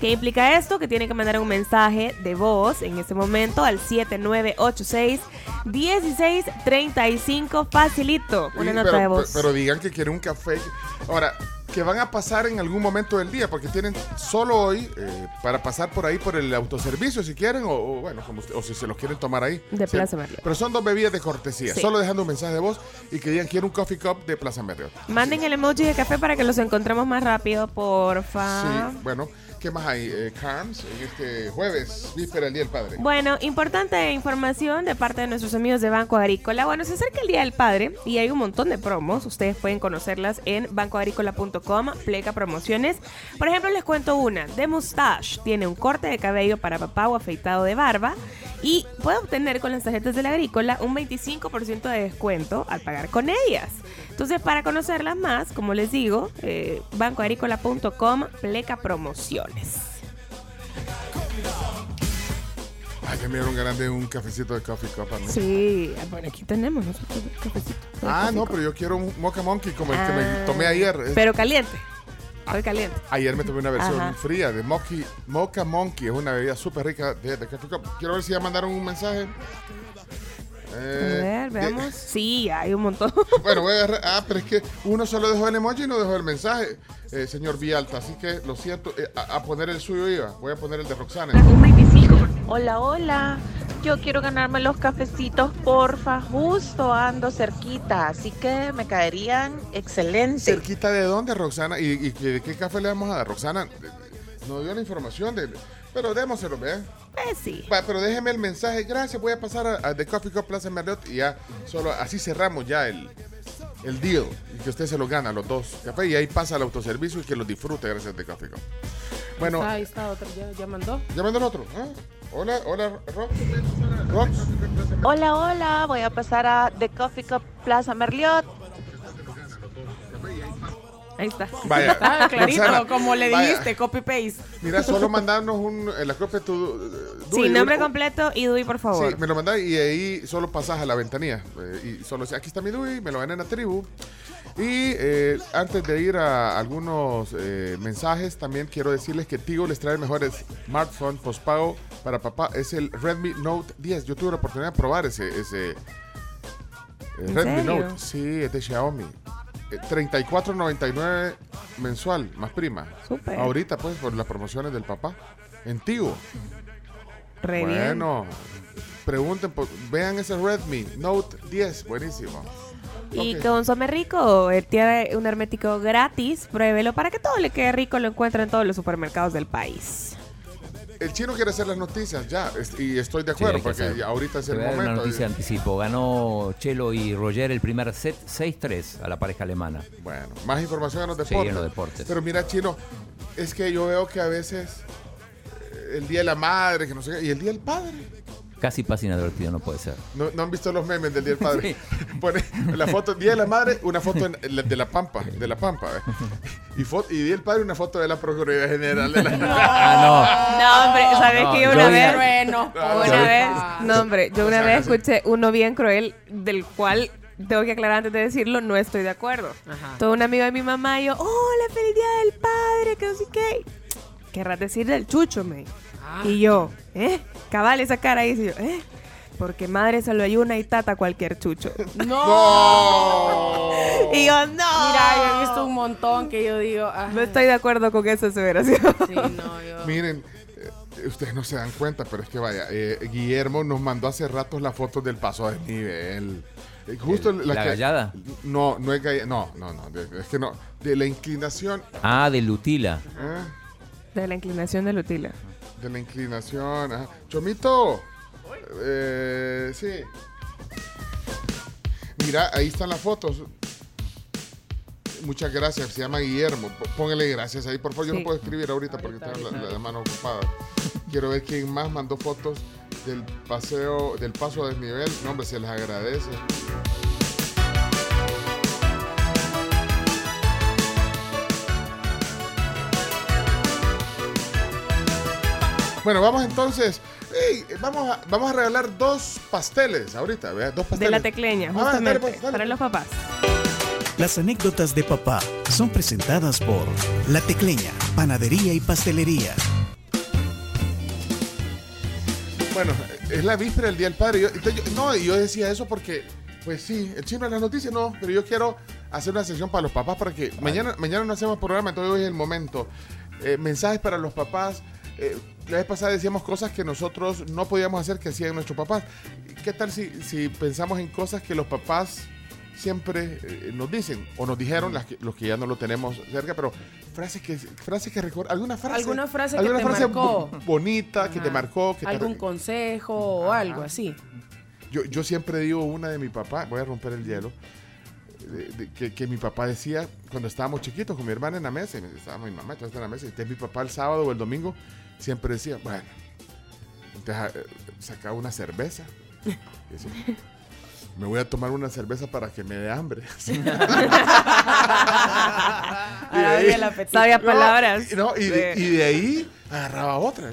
¿Qué implica esto? Que tienen que mandar un mensaje de voz en este momento al 7986-1635. Facilito. Una Sí, nota pero, de voz. Pero digan que quieren un café. Ahora, que van a pasar en algún momento del día, porque tienen solo hoy eh, para pasar por ahí por el autoservicio si quieren, o, o bueno, como o si se los quieren tomar ahí. De Sí. Plaza Merliot. Pero son dos bebidas de cortesía, Sí. solo dejando un mensaje de voz y que digan quiero un coffee cup de Plaza Merliot. Manden el emoji de café para que los encontremos más rápido, porfa. Sí, bueno, ¿Qué más hay, eh, Carms, en este jueves, víspera del Día del Padre? Bueno, importante información de parte de nuestros amigos de Banco Agrícola. Bueno, se acerca el Día del Padre y hay un montón de promos. Ustedes pueden conocerlas en bancoagrícola.com, pleca promociones. Por ejemplo, les cuento una. The Mustache tiene un corte de cabello para papá o afeitado de barba y puede obtener con las tarjetas de la Agrícola un 25% de descuento al pagar con ellas. Entonces, para conocerlas más, como les digo, eh, pleca promociones. Ay, ya me dieron ganas de un cafecito de Coffee Cup. ¿no? Sí, ah, bueno, aquí tenemos nosotros un cafecito. Ah, no, pero yo quiero un Mocha Monkey como el que me Ah, tomé ayer. Pero caliente. Hoy caliente. Ayer me tomé una versión Ajá. fría de Mochi, Mocha Monkey. Es una bebida súper rica de, de Coffee Cup. Quiero ver si ya mandaron un mensaje. A Eh, ver, de- veamos. Sí, hay un montón. Bueno, voy a agarrar- Ah, pero es que uno solo dejó el emoji y no dejó el mensaje, eh, señor Vialta. Así que lo siento. eh, a, a poner el suyo iba. Voy a poner el de Roxana. Hola, hola. Yo quiero ganarme los cafecitos, porfa. Justo ando cerquita, así que me caerían excelente. ¿Cerquita de dónde, Roxana? ¿Y, y de qué café le vamos a dar? Roxana eh, nos dio la información de... Pero démoselo, ¿ve? Eh, sí. Va, pero déjeme el mensaje. Gracias, voy a pasar a, a The Coffee Cup Plaza Marriott y ya solo así cerramos ya el, el deal. Y que usted se lo gana, los dos cafés. Y ahí pasa el autoservicio y que los disfrute gracias a The Coffee Cup. Bueno, Ahí está otro, ya, ya mandó. ya mandó el otro. ¿ah? Hola, hola, Rox. Rox. Hola, hola. Voy a pasar a The Coffee Cup Plaza Merliot. Ahí está. Vaya, Está clarito, Roxana, como le vaya. dijiste, copy-paste. Mira, solo mandarnos un, en la copia tu... Sí, nombre completo y DUI, por favor. Sí, me lo mandás y ahí solo pasas a la ventanilla. eh, y solo aquí está mi DUI, me lo dan en la tribu. Y eh, antes de ir a algunos eh, mensajes, también quiero decirles que Tigo les trae mejores smartphone postpago para papá. Es el Redmi Note 10. Yo tuve la oportunidad de probar ese, ese eh, ¿En Redmi serio? Note. Sí, es de Xiaomi. Eh, 34.99 mensual, más prima. Súper. Ahorita, pues, por las promociones del papá. En Tigo. Re bien. Bueno, pregunten, por- vean ese Redmi Note 10, buenísimo. Y Ok. con Some Rico eh, tiene un hermético gratis. Pruébelo para que todo le quede rico. Lo encuentra en todos los supermercados del país. El chino quiere hacer las noticias ya, y estoy de acuerdo, porque hacer. ahorita es el dar Una momento. noticia de anticipo. Ganó Chelo y Roger el primer set 6-3 a la pareja alemana. Bueno, más información en los Sí, deportes. en los deportes. Pero mira, chino, es que yo veo que a veces eh, el día de la madre, que no sé qué, y el día del padre. Casi pasa inadvertido, no puede ser. ¿No, no han visto los memes del Día del Padre? Pone la foto, Día de la Madre, una foto en- de la Pampa, de la Pampa. ¿eh? Y, y Día del Padre, una foto de la Procuraduría General de la... Ah, No, hombre, ¿sabes No, que yo una vez. Bueno, Una Yo- vez. No, hombre, yo O una sea, vez escuché uno bien cruel, del cual tengo que aclarar antes de decirlo, no estoy de acuerdo. Ajá. Todo un amigo de mi mamá y yo, hola, feliz día del padre, que no sé qué. Querrás decir del chucho, me. Ah. Y yo, ¿eh? Cabal, esa cara y yo, ¿eh? Porque madre solo hay una y tata cualquier chucho. ¡No! Y yo, no. Mira, yo he visto un montón que yo digo. ajá. No estoy de acuerdo con esa aseveración. Sí, no, yo. Miren, eh, ustedes no se dan cuenta, pero es que vaya, eh, Guillermo nos mandó hace ratos las fotos del paso de nivel. Eh, Justo El- la, ¿la que- gallada? No, no es gallada. No, no, no. es que no. De la inclinación. Ah, de Lutila. ¿eh? De la inclinación de Lutila. De la inclinación. ajá. Chomito. Eh, sí. Mira, ahí están las fotos. Muchas gracias. Se llama Guillermo. Póngale gracias ahí, por favor. Yo Sí. no puedo escribir ahorita porque tengo la- la mano ocupada. Quiero ver quién más mandó fotos del paseo, del paso a desnivel. No, hombre, se les agradece. Bueno, vamos entonces. Vamos, a, vamos a regalar dos pasteles ahorita, ¿vea? Dos pasteles. De la tecleña, Ah, dale, justamente. pues, dale. Para los papás. Las anécdotas de papá son presentadas por La Tecleña, Panadería y Pastelería. Bueno, es la víspera del Día del Padre. Yo- yo- no, y yo decía eso porque, pues sí, el chino en las noticias no, pero yo quiero hacer una sesión para los papás para que mañana, mañana no hacemos programa, entonces hoy es el momento. Eh, mensajes para los papás. Eh, la vez pasada decíamos cosas que nosotros no podíamos hacer que hacían nuestros papás. ¿Qué tal si, si pensamos en cosas que los papás siempre eh, nos dicen, o nos dijeron las que- los que ya no lo tenemos cerca, pero frases que, frases que recuerdan, alguna frase. ¿Alguna frase que alguna te frase marcó? bonita que te marcó. Que te- ¿Algún consejo o algo así? yo, yo siempre digo una de mi papá, voy a romper el hielo, de- de- que, que mi papá decía cuando estábamos chiquitos con mi hermana en la mesa, y estaba mi mamá, en la mesa, y entonces mi papá el sábado o el domingo siempre decía, bueno, entonces eh, sacaba una cerveza. y decía, me voy a tomar una cerveza para que me dé hambre. Y de Sabía No, palabras. y- no, y, Sí. y de ahí agarraba otra.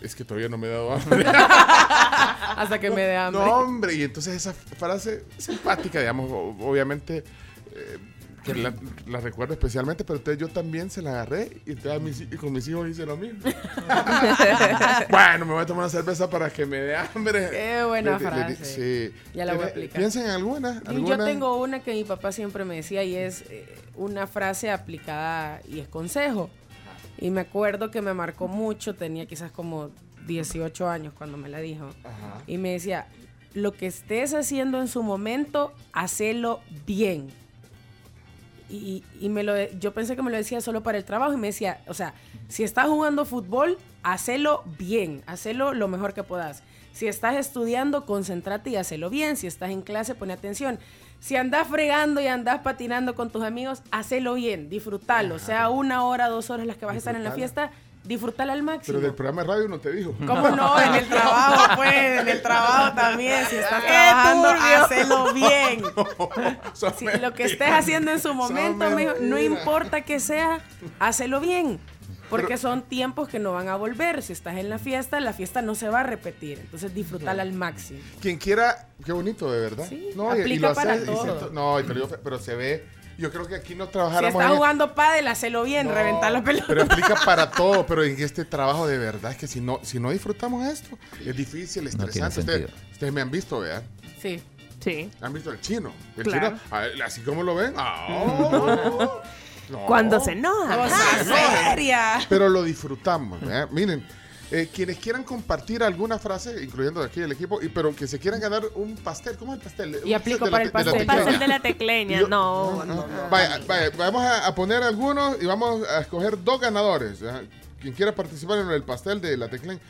Es que todavía no me he dado hambre. Hasta que me dé hambre. No, hombre, y entonces esa frase simpática, digamos, obviamente, eh, que la, la recuerdo especialmente, pero entonces yo también se la agarré y, entonces a mis hi- y con mis hijos hice lo mismo. bueno, me voy a tomar una cerveza para que me dé hambre. Qué buena Le- frase. sí. Ya la voy a aplicar. Piensen en alguna. Yo- alguna. Yo tengo una que mi papá siempre me decía y es eh, una frase aplicada y es consejo. Y me acuerdo que me marcó mucho, tenía quizás como 18 años cuando me la dijo. Ajá. Y me decía, lo que estés haciendo en su momento, hacelo bien. Y, y me lo, yo pensé que me lo decía solo para el trabajo y me decía, o sea, si estás jugando fútbol, hacelo bien, hacelo lo mejor que puedas. Si estás estudiando, concéntrate y hacelo bien. Si estás en clase, pone atención. Si andas fregando y andas patinando con tus amigos, hacelo bien, disfrútalo. Sea una hora, dos horas las que vas a estar en la fiesta, disfrútala al máximo. Pero del programa de radio no te dijo. ¿Cómo no? En el trabajo, pues, en el trabajo también. Si estás ¡Qué trabajando, hacelo bien. Si lo que estés haciendo en su momento, mijo, no importa que sea, hacelo bien. Porque son tiempos que no van a volver. Si estás en la fiesta, la fiesta no se va a repetir. Entonces disfrútala al máximo. Quien quiera, qué bonito, de verdad. Sí, no, y- y aplica lo para hace- y todo. siento- no, pero, yo- pero se ve. Yo creo que aquí no Si trabajáramos. estás en- jugando pádel, hacelo bien, reventar la pelota. Pero aplica para todo, pero en este trabajo de verdad es que si no, si no disfrutamos esto, es difícil, No estresante. Ustedes, sentido. ustedes me han visto, vean. Sí. Sí. ¿Han visto el chino? El Claro. chino, así como lo ven. ah, no. Cuando se enoja. Cosa Ah, seria. Pero lo disfrutamos. ¿verdad? Miren, eh, quienes quieran compartir alguna frase, incluyendo de aquí el equipo, y, pero que se quieran ganar un pastel. ¿Cómo es el pastel? Y aplico para la- el de la pastel. de la tecleña. Yo- No, no. Vaya, vaya, vamos a, a poner algunos y vamos a escoger dos ganadores. ¿ya? Quien quiera participar en el pastel de la tecleña.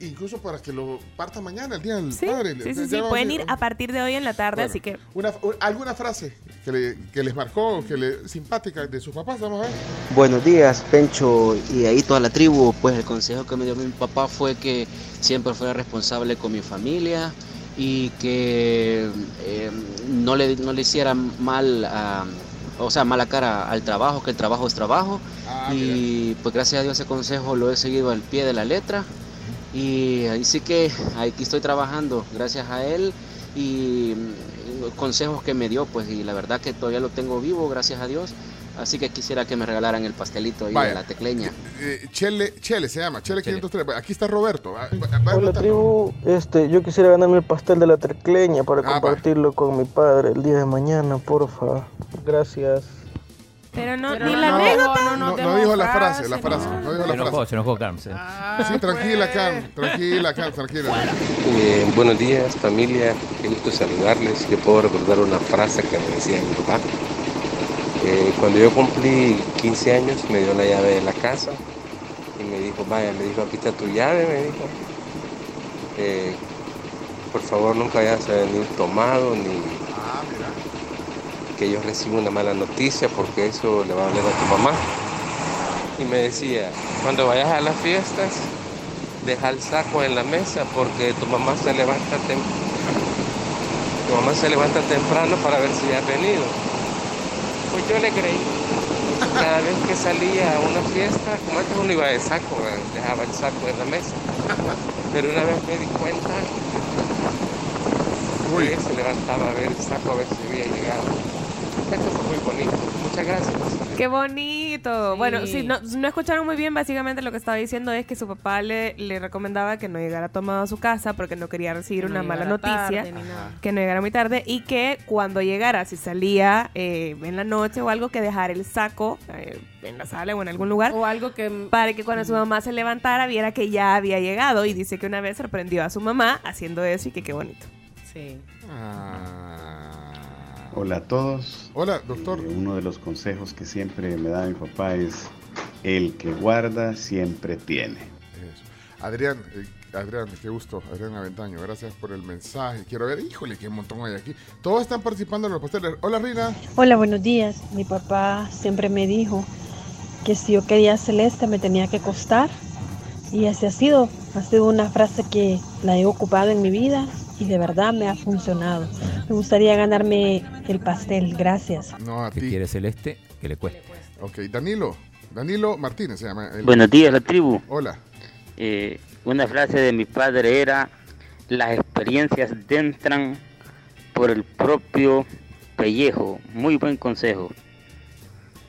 Incluso para que lo parta mañana, el día del Sí, padre. sí, sí, sí. Pueden a- ir a partir de hoy en la tarde, Bueno, así que Una, ¿Alguna frase que, le- que les marcó, que le, simpática de sus papás? Vamos a ver. Buenos días, Pencho, y ahí toda la tribu. Pues el consejo que me dio mi papá fue que siempre fuera responsable con mi familia y que eh, no, le, no le hiciera mal, a- o sea, mala cara al trabajo, que el trabajo es trabajo. Ah, y pues gracias a Dios ese consejo lo he seguido al pie de la letra. Y ahí sí que aquí estoy trabajando gracias a él y mm, los consejos que me dio, pues y la verdad que todavía lo tengo vivo, gracias a Dios. Así que quisiera que me regalaran el pastelito ahí de la tecleña. Eh, Chele, Chele se llama, Chele 503. Aquí está Roberto. Va- va- va Hola tribu, este, yo quisiera ganarme el pastel de la trecleña para Ah, va. compartirlo con mi padre el día de mañana, porfa. Gracias. Pero no, Pero ni no, la no, anécdota. no, no, No, tengo no dijo la frase, la frase, no. No dijo Se la enojó, frase. se enojó Carmen. sí. Sí, tranquila, Cam. Tranquila, Cam, tranquila. Eh, buenos días familia, qué gusto saludarles. Yo puedo recordar una frase que me decía mi papá. Eh, cuando yo cumplí 15 años me dio la llave de la casa y me dijo, vaya, me dijo, aquí está tu llave, me dijo. Eh, por favor nunca vayas a venir tomado ni que yo reciba una mala noticia porque eso le va a hablar a tu mamá. Y me decía, cuando vayas a las fiestas, deja el saco en la mesa porque tu mamá se levanta tem- tu mamá se levanta temprano para ver si has venido. Pues yo le creí. Cada vez que salía a una fiesta, como antes uno iba de saco, dejaba el saco en la mesa. Pero una vez me di cuenta, Uy. se levantaba a ver el saco a ver si había llegado. Muy bonito. Muchas gracias. Qué bonito. Bueno, Sí. si no, no escucharon muy bien, básicamente lo que estaba diciendo es que su papá le, le recomendaba que no llegara tomado a su casa porque no quería recibir Que no una mala noticia, tarde que no llegara muy tarde y que cuando llegara, si salía eh, en la noche o algo, que dejara el saco eh, en la sala o en algún lugar O algo que... para que cuando su mamá se levantara viera que ya había llegado y dice que una vez sorprendió a su mamá haciendo eso y que qué bonito. Sí. Ah. Hola a todos. Hola, doctor. Eh, uno de los consejos que siempre me da mi papá es el que guarda siempre tiene. Eso. Adrián, eh, Adrián, qué gusto, Adrián Aventaño, gracias por el mensaje. Quiero ver, híjole, qué montón hay aquí. Todos están participando en los pasteles. Hola, Rina. Hola, buenos días. Mi papá siempre me dijo que si yo quería celeste me tenía que costar. Y así ha sido. Ha sido una frase que la he ocupado en mi vida y de verdad me ha funcionado. Me gustaría ganarme el pastel. Gracias. No, a que ti. quiere celeste, que le cueste. Ok, Danilo. Danilo Martínez se llama. el- Buenos días, la tribu. Hola. Eh, una frase de mi padre era, las experiencias entran por el propio pellejo. Muy buen consejo.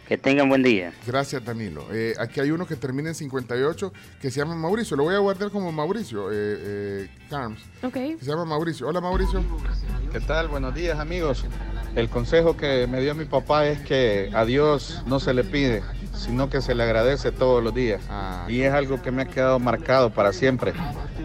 Que tengan buen día. Gracias, Danilo. Eh, aquí hay uno que termina en 58 que se llama Mauricio. Lo voy a guardar como Mauricio, eh, eh, Carms. Ok. Que se llama Mauricio. Hola, Mauricio. ¿Qué tal? Buenos días amigos. El consejo que me dio mi papá es que a Dios no se le pide, sino que se le agradece todos los días. Y es algo que me ha quedado marcado para siempre.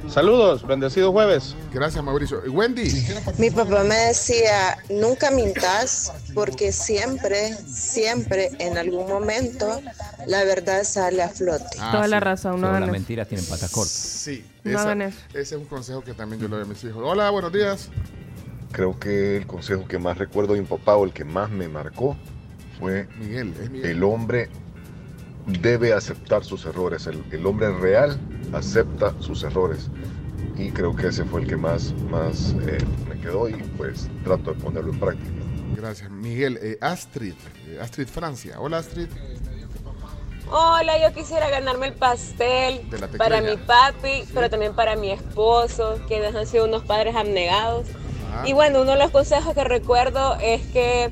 Saludos, bendecido jueves. Gracias Mauricio. Wendy. Mi papá me decía, nunca mintas porque siempre, siempre, en algún momento, la verdad sale a flote. Toda la razón, no las mentiras tienen patas cortas. Sí. No esa-. Ese es un consejo que también yo le doy a mis hijos. Hola, buenos días. Creo que el consejo que más recuerdo de mi papá o el que más me marcó fue Miguel, es Miguel. el hombre debe aceptar sus errores. El, el hombre real acepta sus errores. Y creo que ese fue el que más, más eh, me quedó y pues trato de ponerlo en práctica. Gracias, Miguel. Eh, Astrid. eh, Astrid Francia. Hola, Astrid. Hola, yo quisiera ganarme el pastel para mi papi, pero también para mi esposo, que han sido unos padres abnegados. Ajá. Y bueno, uno de los consejos que recuerdo es que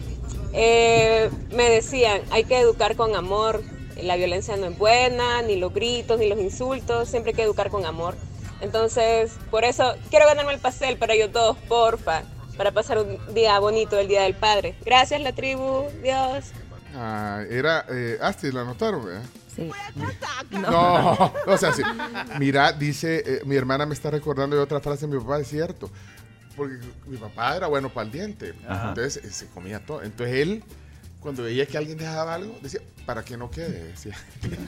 eh, me decían, hay que educar con amor, la violencia no es buena, ni los gritos, ni los insultos, siempre hay que educar con amor. Entonces, por eso quiero ganarme el pastel para ellos todos, porfa, para pasar un día bonito el Día del Padre. Gracias, la tribu, Dios. Ah, era eh, Astrid, ¿la anotaron? verdad? Sí. No, o sea, sí. Mira, dice, eh, mi hermana me está recordando de otra frase de mi papá, es cierto. Porque mi papá era bueno para el diente. Ajá. Entonces eh, se comía todo. Entonces él, cuando veía que alguien dejaba algo, decía, para que no quede. Decía.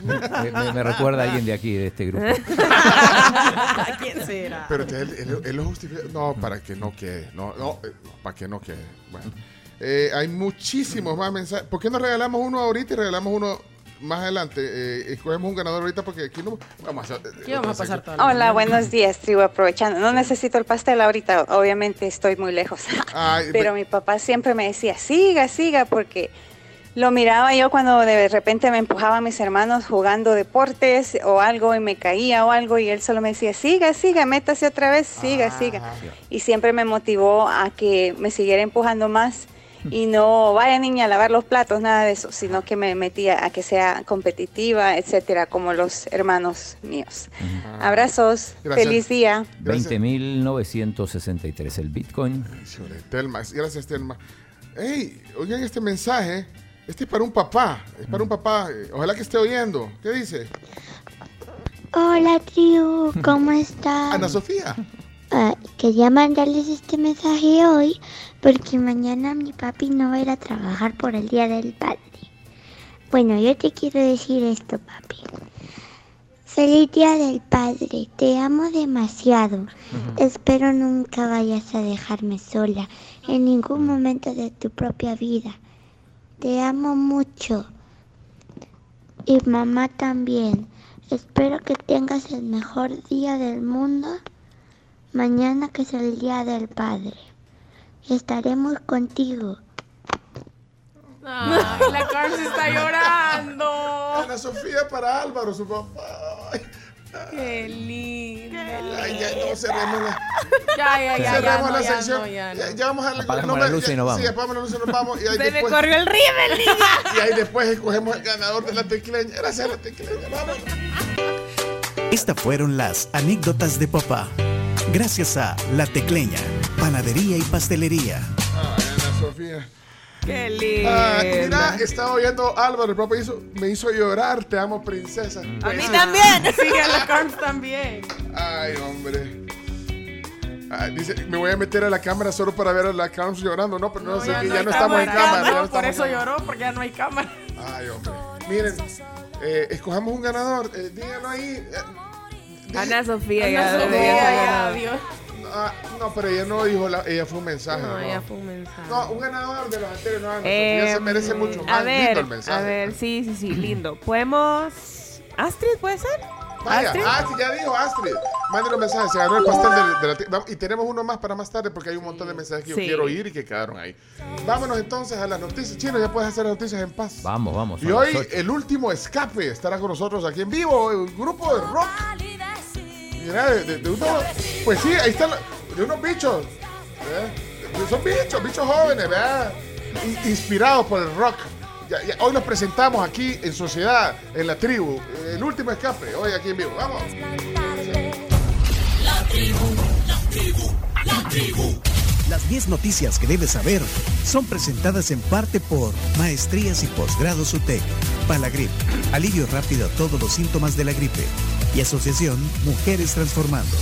Me, me- me recuerda a alguien de aquí, de este grupo. ¿Quién será? Pero él, él- él lo justifica. No, para que no quede. No, no, eh, no, para que no quede. Bueno. Eh, hay muchísimos más mensajes. ¿Por qué no regalamos uno ahorita y regalamos uno más adelante? Eh, escogemos un ganador ahorita porque aquí no vamos a, Aquí vamos a pasar todo. Hola, buenos días, tribu, aprovechando. No necesito el pastel ahorita, obviamente estoy muy lejos. Ay, Pero mi papá siempre me decía, siga, siga, porque lo miraba yo cuando de repente me empujaba a mis hermanos jugando deportes o algo y me caía o algo y él solo me decía, siga, siga, métase otra vez, siga, siga. Y siempre me motivó a que me siguiera empujando más y no vaya niña a lavar los platos, nada de eso, sino que me metía a que sea competitiva, etcétera, como los hermanos míos. Abrazos, Gracias. feliz día. 20.963 el Bitcoin. Telma, gracias Telma. Hey, oigan este mensaje. Este es para un papá. Es para un papá. eh, Ojalá que esté oyendo. ¿Qué dice? Hola tribu, ¿cómo están? Ana Sofía. Ah, quería mandarles este mensaje hoy porque mañana mi papi no va a ir a trabajar por el Día del Padre. Bueno, yo te quiero decir esto, papi. Feliz Día del Padre, te amo demasiado. Espero nunca vayas a dejarme sola en ningún momento de tu propia vida. Te amo mucho. Y mamá también. Espero que tengas el mejor día del mundo mañana que es el Día del Padre. Estaremos contigo. Ay, la Carms está llorando. Ana Sofía para Álvaro, su papá. Ay, Qué linda. ay, ya no cerremos la, Ya, ya, ya, cerremos ya, la no, ya sección. no, ya no. Ya, ya vamos a la, Apagamos no la me- luz y ya- nos vamos. Sí, apagamos la luz y nos vamos. Y ahí Se me después, corrió el rímel. Y ahí después escogemos el ganador de la tecleña. Gracias a la tecleña. Vamos. Estas fueron las anécdotas de papá. Gracias a La Tecleña, Panadería y Pastelería. Ay, Ana Sofía. Qué lindo. Ah, mira, estaba oyendo Álvaro, el papá hizo, me hizo llorar. Te amo, princesa. A mí también. Sí, a la Carms también. Ay, hombre. Ah, dice, me voy a meter a la cámara solo para ver a la Carms llorando. No, pero no, sé ya que no ya no estamos en cámara. ya No, no por eso cámara. lloró, porque ya no hay cámara. Ay, hombre. Miren, eh, escojamos un ganador. Eh, díganlo ahí. Eh, Ana Sofía, Ana ya, Sofía, ya, ah, no, pero ella no dijo, la, ella fue un mensaje. No, No, ella fue un mensaje. No, un ganador de los anteriores. No, Ana Eh, Sofía se merece mucho más a ver, lindo el mensaje. A ver, sí, sí, sí, lindo. ¿Podemos. Astrid, puede ser? Vaya, Astrid. ah, sí, ya dijo Astrid. Mándenos mensajes, se ganó el pastel de, de la Y tenemos uno más para más tarde porque hay un montón de mensajes que yo Sí. quiero oír y que quedaron ahí. Vámonos entonces a las noticias. Chino, ya puedes hacer las noticias en paz. Vamos, vamos. Y hoy el último escape estará con nosotros aquí en vivo, el grupo de rock. Mira, de, de- de unos, pues sí, ahí están, de unos bichos. Son bichos, bichos jóvenes, ¿verdad? In- Inspirados por el rock. Ya- ya, hoy los presentamos aquí en Sociedad, en la tribu. El último escape, hoy aquí en vivo. Vamos. La tribu, la tribu, la tribu. Las 10 noticias que debes saber son presentadas en parte por Maestrías y Posgrados UTEC, Palagrip, alivio rápido a todos los síntomas de la gripe y Asociación Mujeres Transformando.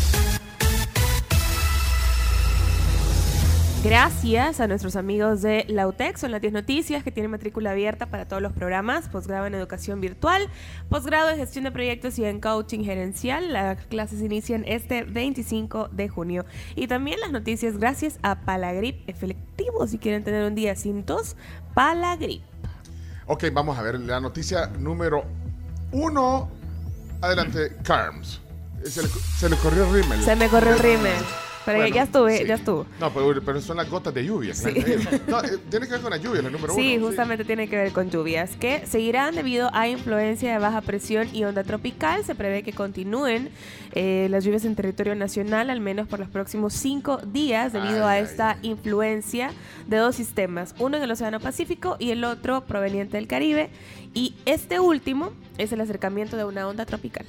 Gracias a nuestros amigos de la UTEC, son las 10 noticias que tienen matrícula abierta para todos los programas, posgrado en educación virtual, posgrado en gestión de proyectos y en coaching gerencial. Las clases inician este 25 de junio. Y también las noticias gracias a Palagrip efectivo, si quieren tener un día sin tos, Palagrip. Ok, vamos a ver la noticia número uno. Adelante, Carms. Se le, se le corrió el rímel. Se me corrió el rímel. Pero Bueno, ya estuve, sí. ya estuvo. No, pero, pero son las gotas de lluvia. Sí. claro. No, eh, tiene que ver con la lluvia, la número Sí, uno. justamente tiene que ver con lluvias, que seguirán debido a influencia de baja presión y onda tropical. Se prevé que continúen eh, las lluvias en territorio nacional, al menos por los próximos cinco días, debido a esta influencia de dos sistemas, uno en el Océano Pacífico y el otro proveniente del Caribe. Y este último es el acercamiento de una onda tropical.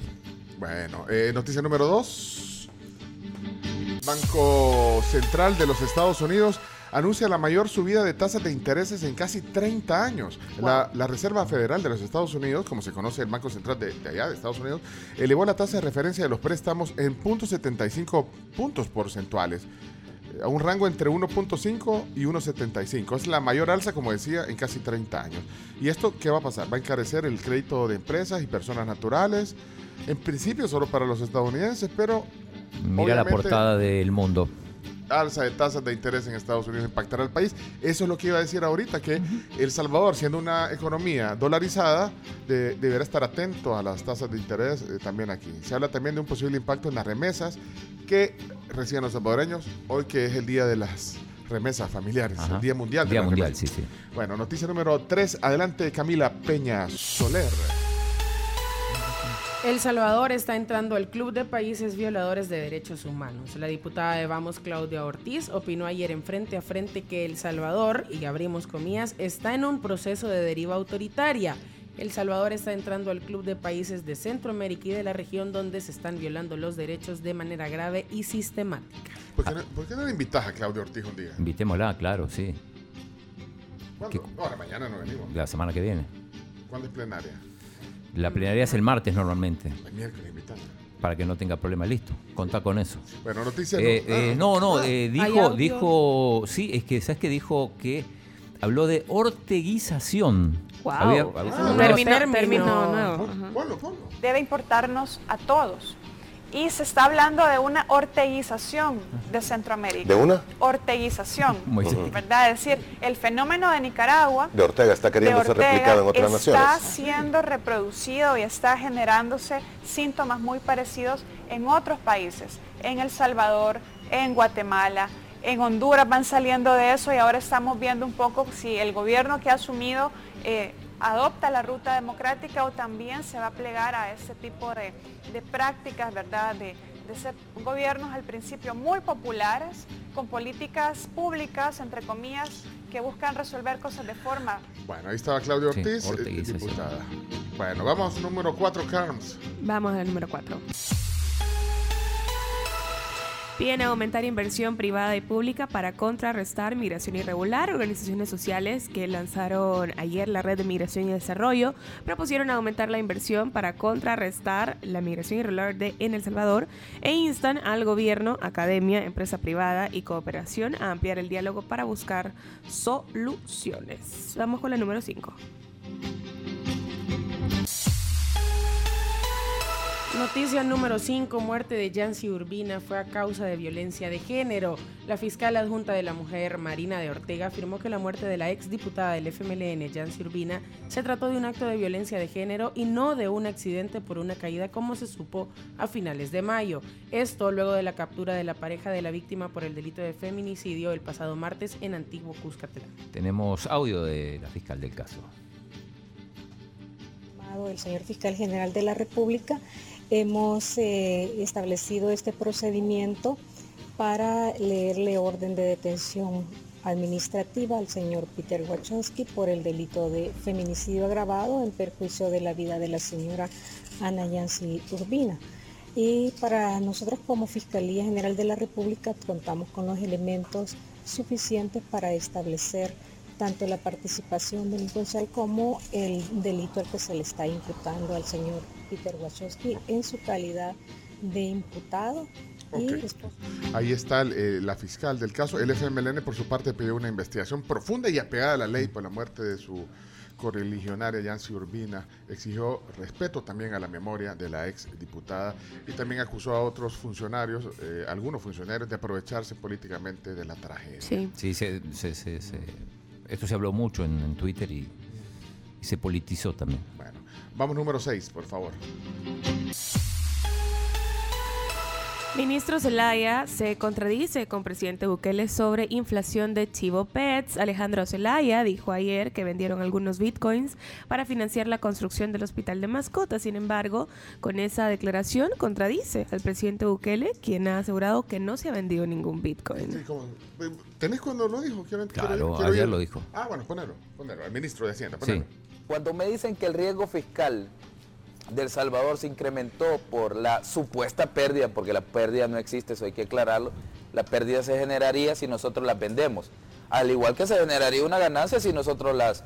Bueno, eh, noticia número dos. Banco Central de los Estados Unidos anuncia la mayor subida de tasas de intereses en casi 30 años. La, la Reserva Federal de los Estados Unidos, como se conoce el Banco Central de, de allá, de Estados Unidos, elevó la tasa de referencia de los préstamos en 0.75 puntos porcentuales, eh, a un rango entre 1.5 y 1.75. Es la mayor alza, como decía, en casi 30 años. ¿Y esto qué va a pasar? Va a encarecer el crédito de empresas y personas naturales, en principio solo para los estadounidenses, pero Mira la portada del mundo. alza de tasas de interés en Estados Unidos impactará al país. Eso es lo que iba a decir ahorita, que El Salvador, siendo una economía dolarizada, de- deberá estar atento a las tasas de interés eh, también aquí. Se habla también de un posible impacto en las remesas que reciben los salvadoreños, hoy que es el día de las remesas familiares, Ajá. el Día Mundial. de Día Mundial, remesas. sí, sí. Bueno, noticia número 3, adelante Camila Peña Soler. El Salvador está entrando al Club de Países Violadores de Derechos Humanos. La diputada de Vamos, Claudia Ortiz, opinó ayer en Frente a Frente que El Salvador, y abrimos comillas, está en un proceso de deriva autoritaria. El Salvador está entrando al Club de Países de Centroamérica y de la región donde se están violando los derechos de manera grave y sistemática. ¿Por qué, no, por qué no le invitas a Claudia Ortiz un día? Invitémosla, claro, sí. ¿Cuándo? No, ahora mañana no venimos. La semana que viene. ¿Cuándo es plenaria? La plenaria es el martes normalmente, El miércoles invitarla. para que no tenga problema. Listo, contá con eso. Bueno, noticia. Eh, no, eh, ah, no, no, ah, eh, ¿Hay dijo, dijo, sí, es que, ¿sabes qué dijo? Que habló de orteguización. Wow. Había- había- un término, término. término nuevo. Ponlo, Ajá. ponlo, ponlo. debe importarnos a todos. Y se está hablando de una orteguización de Centroamérica. ¿De una? Orteguización, Muy. ¿verdad? Es decir, el fenómeno de Nicaragua De Ortega está queriendo ser replicado en otras está naciones. siendo reproducido y está generándose síntomas muy parecidos en otros países, en El Salvador, en Guatemala, en Honduras van saliendo de eso y ahora estamos viendo un poco si el gobierno que ha asumido eh, adopta la ruta democrática o también se va a plegar a ese tipo de, de prácticas, ¿verdad? De, de ser gobiernos al principio muy populares, con políticas públicas, entre comillas, que buscan resolver cosas de forma Bueno, ahí estaba Claudia Sí, Ortiz, eh, diputada. Bueno, vamos número 4, Carms. Vamos al número 4. Piden aumentar inversión privada y pública para contrarrestar migración irregular. Organizaciones sociales que lanzaron ayer la Red de Migración y Desarrollo propusieron aumentar la inversión para contrarrestar la migración irregular de, en El Salvador e instan al gobierno, academia, empresa privada y cooperación a ampliar el diálogo para buscar soluciones. Vamos con la número 5. Noticia número 5, muerte de Yancy Urbina fue a causa de violencia de género. La fiscal adjunta de la mujer, Marina de Ortega, afirmó que la muerte de la ex diputada del FMLN, Yancy Urbina, se trató de un acto de violencia de género y no de un accidente por una caída como se supo a finales de mayo. Esto luego de la captura de la pareja de la víctima por el delito de feminicidio el pasado martes en Antiguo Cuscatlán. Tenemos audio de la fiscal del caso. El señor fiscal general de la República hemos eh, establecido este procedimiento para leerle orden de detención administrativa al señor Peter Wachowski por el delito de feminicidio agravado en perjuicio de la vida de la señora Ana Yancy Urbina. Y para nosotros como Fiscalía General de la República contamos con los elementos suficientes para establecer tanto la participación delincuencial como el delito al que se le está imputando al señor Peter Wachowski en su calidad de imputado. Ahí está eh, la fiscal del caso. El FMLN, por su parte, pidió una investigación profunda y apegada a la ley por la muerte de su correligionaria Yancy Urbina. Exigió respeto también a la memoria de la ex diputada y también acusó a otros funcionarios, eh, algunos funcionarios, de aprovecharse políticamente de la tragedia. Sí, sí esto se habló mucho en, Twitter y, y se politizó también. Bueno, vamos número 6, por favor. Ministro Zelaya se contradice con presidente Bukele sobre inflación de Chivo Pets. Alejandro Zelaya dijo ayer que vendieron algunos bitcoins para financiar la construcción del hospital de mascotas. Sin embargo, con esa declaración contradice al presidente Bukele, quien ha asegurado que no se ha vendido ningún bitcoin. Eh, ¿Tenés cuando lo dijo? claro, ayer lo dijo. Ah, bueno, ponelo, ponelo, al ministro de Hacienda. Sí. Cuando me dicen que el riesgo fiscal del Salvador se incrementó por la supuesta pérdida, porque la pérdida no existe, eso hay que aclararlo, la pérdida se generaría si nosotros las vendemos. Al igual que se generaría una ganancia si nosotros las,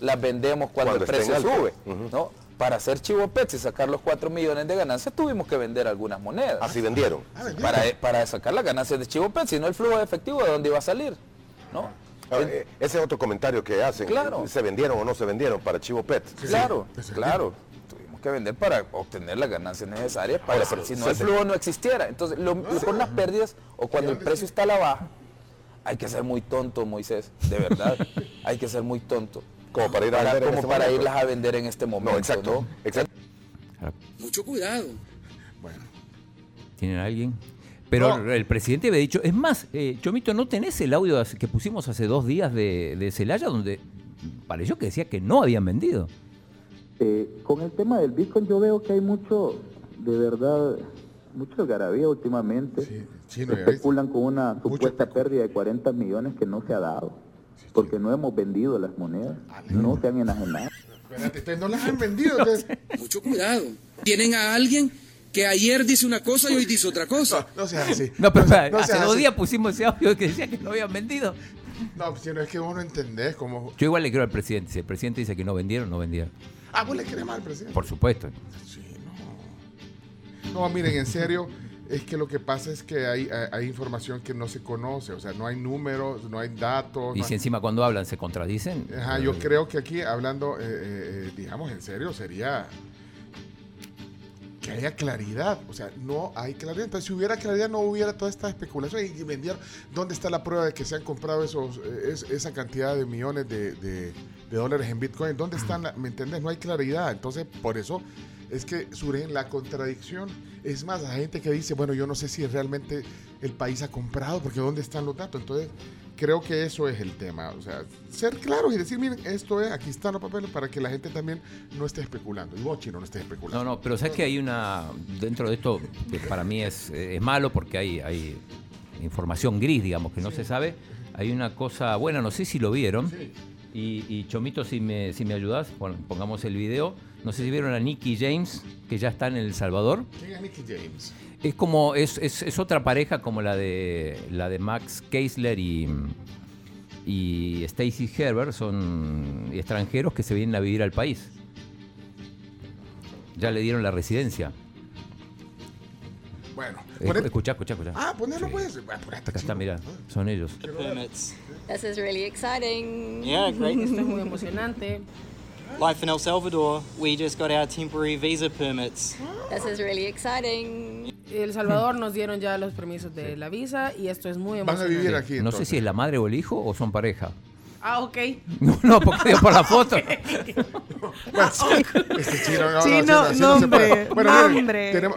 las vendemos cuando, el precio sube. ¿no? Para hacer Chivo Pets y sacar los 4 millones de ganancias tuvimos que vender algunas monedas. Así vendieron. Ah, para, para sacar las ganancias de Chivo Pets, si no el flujo de efectivo de dónde iba a salir. ¿no? Ah, eh, ese es otro comentario que hacen. Claro. ¿Se vendieron o no se vendieron para Chivo Pets? Claro, claro que vender para obtener las ganancias necesarias para que si no el flujo no existiera. Entonces, lo, con las pérdidas o cuando el precio está a la baja, hay que ser muy tonto, Moisés, de verdad. hay que ser muy tonto. Como para ir a vender como para irlas a vender en este momento. exacto, exacto. Mucho cuidado. Bueno. ¿Tienen alguien? Pero el presidente había dicho, es más, eh, Chomito, ¿no tenés el audio que pusimos hace dos días de, de Celaya donde pareció que decía que no habían vendido? Eh, con el tema del Bitcoin yo veo que hay mucho, de verdad, mucho garabía últimamente. Sí, Especulan con una supuesta pérdida de 40 millones que no se ha dado, porque no hemos vendido las monedas, ah, no. se han enajenado. Espérate, no las han vendido. Mucho cuidado. Tienen a alguien que ayer dice una cosa y hoy dice otra cosa. No, no sea así. No, pero hace dos días pusimos ese audio que decía que no habían vendido. No, si no es que vos no entendés cómo... Yo igual le creo al presidente. Si el presidente dice que no vendieron, no vendieron. Ah, vos le crees mal al presidente. Por supuesto. Sí, no. No, miren, en serio, es que lo que pasa es que hay, hay, información que no se conoce, o sea, no hay números, no hay datos. Y si encima cuando hablan se contradicen. Ajá, yo creo que aquí hablando, eh, eh, eh, digamos, en serio, sería que haya claridad. O sea, no hay claridad. Entonces, si hubiera claridad, no hubiera toda esta especulación y, y ¿Dónde está la prueba de que se han comprado esos, esa cantidad de millones de de dólares en Bitcoin. ¿Dónde están? ¿Me entiendes? No hay claridad. Entonces, por eso es que surge la contradicción. Es más, hay gente que dice, bueno, yo no sé si realmente el país ha comprado, porque ¿dónde están los datos? Entonces, creo que eso es el tema. O sea, ser claros y decir, miren, esto es, aquí están los papeles para que la gente también no esté especulando. Y vos, Chino, no estés especulando. No, no, pero sabes que hay una, dentro de esto, que para mí es, es malo porque hay, hay información gris, digamos, que no se sabe. Hay una cosa buena, no sé si lo vieron. Y, y Chomito, si me, si me ayudas, pon- pongamos el video. No sé si vieron a Nicky James, que ya está en El Salvador. ¿Quién es Nicky James? Es como, es, es, es otra pareja como la de la de Max Keisler y, y Stacy Herbert, son extranjeros que se vienen a vivir al país. Ya le dieron la residencia. Bueno, Escu- poné- Escuchá, escuchá, escuchá. Ah, ponerlo pues. Ah, ponete, Acá está, mira, son ellos. This is really exciting. Yeah, great. Esto es muy emocionante. Life in El Salvador, we just got our temporary visa permits. This is really exciting. El Salvador nos dieron ya los permisos de la visa y esto es muy Van a emocionante. vivir aquí. No sé si es la madre o el hijo o son pareja. Ah, ok. No, no, porque por la foto. Este.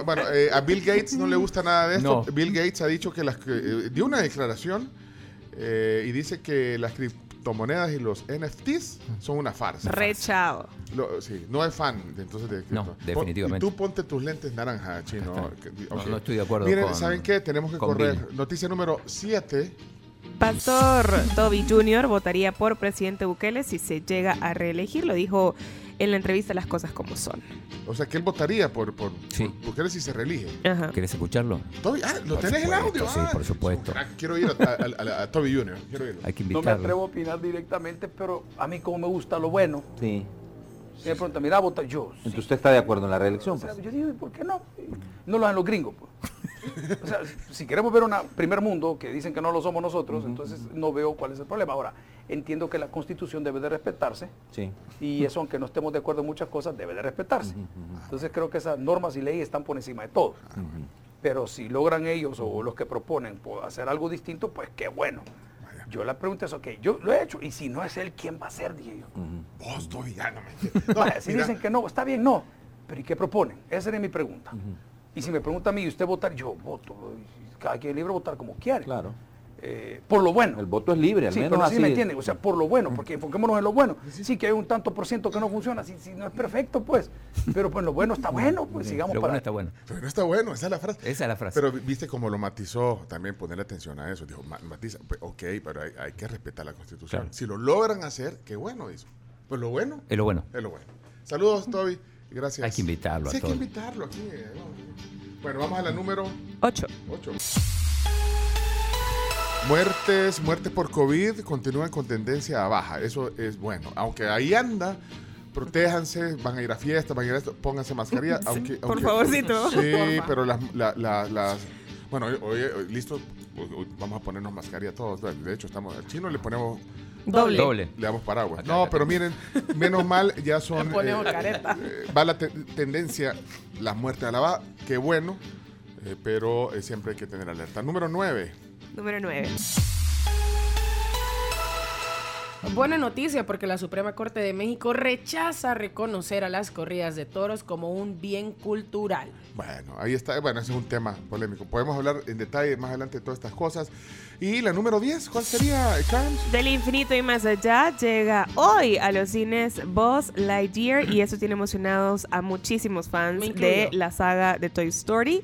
Bueno, eh, a Bill Gates no le gusta nada de esto. No. Bill Gates ha dicho que las eh, dio una declaración eh, y dice que las criptomonedas y los NFTs son una farsa. Rechao. Lo- sí, no es fan de, entonces de No, cripto. definitivamente. Y tú ponte tus lentes naranja, chino. Que- No, no estoy de acuerdo Miren, con- ¿saben qué? Tenemos que correr. Bill. Noticia número 7. Pastor Toby Jr. votaría por presidente Bukele si se llega a reelegir, lo dijo en la entrevista Las Cosas Como Son. O sea, que él votaría por, por, Sí. por si se reelige. Ajá. ¿Quieres escucharlo? Toby, ah, ¿lo Por tenés el supuesto, audio? sí, Ah, por supuesto. crack. Quiero ir a, a- a- a Toby Jr. Quiero irlo. Hay que No me atrevo a opinar directamente, pero a mí como me gusta lo bueno. Sí. Si me preguntan, mira, vota yo. Entonces usted está de acuerdo en la reelección. O sea, pues? yo digo, ¿y ¿por qué no? No lo hacen los gringos. Pues. O sea, si queremos ver un primer mundo que dicen que no lo somos nosotros, entonces no veo cuál es el problema. Ahora, entiendo que la constitución debe de respetarse Sí. y eso, aunque no estemos de acuerdo en muchas cosas, debe de respetarse. Entonces creo que esas normas y leyes están por encima de todo. Pero si logran ellos o los que proponen po- hacer algo distinto, pues qué bueno. Yo la pregunta es, ok, yo lo he hecho, y si no es él, ¿quién va a ser? Dije yo. Vos, no si mira. dicen que no, está bien, no. Pero ¿y qué proponen? Esa sería mi pregunta. Y si me pregunta a mí, ¿y usted votar? Yo voto. Cada quien es libre de votar como quiere. Claro. Eh, por lo bueno. El voto es libre, al Sí, menos pero sí así. me entienden, o sea, por lo bueno, porque enfoquémonos en lo bueno. Sí que hay un tanto por ciento que no funciona, si, si no es perfecto, pues. Pero pues lo bueno está bueno, pues sigamos Lo para bueno está bueno. Pero no está bueno, esa es la frase. Esa es la frase. Pero viste cómo lo matizó, también ponerle atención a eso. Dijo, "Ma- matiza, pues, ok, pero hay, hay que respetar la constitución. Claro. Si lo logran hacer, qué bueno eso. Pues lo bueno Es lo bueno. es lo bueno. Saludos, Toby. Gracias. Hay que invitarlo Sí, a hay que invitarlo aquí. eh. Bueno, vamos a la número 8. 8. Muertes, muertes por COVID continúan con tendencia a baja. Eso es bueno. Aunque ahí anda, protéjanse, van a ir a fiestas, van a ir a esto, pónganse mascarilla. Sí, aunque, por aunque- favorcito. Sí, pero las, la- la- las- bueno, hoy, hoy- hoy- listo, hoy- hoy vamos a ponernos mascarilla todos. De hecho, estamos al chino le ponemos Doble. Doble. le damos paraguas. Acá, No, acá. pero miren, menos mal ya son. Le ponemos careta. eh, va la te- tendencia, las muertes a la baja, qué bueno, eh, pero eh, siempre hay que tener alerta. Número 9. Número 9. Buena noticia porque la Suprema Corte de México rechaza reconocer a las corridas de toros como un bien cultural. Bueno, ahí está. Bueno, ese es un tema polémico. Podemos hablar en detalle más adelante de todas estas cosas. Y la número 10, ¿cuál sería, Carms? Del infinito y más allá llega hoy a los cines Buzz Lightyear y eso tiene emocionados a muchísimos fans de la saga de Toy Story.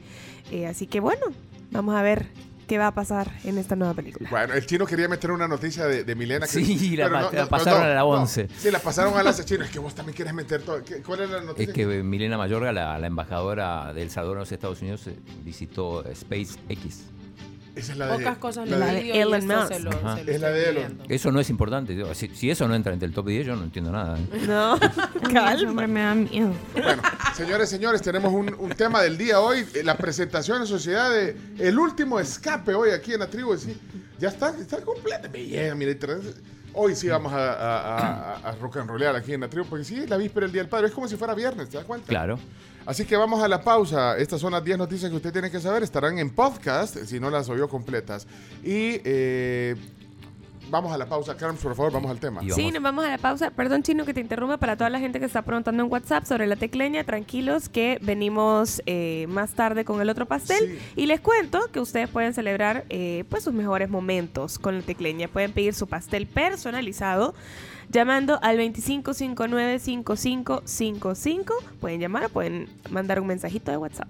Eh, así que bueno, vamos a ver qué va a pasar en esta nueva película. Bueno, el chino quería meter una noticia de, de Milena. Que, Sí, la pero ma- la pasaron a la 11. sí, la pasaron a la chino. Es que vos también quieres meter todo. ¿Qué- ¿Cuál es la noticia? Es que Milena Mayorga, la, la embajadora del Salvador en los Estados Unidos, eh, visitó SpaceX. Esa es la de. Pocas cosas la de- Elon Musk. se lo, se lo Es la de Elon. Eso no es importante. Si, si eso no entra entre el top 10, yo no entiendo nada. ¿eh? No, calma. me da miedo. Bueno, señores, señores, tenemos un, un tema del día hoy, eh, la presentación en sociedad de el último escape hoy aquí en la tribu. Sí, ya está, está completa. Bien, mira, hoy sí vamos a, a, a, a rock and rollear aquí en la tribu, porque sí, es la víspera del Día del Padre, es como si fuera viernes, ¿te das cuenta? Claro. Así que vamos a la pausa. Estas son las 10 noticias que usted tiene que saber. Estarán en podcast, si no las oyó completas. Y eh, vamos a la pausa. Carmen, por favor, vamos al tema. Sí, nos vamos a la pausa. Perdón, Chino, que te interrumpa. Para toda la gente que está preguntando en WhatsApp sobre la tecleña, tranquilos que venimos eh, más tarde con el otro pastel. Y les cuento que ustedes pueden celebrar eh, pues sus mejores momentos con la tecleña. Pueden pedir su pastel personalizado llamando al 2559-5555. Pueden llamar o pueden mandar un mensajito de WhatsApp.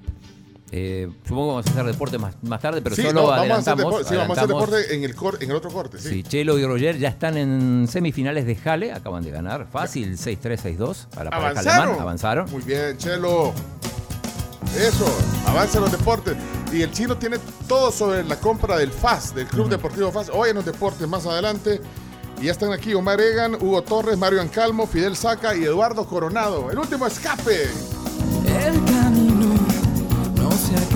Eh, supongo que vamos a hacer deporte más, más tarde, pero Sí, solo no, vamos a hacer adelantamos. sí, vamos a hacer adelantamos. deporte en el, cor- en el otro corte. Sí. Sí, Chelo y Roger ya están en semifinales de Jale, acaban de ganar. Fácil, 6-3, 6-2 para la pareja ¿Avanzaron? alemán. Avanzaron. Muy bien, Chelo. Eso, avanza los deportes. Y el chino tiene todo sobre la compra del FAS, del Club Deportivo FAS. Hoy en los deportes más adelante. Y ya están aquí Omar Egan, Hugo Torres, Mario Ancalmo, Fidel Saca y Eduardo Coronado. El último escape.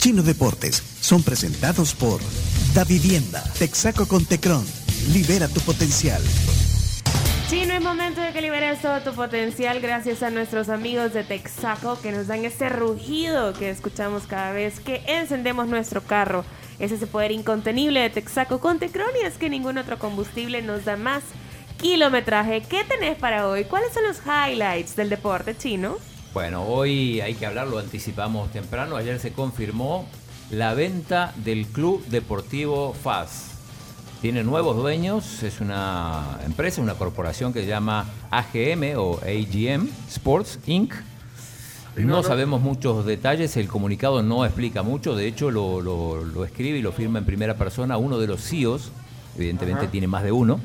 Chino Deportes son presentados por Da Vivienda, Texaco con Tecron. Libera tu potencial. Chino, es momento de que liberes todo tu potencial gracias a nuestros amigos de Texaco que nos dan ese rugido que escuchamos cada vez que encendemos nuestro carro. Es ese poder incontenible de Texaco con Tecron y es que ningún otro combustible nos da más kilometraje. ¿Qué tenés para hoy? ¿Cuáles son los highlights del deporte chino? Bueno, hoy hay que hablar, lo anticipamos temprano. Ayer se confirmó la venta del Club Deportivo FAS. Tiene nuevos dueños, es una empresa, una corporación que se llama AGM o AGM Sports Inc. No sabemos muchos detalles, el comunicado no explica mucho, de hecho lo, lo- lo escribe y lo firma en primera persona uno de los CEOs, evidentemente Ajá. tiene más de uno,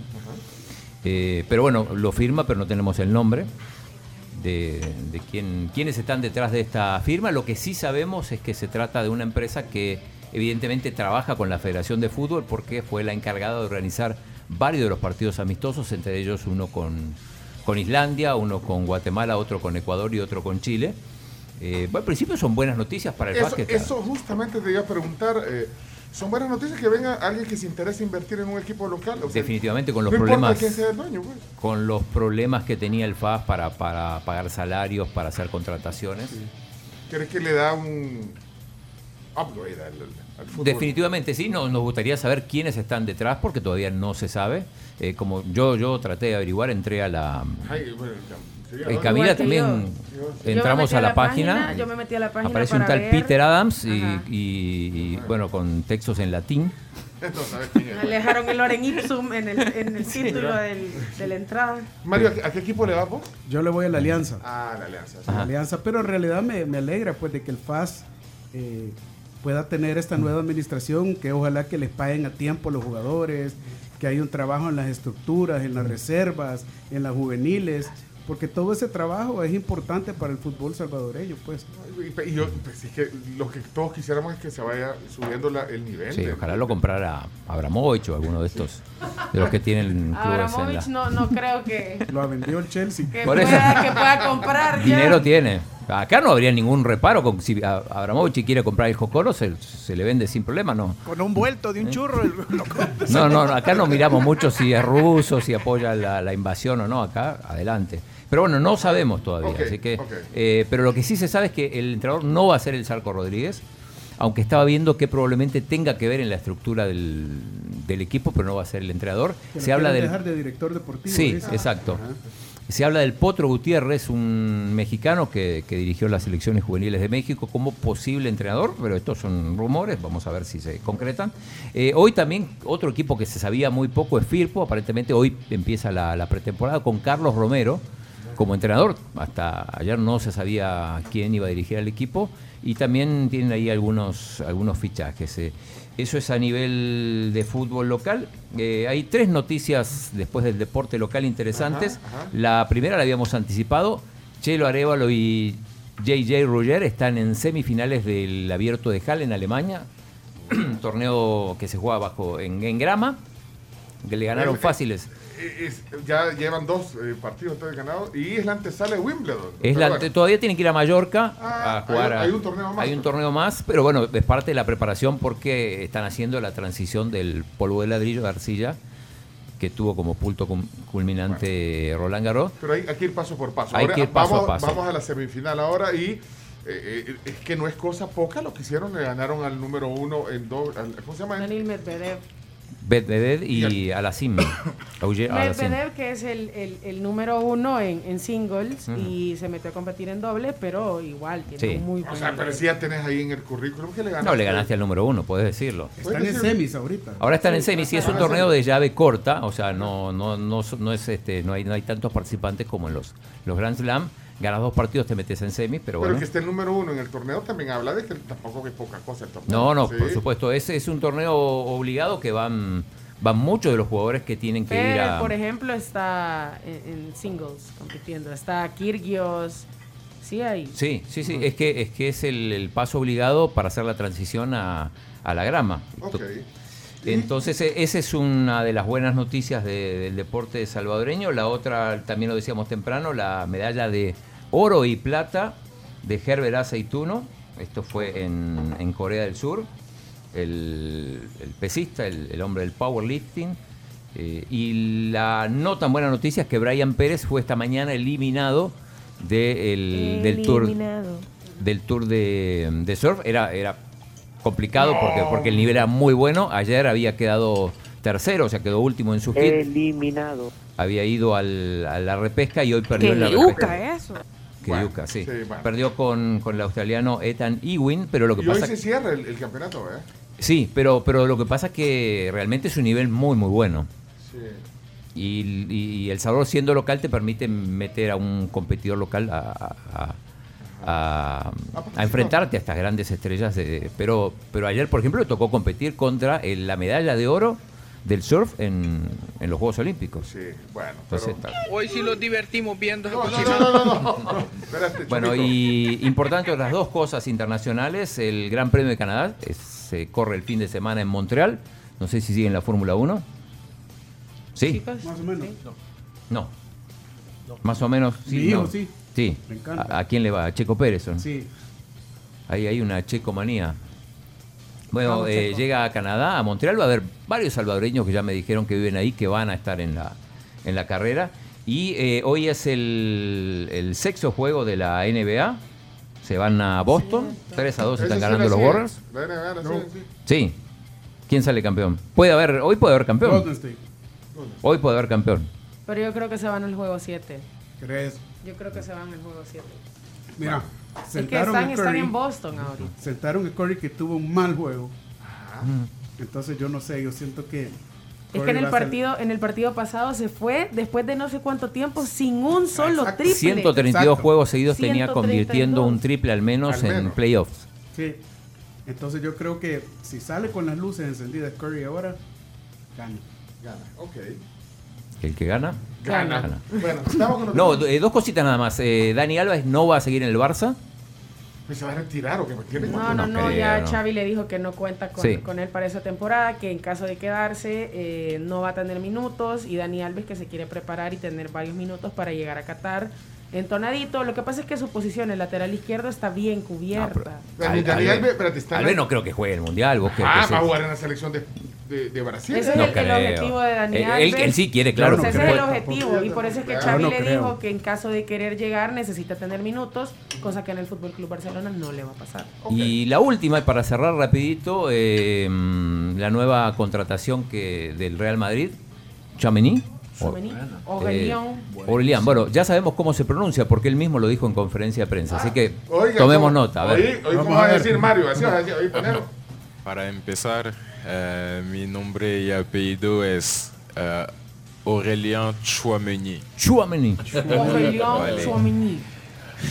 Eh, pero bueno, lo firma, pero no tenemos el nombre de, de quién, quiénes están detrás de esta firma. Lo que sí sabemos es que se trata de una empresa que evidentemente trabaja con la Federación de Fútbol porque fue la encargada de organizar varios de los partidos amistosos, entre ellos uno con, con Islandia, uno con Guatemala, otro con Ecuador y otro con Chile. Eh, bueno, al principio son buenas noticias para el Eso, básquet. eso justamente te iba a preguntar. eh, ¿Son buenas noticias que venga alguien que se interese invertir en un equipo local? O sea, Definitivamente con los no problemas quién sea el dueño, pues. con los problemas que tenía el FAS para, para pagar salarios, para hacer contrataciones. ¿Crees que le da un upgrade al, al fútbol? Definitivamente sí, no, nos gustaría saber quiénes están detrás porque todavía no se sabe. Eh, como yo, yo traté de averiguar, entré a la... Ay, bueno, Eh, ¿a Camila también yo. Entramos a la, página. Yo me metí a la página Aparece un para tal ver. Peter Adams y, y- y, bueno, con textos en latín. No sabes quién es. Me dejaron el Loren Ipsum en el, en el título del- de la entrada. Mario, ¿a qué- ¿a qué equipo le vas vos? Yo le voy a la Alianza. Ah, la Alianza. sí. La Alianza, pero en realidad me, me alegra pues de que el FAS eh, pueda tener esta nueva administración, que ojalá que les paguen a tiempo los jugadores, que haya un trabajo en las estructuras, en las reservas, en las juveniles, porque todo ese trabajo es importante para el fútbol salvadoreño, pues. Y, y yo, pues, es que lo que todos quisiéramos es que se vaya subiendo la- el nivel. Sí, de- ojalá lo comprara Abramovich o alguno de estos, de los que tienen clubes en la... Abramovich no, no creo que, Lo vendió el Chelsea. que, Por eso. pueda, que pueda comprar ya. Dinero tiene. Acá no habría ningún reparo. Con, si Abramovich quiere comprar el Jocoro, se, se le vende sin problema, ¿no? Con un vuelto de un churro. el- lo. No, no, acá no miramos mucho si es ruso, si apoya la, la invasión o no. Acá, adelante. Pero bueno, no sabemos todavía. Así que, eh, pero lo que sí se sabe es que el entrenador no va a ser el Zarco Rodríguez, aunque estaba viendo que probablemente tenga que ver en la estructura del, del equipo, pero no va a ser el entrenador. Lo Se habla del dejar de director deportivo. Sí, exacto. Ajá. Se habla del Potro Gutiérrez, un mexicano que, que dirigió las selecciones juveniles de México como posible entrenador, pero estos son rumores, vamos a ver si se concretan. Eh, hoy también otro equipo que se sabía muy poco es Firpo, aparentemente hoy empieza la, la pretemporada con Carlos Romero como entrenador. Hasta ayer no se sabía quién iba a dirigir al equipo y también tienen ahí algunos, algunos fichajes. eh. Eso es a nivel de fútbol local. Eh, hay tres noticias después del deporte local interesantes. Ajá, ajá. La primera la habíamos anticipado. Chelo Arevalo y JJ Roger están en semifinales del Abierto de Halle en Alemania. torneo que se juega bajo en, en grama. Que le ganaron fáciles. Eh, es- ya llevan dos eh, partidos entonces ganados y es la antesala de Wimbledon. Es la- bueno. todavía tienen que ir a Mallorca Ah, a jugar. hay- a- hay un torneo más. Hay un torneo más, pero bueno, es parte de la preparación porque están haciendo la transición del polvo de ladrillo de arcilla que tuvo como punto culminante Roland Garros. Pero hay, hay que ir paso por paso. Hay Ahora, que ir paso vamos, a paso. Vamos a la semifinal ahora y Eh, eh, es que no es cosa poca lo que hicieron, le ganaron al número uno en doble. al- ¿Cómo se llama? Daniel Medvedev. Medvedev y Alasim. Medvedev, que es el, el- el número uno en, en singles y se metió a competir en doble, pero igual tiene Sí. un muy O buen sea, pero nivel. si ya tenés ahí en el currículum que le ganaste. No, le ganaste al número uno, puedes decirlo. Están en semis ahorita. Ahora están en semis y es un torneo de llave corta, o sea, no, no, no, no es este, no hay, no hay tantos participantes como en los, los Grand Slam. Ganas dos partidos, te metes en semis, pero Pero bueno. que esté el número uno en el torneo también habla de que tampoco es poca cosa el torneo. No, no, Sí. por supuesto. Ese es un torneo obligado que van, van muchos de los jugadores que tienen que ir Federer, a. por ejemplo, está en, en singles compitiendo. Está Kyrgios. Sí, hay. Sí, sí, sí. Es que es que es el, el paso obligado para hacer la transición a, a la grama. Ok. Entonces, e- esa es una de las buenas noticias de- del deporte salvadoreño. La otra, también lo decíamos temprano, la medalla de oro y plata de Herbert Aceituno. Esto fue en, en Corea del Sur. El, el pesista, el, el hombre del powerlifting. Eh, y la no tan buena noticia es que Brian Pérez fue esta mañana eliminado de el- del tour del tour de, de surf. Era, era complicado porque, porque el nivel era muy bueno. Ayer había quedado tercero, o sea, quedó último en su hit. Eliminado. Había ido al- a la repesca y hoy perdió en la Qué repesca. yuca eso. Que yuca, sí. sí, bueno. Perdió con, con el australiano Ethan Ewing, pero lo que y hoy pasa se cierra el, el campeonato, ¿eh? Sí, pero, pero lo que pasa es que realmente es un nivel muy, muy bueno. Sí. Y, y El Salvador, siendo local, te permite meter a un competidor local a, a- a- a- a enfrentarte a estas grandes estrellas. de- pero, pero ayer, por ejemplo, le tocó competir contra el- la medalla de oro del surf en, en los Juegos Olímpicos. Sí, bueno. Entonces, está- Hoy sí los divertimos viendo. No, no, no, no, no, no. Espérate, Bueno, y importante otras dos cosas internacionales. El Gran Premio de Canadá es- se corre el fin de semana en Montreal. No sé si siguen la Fórmula 1. Sí. Más o menos. No. Más o menos, sí. Mi hijo, no. sí. Sí. Me encanta. ¿A, a quién le va? ¿A Checo Pérez? no? Sí. Ahí hay una checomanía. Bueno, Vamos, eh, Checo. llega a Canadá, a Montreal. Va a haber varios salvadoreños que ya me dijeron que viven ahí, que van a estar en la, en la carrera. Y eh, hoy es el, el sexto juego de la NBA. Se van a Boston. 3 a 2 Ese están sí ganando los. Warriors. Sí. Sí. ¿Quién sale campeón? Puede haber, hoy puede haber campeón. Golden State. Hoy puede haber campeón. Pero yo creo que se van al juego 7. ¿Crees? Yo creo que se van al juego 7. Mira, Es que sentaron están, a están Curry. en Boston ahorita. Sentaron a Curry que tuvo un mal juego. Entonces yo no sé, yo siento que... Es que en el partido, en el partido pasado se fue después de no sé cuánto tiempo sin un solo triple. 132 Exacto. juegos seguidos tenía 132. convirtiendo un triple al menos Al en menos. playoffs. Sí. Entonces yo creo que si sale con las luces encendidas Curry ahora, gana. Gana, ok. El que gana, Gana. Bueno, estamos con los No, eh, dos cositas nada más. Eh, Dani Alves no va a seguir en el Barça. Pues se va a retirar o que tiene No, no, no, creo, ya no. Xavi le dijo que no cuenta con, Sí. con él para esa temporada, que en caso de quedarse eh, no va a tener minutos y Dani Alves que se quiere preparar y tener varios minutos para llegar a Qatar entonadito. Lo que pasa es que su posición, el lateral izquierdo, está bien cubierta. En Alves la- no creo que juegue el Mundial. ¿vos Ah, va a jugar en la selección de, de, de Brasil. Ese es No el, objetivo de Dani Él- Alves. él- él sí quiere, claro, Ese es el objetivo y por eso es que Xavi no le creo. dijo que en caso de querer llegar necesita tener minutos, cosa que en el Fútbol Club Barcelona no le va a pasar. Y la última, y para cerrar rapidito, eh, mm, la nueva contratación que del Real Madrid, Chamení. Tchouaméni, Eh. Bueno, ya sabemos cómo se pronuncia porque él mismo lo dijo en conferencia de prensa. Así que Oiga, tomemos ¿cómo- nota. A ver. Oí, oí cómo va a decir Mario, así vas a decir, oí, ponelo. Para empezar, eh, mi nombre y apellido es eh, Aurélien Chouameni. Chouameni. Tchouaméni.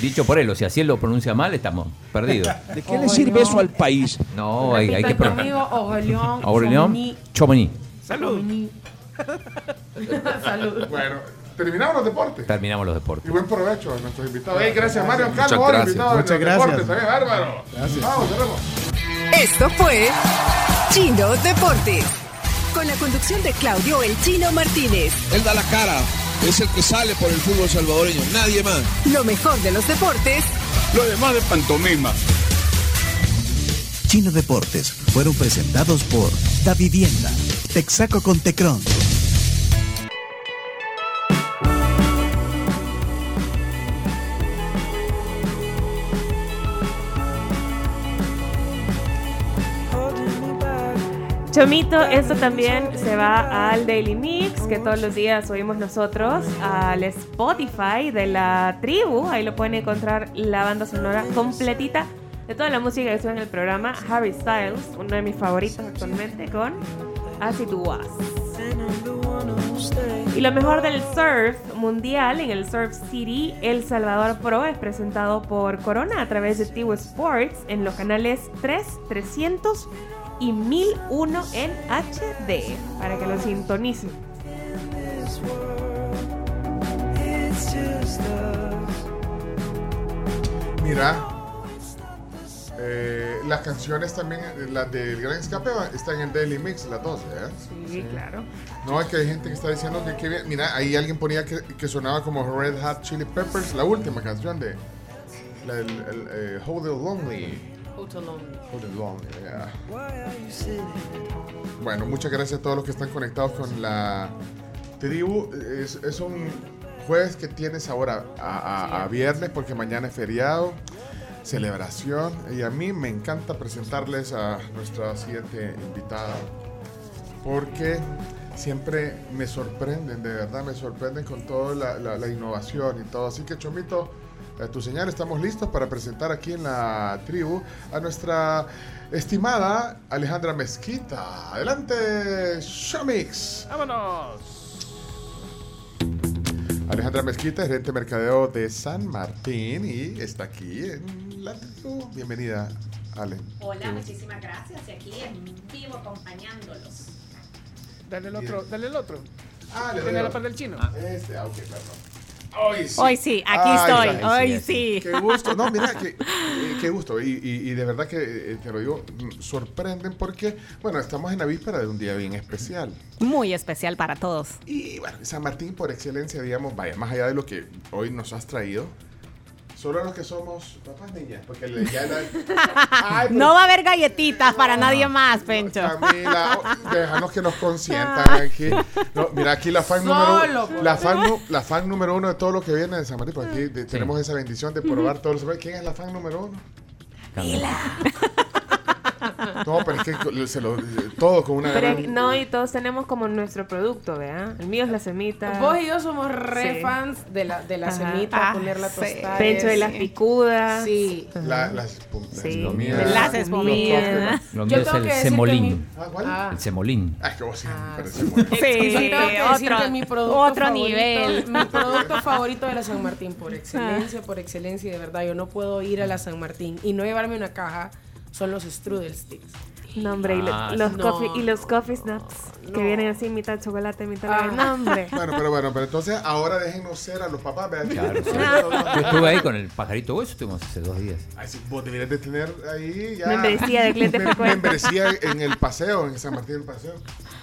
Dicho por él, o sea, si él lo pronuncia mal, estamos perdidos. ¿De qué le sirve eso al país? No, hay, hay que pronunciar. Tchouaméni. Chomení. Salud. Salud. Bueno, terminamos los deportes. Terminamos los deportes. Y buen provecho a nuestros invitados. Ey, gracias Mario Muchas Calvo, gracias. invitado Muchas los gracias. deportes. También, bárbaro. Vamos, cerremos. Esto fue Chino Deportes. Con la conducción de Claudio El Chino Martínez. Él da la cara, es el que sale por el fútbol salvadoreño, nadie más. Lo mejor de los deportes Lo demás de pantomima. Chino Deportes fueron presentados por Da Vivienda, Texaco con Tecron. Chomito, esto también se va al Daily Mix, que todos los días subimos nosotros, al Spotify de la tribu. Ahí lo pueden encontrar la banda sonora completita de toda la música que suena en el programa. Harry Styles, uno de mis favoritos actualmente, con As It Was. Y lo mejor del surf mundial en el Surf City El Salvador Pro es presentado por Corona a través de Tivo Sports en los canales 3, 300 y 1001 en HD para que lo sintonicen. Mira, eh, las canciones también, eh, las del Gran Escape, están en el Daily Mix, las dos, ¿eh? Sí, claro. No, es que hay gente que está diciendo que, bien. Mira, ahí alguien ponía que, que sonaba como Red Hot Chili Peppers, la última canción de la, el, el, eh, Hold It Lonely. Hold It Lonely, yeah. Bueno, muchas gracias a todos los que están conectados con la tribu. Es, es un jueves que tienes ahora a, a- a viernes porque mañana es feriado, celebración. Y a mí me encanta presentarles a nuestra siguiente invitada porque siempre me sorprenden, de verdad me sorprenden con toda la, la- la innovación y todo. Así que Chomito, a tu señal, estamos listos para presentar aquí en la tribu a nuestra estimada Alejandra Mezquita. Adelante, Shomix. ¡Vámonos! Alejandra Mezquita, gerente de mercadeo de San Martín y está aquí en Bienvenida, Ale. Hola, muchísimas gracias. Y aquí en vivo acompañándolos. Dale el otro, dale el otro. Ah, le doy la otro. par del chino. Este, ah, ok, perdón. Hoy sí. Hoy sí, aquí Ay, estoy. ay, Hoy sí. Qué gusto. No, mira, qué, eh, qué gusto. Y, y- y de verdad que eh, te lo digo, mm, sorprenden porque, bueno, estamos en la víspera de un día bien especial. Muy especial para todos. Y bueno, San Martín por excelencia, digamos, vaya, más allá de lo que hoy nos has traído, solo los que somos papás niñas, porque le- ya la... Ay, pero- No va a haber galletitas para nadie más, Pencho. Camila, oh, déjanos que nos consientan aquí. No, mira, aquí la fan Solo número por la fan, la fan número uno de todo lo que viene de San Martín, porque aquí de- tenemos esa bendición de probar todos los. ¿Quién es la fan número uno? No, pero es que se lo, todo con una Pero gran- no, y todos tenemos como nuestro producto, ¿verdad? El mío es la semita. Vos y yo somos re Sí. fans de la, de la Ajá. semita, Ah, ponerla sí. tostada. Pencho de las sí. picudas. Sí. La- las Sí, las espumidas. Lo mío es el que decir que semolín. mi- Ah, ¿cuál? Ah. El semolín. Ah, es que vos sí me muy Sí, decir otro- que mi producto otro favorito- nivel. Mi producto favorito de la San Martín, por excelencia, por excelencia, y de verdad, yo no puedo ir a la San Martín y no llevarme una caja, son los strudel sticks. No, hombre, y, Ah, los sí. coffee, No, y los coffee nuts que no. vienen así, mitad chocolate, mitad Ah. No, hombre. Bueno, pero bueno, pero entonces ahora déjenos ser a los papás, vean. Claro, sí. Yo estuve ahí con el pajarito hueso, estuvimos hace dos días. Ay, sí, vos deberías de tener ahí ya. Membresía de cliente frecuente. Membresía en el paseo, en San Martín del Paseo.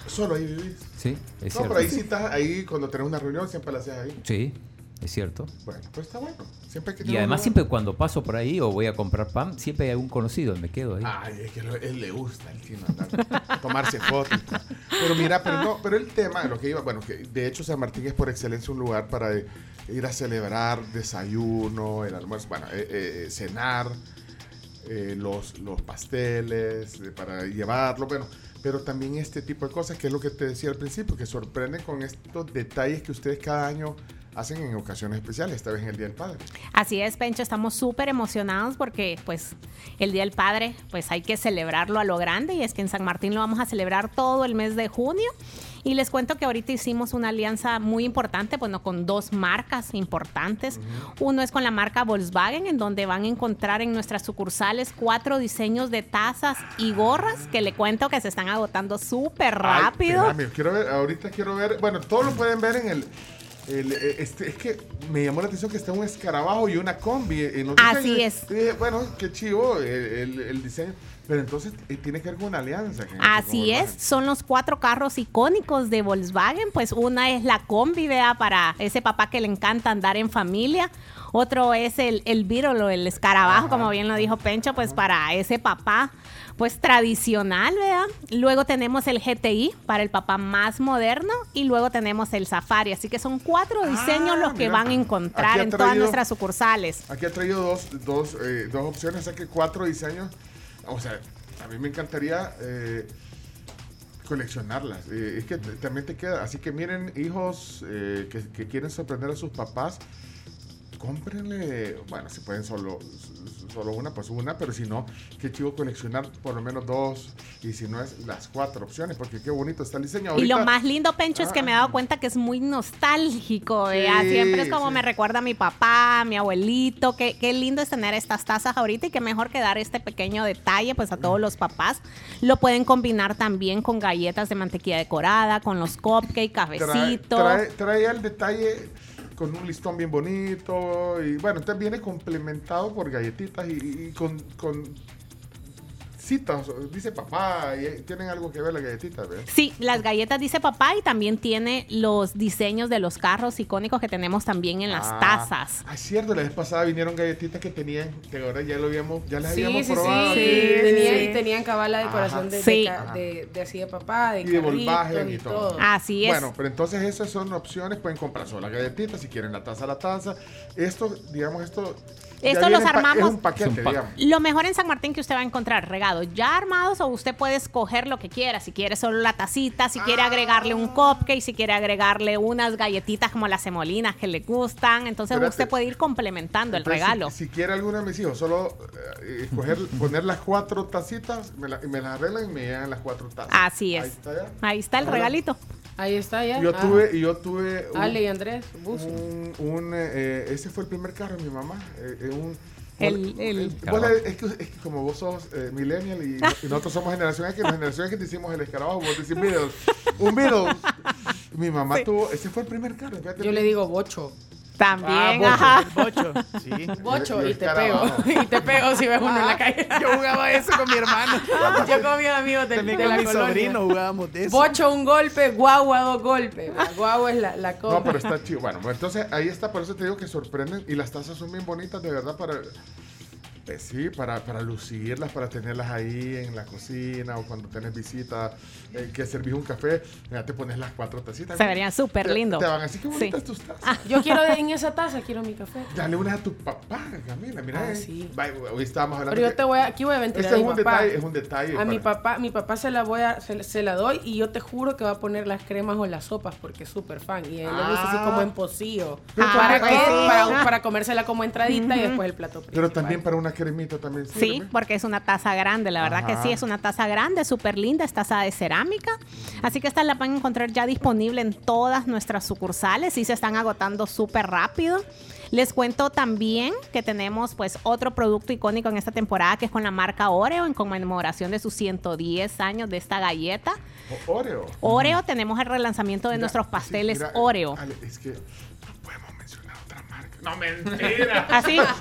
Solo ahí vivís. Sí, es no, cierto. pero ahí sí estás, ahí cuando tenés una reunión siempre la haces ahí. Sí, es cierto. Bueno, pues está bueno. Siempre que Y además siempre cuando paso por ahí o voy a comprar pan, siempre hay algún conocido, me quedo ahí. Ay, es que él le gusta el chino andar, tomarse fotos. Pero mira, pero no, pero el tema, lo que iba, bueno, que de hecho San Martín es por excelencia un lugar para ir a celebrar desayuno, el almuerzo, bueno, eh, eh, cenar, eh, los, los pasteles, eh, para llevarlo, bueno, pero también este tipo de cosas, que es lo que te decía al principio, que sorprenden con estos detalles que ustedes cada año hacen en ocasiones especiales, esta vez en el Día del Padre. Así es, Pencho, estamos súper emocionados porque pues el Día del Padre pues hay que celebrarlo a lo grande y es que en San Martín lo vamos a celebrar todo el mes de junio. Y les cuento que ahorita hicimos una alianza muy importante, bueno, con dos marcas importantes. Uno es con la marca Volkswagen, en donde van a encontrar en nuestras sucursales cuatro diseños de tazas y gorras que le cuento que se están agotando súper Ay, rápido. espérame, quiero ver, ahorita quiero ver, bueno, todos lo pueden ver en el, el, eh, este, es que me llamó la atención que está un escarabajo y una combi. en los Así diseños. es. Y dije, bueno, qué chivo el, el- el diseño, pero entonces eh, tiene que ver con una alianza. que- Así es, son los cuatro carros icónicos de Volkswagen. Pues una es la combi, vea, para ese papá que le encanta andar en familia. Otro es el, el Beetle o el escarabajo, como bien lo dijo Pencho, pues para ese papá, pues tradicional, vea. Luego tenemos el GTI para el papá más moderno y luego tenemos el Safari. Así que son cuatro diseños los que Ah, mira. van a encontrar en todas nuestras sucursales. Aquí ha traído dos, dos, eh, dos opciones, o sea que cuatro diseños. O sea, a mí me encantaría eh, coleccionarlas. Eh, es que también te queda. Así que miren, hijos eh, que quieren sorprender a sus papás, cómprenle, bueno, si pueden solo, solo una, pues una, pero si no, qué chivo coleccionar por lo menos dos, y si no es las cuatro opciones, porque qué bonito está el diseño. Y lo más lindo, Pencho, es que me he dado cuenta que es muy nostálgico. ¿vea? Sí, Siempre es como sí. me recuerda a mi papá, a mi abuelito. Qué, qué lindo es tener estas tazas ahorita y qué mejor que dar este pequeño detalle pues a todos los papás. Lo pueden combinar también con galletas de mantequilla decorada, con los cupcakes, trae, cafecito. trae, trae el detalle con un listón bien bonito y bueno, entonces viene complementado por galletitas y, y con, con dice papá, y tienen algo que ver las galletitas, ¿ves? Sí, las galletas dice papá y también tiene los diseños de los carros icónicos que tenemos también en las Ah, tazas. Ah, es cierto, la vez pasada vinieron galletitas que tenían, que ahora ya lo habíamos, ya las Sí, habíamos sí, sí, probado. sí, tenía- sí. y tenían cabal la decoración Ajá. de, de de, de así de papá, de y de Volkswagen y y todo. todo. Así es. Bueno, pero entonces esas son opciones, pueden comprar solo las galletitas, si quieren la taza, la taza. Esto, digamos, esto... Esto los armamos- Es un paquete, Es un pa- digamos. Lo mejor en San Martín que usted va a encontrar regados ya armados o usted puede escoger lo que quiera. Si quiere solo la tacita, si quiere agregarle un cupcake, si quiere agregarle unas galletitas como las semolinas que le gustan. Entonces Espérate. usted puede ir complementando el regalo. Si, si quiere alguno de mis hijos, solo eh, escoger, poner las cuatro tacitas, me, la- me las arreglan y me llegan las cuatro tazas. Así es. Ahí está ya. Ahí está el regalito. Ahí está ya. Yo Ah. tuve, y yo tuve un, Ale y Andrés, buzo. un, un, eh, eh, ese fue el primer carro de mi mamá. eh, eh, un, El- el- le- es, que, es que como vos sos eh, millennial y, y nosotros somos generación X, la generación X te hicimos el escarabajo, vos decís Beatles, un Beatles. Mi mamá tuvo, ese fue el primer carro. fíjate. Yo le digo bocho. También, Ah, ajá. bocho, bocho. Sí. Bocho Y- te pego. y te pego si ves uno en la calle. Yo jugaba eso con mi hermano. Yo con mis amigos de, También de con la mi colonia. sobrino jugábamos de eso. Bocho un golpe, guagua dos golpes. Guagua es la, la cosa. No, pero está chido. Bueno, pues entonces ahí está, por eso te digo que sorprenden y las tazas son bien bonitas, de verdad, para... sí, para, para lucirlas, para tenerlas ahí en la cocina o cuando tenés visita, eh, que servís un café, ya te pones las cuatro tacitas. Se verían súper lindo. Te van así que Sí. bonitas tus tazas. Yo quiero en esa taza, quiero mi café. Dale unas a tu papá, Camila, mira. Ah, eh. sí. Hoy estábamos hablando Pero yo te voy a, aquí voy a ventilar Este a es un papá. detalle, es un detalle. A mi papá, mi papá se la voy a, se, se la doy y yo te juro que va a poner las cremas o las sopas porque es súper fan y él le gusta así Ah. como en pocillo. ¿Para qué? ah. Para, para comérsela como entradita y después el plato principal. Pero también para una cremita también Sí, porque es una taza grande, la verdad Ajá. que sí, es una taza grande, súper linda, es taza de cerámica. Así que esta la van a encontrar ya disponible en todas nuestras sucursales y se están agotando súper rápido. Les cuento también que tenemos pues otro producto icónico en esta temporada que es con la marca Oreo en conmemoración de sus 110 años de esta galleta. O- Oreo. Oreo, tenemos el relanzamiento de Mira, nuestros sí, pasteles mira, Oreo. Ale, es que No, mentira. Así. La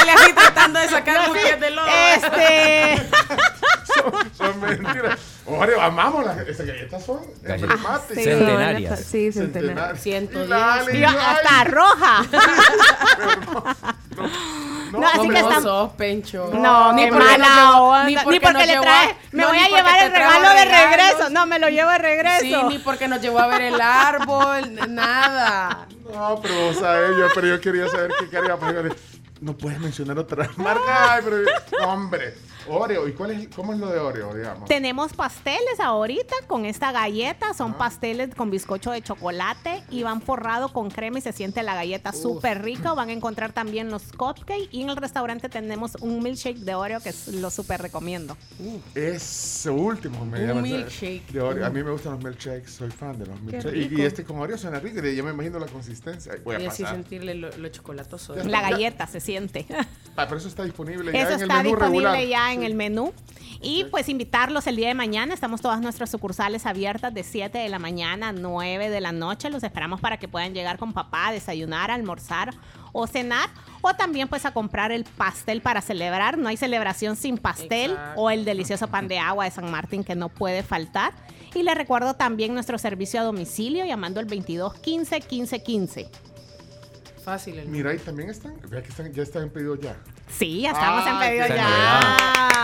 Ale así tratando de sacar un buquete de lodo. Este. son, son mentiras. Oreo, amamos las esas galletas son Galletas emblemáticas. Sí. Centenarias. Sí, centenarias. Ciento hasta roja. no, No, así hombre, que No sos, Pencho. No, Ni porque onda. ni Ni porque porque, nos le llevó trae. a- Me no, voy ni a porque llevar el regalo de regreso. No, me lo llevo de regreso. Sí, ni porque nos llevó a ver el árbol, nada. No, pero vos sabés, yo, pero yo quería saber qué cara iba a poner. No puedes mencionar otra marca. Ay, pero, hombre, Oreo. ¿Y cuál es, cómo es lo de Oreo, digamos? Tenemos pasteles ahorita con esta galleta. Son pasteles con bizcocho de chocolate y van forrados con crema y se siente la galleta súper rica. Van a encontrar también los cupcakes y en el restaurante tenemos un milkshake de Oreo que es- lo súper recomiendo. Ese último me Un llama. milkshake. De Oreo. A mí me gustan los milkshakes, soy fan de los milkshakes. Y, y este con Oreo suena rico, y ya me imagino la consistencia. Voy a Y así pasar. sentirle lo, lo chocolatoso. La galleta se siente. Ah, pero eso está disponible ya Eso en el está menú disponible regular. ya en el menú. Y pues invitarlos el día de mañana. Estamos todas nuestras sucursales abiertas de 7 de la mañana a 9 de la noche. Los esperamos para que puedan llegar con papá a desayunar, almorzar o cenar. O también pues a comprar el pastel para celebrar. No hay celebración sin pastel Exacto. o el delicioso pan de agua de San Martín que no puede faltar. Y les recuerdo también nuestro servicio a domicilio llamando al 22 15 15 15. Fácil. El Mira, y también están, vea que están, ya están en pedido ya. Sí, ya estamos en Ay, pedido qué ya.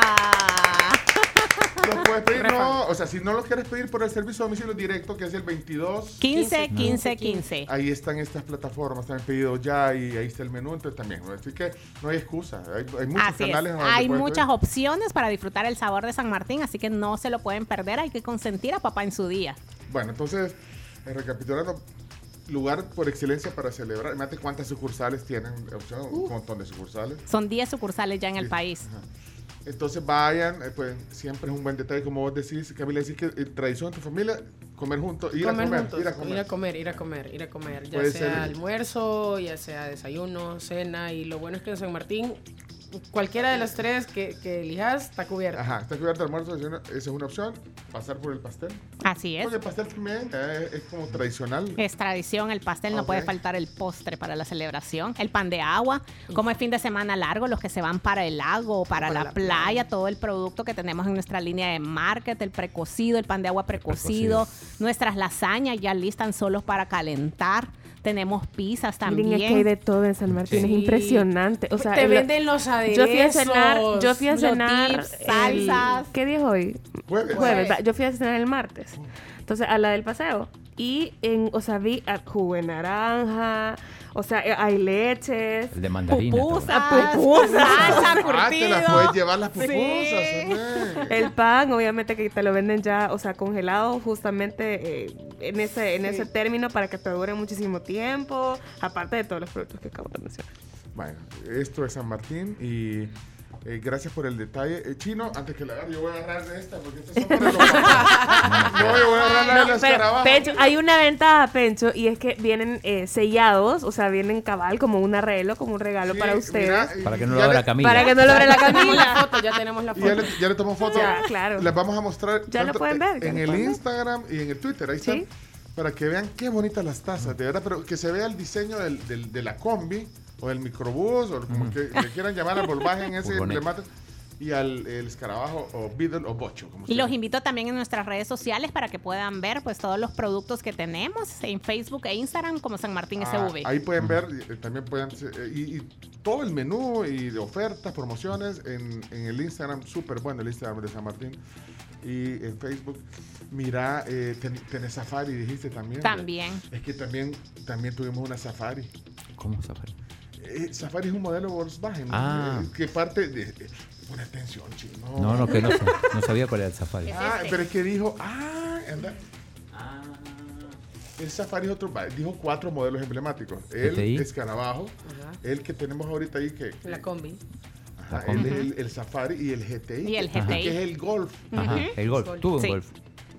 Los puedes pedir, no, o sea, si no los quieres pedir por el servicio de domicilio directo, que es el 22 15 15 15. Ahí están estas plataformas, también pedido ya y ahí está el menú, entonces también. Así que no hay excusa, hay, hay muchos Así es. canales. donde Hay muchas pedir. opciones para disfrutar el sabor de San Martín, así que no se lo pueden perder. Hay que consentir a papá en su día. Bueno, entonces, recapitulando, lugar por excelencia para celebrar. Imagínate cuántas sucursales tienen, opción, un montón de sucursales. Son 10 sucursales ya en el país. ajá. Entonces vayan, eh, pues siempre es un buen detalle, como vos decís, Camila, decís que eh, tradición en tu familia, comer juntos, ir comer a comer, juntos, ir a comer. ir a comer, ir a comer, ir a comer, ya Puede sea ser- almuerzo, ya sea desayuno, cena, y lo bueno es que en San Martín, cualquiera de las tres que, que elijas está cubierta. Ajá, está cubierto de almuerzo, desayuno, esa es una opción. Pasar por el pastel. Así es. Porque el pastel también eh, es como tradicional. Es tradición, el pastel, no puede faltar el postre para la celebración, el pan de agua, como es fin de semana largo, los que se van para el lago o para, la, playa, todo el producto que tenemos en nuestra línea de market, el precocido, el pan de agua precocido, nuestras lasañas ya listan solos para calentar, tenemos pizzas también. Miren, es que hay de todo en San Martín, Sí. es impresionante. O sea, Te venden los Yo fui a cenar, aderezos, yo fui a cenar dips, el- salsas. ¿Qué día es hoy? Jueves. va, Yo fui a cenar el martes. Entonces, a la del paseo. Y en, o sea, vi ah, jugo de naranja, o sea, eh, hay leches. El de mandarina. Pupusas, Ah, pupusas. salsa, Ah, te las puedes llevar las pupusas. Sí. El pan, obviamente que te lo venden ya, o sea, congelado justamente eh, en ese en ese término para que te dure muchísimo tiempo, aparte de todos los productos que acabo de mencionar. Bueno, esto es San Martín y eh, gracias por el detalle. Eh, Chino, antes que la agarre, yo voy a agarrar de esta porque estas son para los papás. No, yo voy a agarrar la de No, los pero, escarabajos. Pencho, hay una ventaja, Pencho, y es que vienen eh, sellados, o sea, vienen cabal como un arreglo, como un regalo Sí, para ustedes. mira, Para que no lo abra la Camila. para que no lo abra la Camila. foto, ya tenemos la Y ya foto. le, ya le tomó foto. Ya, claro. Les vamos a mostrar. Ya lo tanto pueden ver, ya En el ver. Instagram y en el Twitter. Ahí Sí. están. Para que vean qué bonitas las tazas, de verdad. Pero que se vea el diseño del, del- de la combi o del microbús o como que le quieran llamar al Volkswagen ese emblemático. Y al el escarabajo o Beetle o Bocho. Como Y los llama. invito también en nuestras redes sociales para que puedan ver pues todos los productos que tenemos en Facebook e Instagram como San Martín Ah, SV. ahí pueden ver, eh, también pueden, eh, y, y todo el menú y de ofertas, promociones en, en el Instagram, súper bueno el Instagram de San Martín. Y en Facebook, mira, eh, ten- tenés Safari, dijiste también. ¿verdad? También. Es que también, también tuvimos una Safari. ¿Cómo Safari? Eh, Safari es un modelo Volkswagen. Ah. Eh, que parte de... eh, Pon atención, chino. No, no, que no, no sabía cuál era el Safari. Ah, pero es que dijo, ah, anda. El Safari es otro, dijo cuatro modelos emblemáticos. El escarabajo, Ajá. el que tenemos ahorita ahí que, La combi. ajá, La combi. el, el- el Safari y el GTI. Y el que- GTI. Que es el Golf. Ajá, el golf. Golf. Tuve un Sí. golf.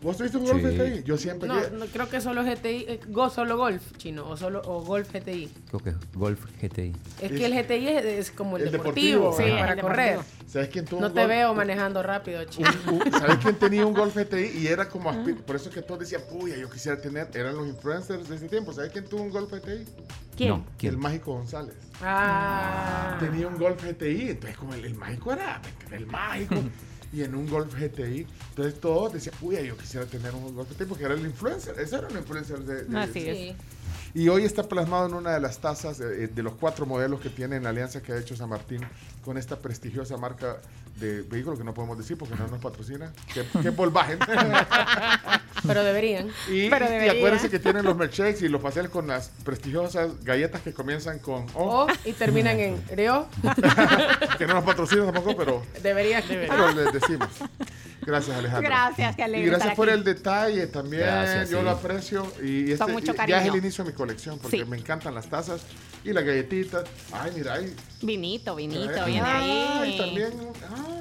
¿Vos tuviste un Golf Sí. GTI? Yo siempre... No, no, creo que solo GTI, eh, go, solo Golf chino, o solo o Golf GTI. Creo que es golf GTI. Es que el GTI es, es como el, El deportivo, deportivo, sí, para el correr. deportivo. ¿Sabes quién tuvo No un te Golf? veo manejando rápido, chino. Un- un- ¿Sabes quién tenía un Golf GTI? Y era como... aspi- Por eso que todos decían, puya, yo quisiera tener... Eran los influencers de ese tiempo. ¿Sabes quién tuvo un Golf GTI? ¿Quién? No, ¿quién? El Mágico González. Ah. Tenía un Golf GTI, entonces como el, el mágico era el mágico. y en un Golf GTI, entonces todos decían, uy, yo quisiera tener un Golf GTI porque era el influencer, ese era un influencer de... de- Así de- es. Sí. Y hoy está plasmado en una de las tazas eh, de los cuatro modelos que tiene en la alianza que ha hecho San Martín con esta prestigiosa marca de vehículos que no podemos decir porque no nos patrocina, que, que es Volkswagen. Pero deberían. y, Pero y acuérdense que tienen los milkshakes y los pasteles con las prestigiosas galletas que comienzan con O, O y terminan en Reo. que no nos patrocinan tampoco, pero Deberían. Pero les decimos. Gracias, Alejandro. Gracias, qué alegre Y gracias estar por aquí. el detalle también. Gracias, Yo sí. lo aprecio. Y este, Con mucho ya es el cariño. inicio de mi colección porque Sí. me encantan las tazas y las galletitas. Ay, mira, ahí. Vinito, vinito, Ay, viene ahí. y también.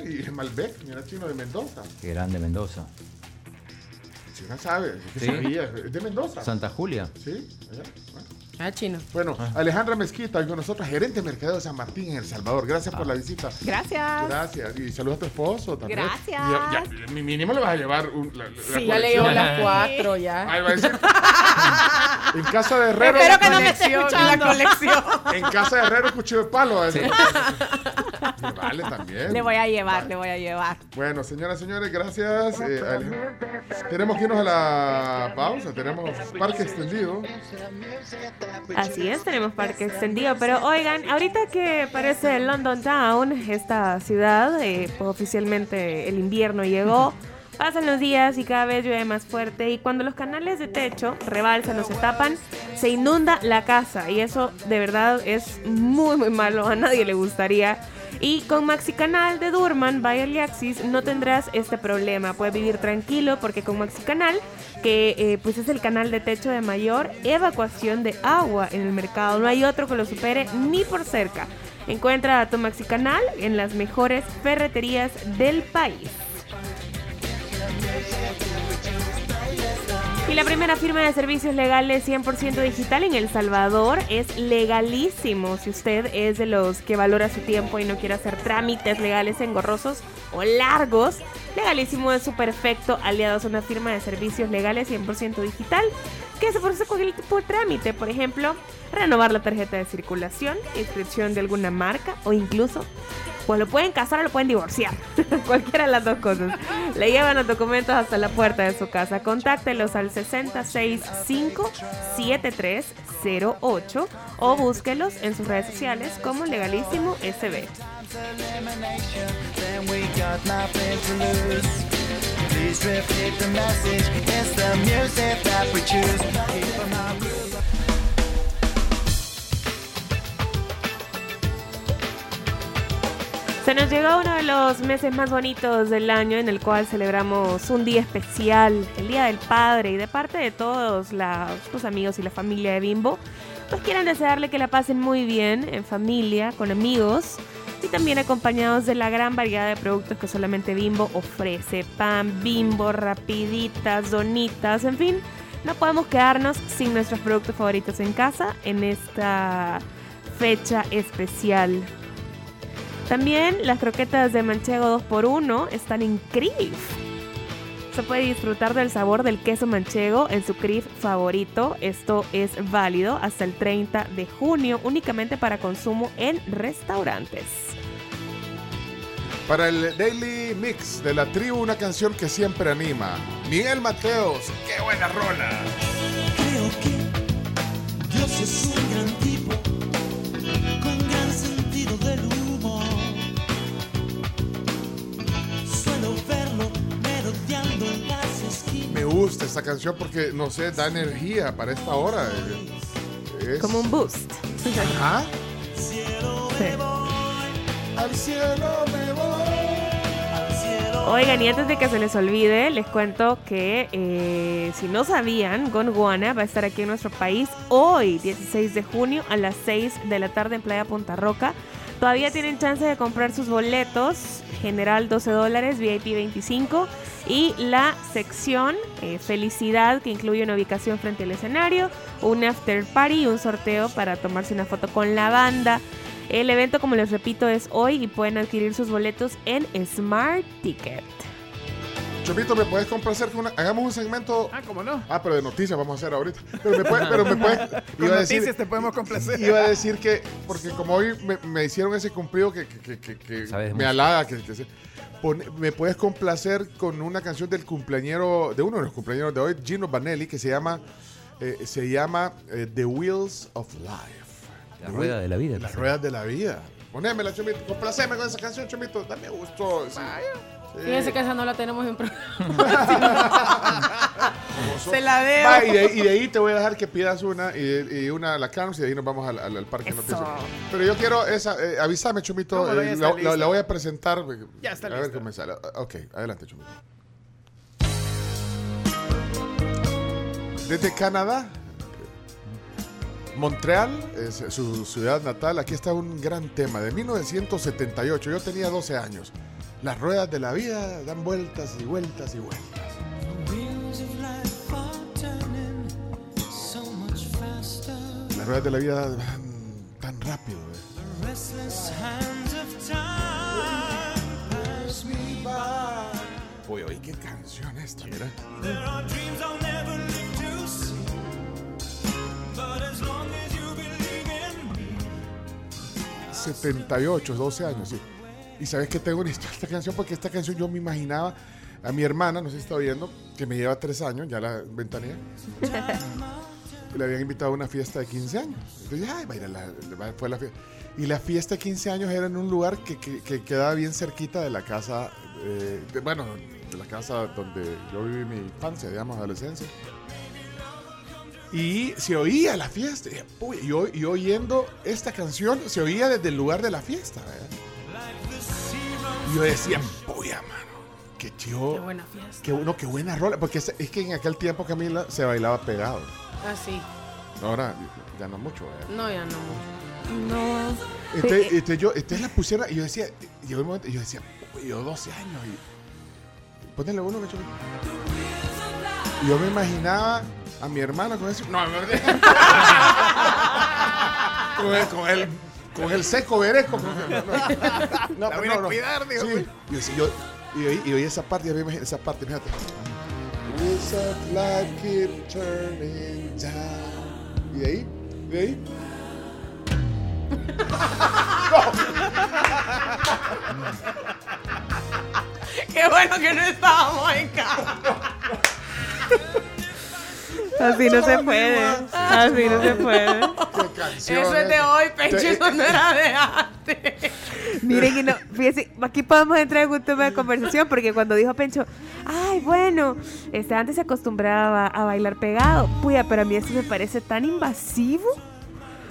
Ay, Malbec, mira, chino de Mendoza. Qué grande Mendoza. Si no sabe, ¿qué Sí. sabía? Es de Mendoza. Santa Julia. Sí, allá. Bueno. Ah, chino. Bueno, Alejandra Mezquita hoy con nosotros, gerente de mercadeo de San Martín en El Salvador. Gracias por la visita. Gracias. Gracias. Y saludos a tu esposo también. Gracias. Ya- ya, mi mínimo le vas a llevar un, la, la Sí, ya le llevo las cuatro ya. Ahí va a decir. en casa de Herrero. Espero que no me esté Colección, escuchando. La colección. En casa de Herrero, cuchillo de palo. Me vale también. Le voy a llevar, le voy a llevar. Bueno, señoras y señores, gracias. Eh, tenemos que irnos a la pausa. Tenemos parque extendido. Así es, tenemos parque extendido. Pero oigan, ahorita que parece London Town, esta ciudad, eh, pues oficialmente el invierno llegó. Pasan los días y cada vez llueve más fuerte y cuando los canales de techo rebalsan o se tapan, se inunda la casa y eso de verdad es muy muy malo, a nadie le gustaría. Y con Maxi Canal de Durman by Aliaxis no tendrás este problema, puedes vivir tranquilo porque con Maxi Canal, que eh, pues es el canal de techo de mayor evacuación de agua en el mercado, no hay otro que lo supere ni por cerca. Encuentra a tu Maxi Canal en las mejores ferreterías del país. Y la primera firma de servicios legales 100% digital en El Salvador es legalísimo. Si usted es de los que valora su tiempo y no quiere hacer trámites legales engorrosos o largos, legalísimo es su perfecto aliado. Es una firma de servicios legales 100% digital que se procesa cualquier tipo de trámite. Por ejemplo, renovar la tarjeta de circulación, inscripción de alguna marca o incluso pues lo pueden casar o lo pueden divorciar. Cualquiera de las dos cosas. Le llevan los documentos hasta la puerta de su casa. Contáctelos al 665-7308 o búsquelos en sus redes sociales como Legalísimo SB. Se nos llegó uno de los meses más bonitos del año en el cual celebramos un día especial, el Día del Padre, y de parte de todos los amigos y la familia de Bimbo, pues quieren desearle que la pasen muy bien, en familia, con amigos, y también acompañados de la gran variedad de productos que solamente Bimbo ofrece. Pan, Bimbo, rapiditas, donitas, en fin, no podemos quedarnos sin nuestros productos favoritos en casa en esta fecha especial. También las croquetas de manchego 2x1 están en CRIF. Se puede disfrutar del sabor del queso manchego en su CRIF favorito. Esto es válido hasta el 30 de junio únicamente para consumo en restaurantes. Para el Daily Mix de la tribu, una canción que siempre anima. Miguel Mateos, qué buena rola. Creo que Dios es un gran tipo gusta esta canción porque, no sé, da energía para esta hora. Es- Como un boost. Ajá. Sí. Al cielo me voy. Oigan, y antes de que se les olvide, les cuento que eh, si no sabían, Gondwana va a estar aquí en nuestro país hoy, 16 de junio, a las 6 de la tarde en Playa Punta Roca. Todavía tienen chance de comprar sus boletos, general 12 dólares, VIP 25, y la sección eh, Felicidad, que incluye una ubicación frente al escenario, un after party y un sorteo para tomarse una foto con la banda. El evento, como les repito, es hoy y pueden adquirir sus boletos en Smart Ticket. Chomito, ¿me puedes complacer con una... Hagamos un segmento... Ah, ¿cómo no? Ah, pero de noticias vamos a hacer ahorita. Pero me puedes... Pero me puedes Con noticias te podemos complacer. Iba a decir que... Porque como hoy me, me hicieron ese cumplido que, que, que- que Sabes me mucho. halaga, que, que se- pone- me puedes complacer con una canción del cumpleañero... De uno de los cumpleaños de hoy, Gino Vanelli, que se llama... eh, se llama eh, The Wheels of Life. La rueda de la vida. Las ruedas de la vida. Ponémela, Chomito. Complaceme con esa canción, Chomito. Dame gusto. Sí. Sí. Fíjense que esa no la tenemos en pro- Se la debo. Va, y, de, y de ahí te voy a dejar que pidas una y, de- y una a la Carms y de ahí nos vamos al, al- al parque Eso. noticias. Pero yo quiero esa, eh, avísame, Chumito, ¿Cómo no? Eh, la, la- lista. la voy a presentar. Ya está A ver cómo sale. Ok, adelante, Chumito. Desde Canadá, Montreal, es su ciudad natal, aquí está un gran tema de 1978. Yo tenía 12 años. Las ruedas de la vida dan vueltas y vueltas y vueltas. Las ruedas de la vida van tan rápido. eh. Uy, oye, qué canción esta, mira. There are dreams I'll never live to see. But as long as you believe in me, 78, 12 años, sí. Y sabes que tengo una historia esta canción porque esta canción yo me imaginaba a mi hermana, no sé si está viendo, que me lleva 3 años, ya la ventaneé. le habían invitado a una fiesta de 15 años. Y la fiesta de 15 años era en un lugar que, que- que quedaba bien cerquita de la casa, eh, bueno, de la casa donde yo viví mi infancia, digamos, adolescencia. Y se oía la fiesta. Y, y y oyendo esta canción, se oía desde el lugar de la fiesta. ¿verdad? Y yo decía, puya, mano, qué chido. Qué buena fiesta. Qué, bueno, qué buena rola. Porque es, es que en aquel tiempo, Camila, se bailaba pegado. Ah, sí. Ahora ya no mucho. ¿verdad? No, ya no. No. Entonces, entonces yo, entonces la pusieron y yo decía, llegó un momento, y yo decía, "Uy, yo 12 años y ponele uno que yo- yo me imaginaba a mi hermano con eso. No, no, no. con, el, con, el, con el seco veresco. con- No, no, no, no, cuidar, digo. Sí. Y yo, yo, y oí, esa parte, y me esa parte, fíjate. Keep turning down. Y de ahí, de ahí. Qué bueno que no estábamos en casa. Así no se puede. Así no se puede. Eso es de hoy, Pencho, eso no era de antes. Miren, y no, fíjense, aquí podemos entrar en un tema de conversación porque cuando dijo Pencho, ay, bueno, este, antes se acostumbraba a bailar pegado. Puya, pero a mí esto me parece tan invasivo.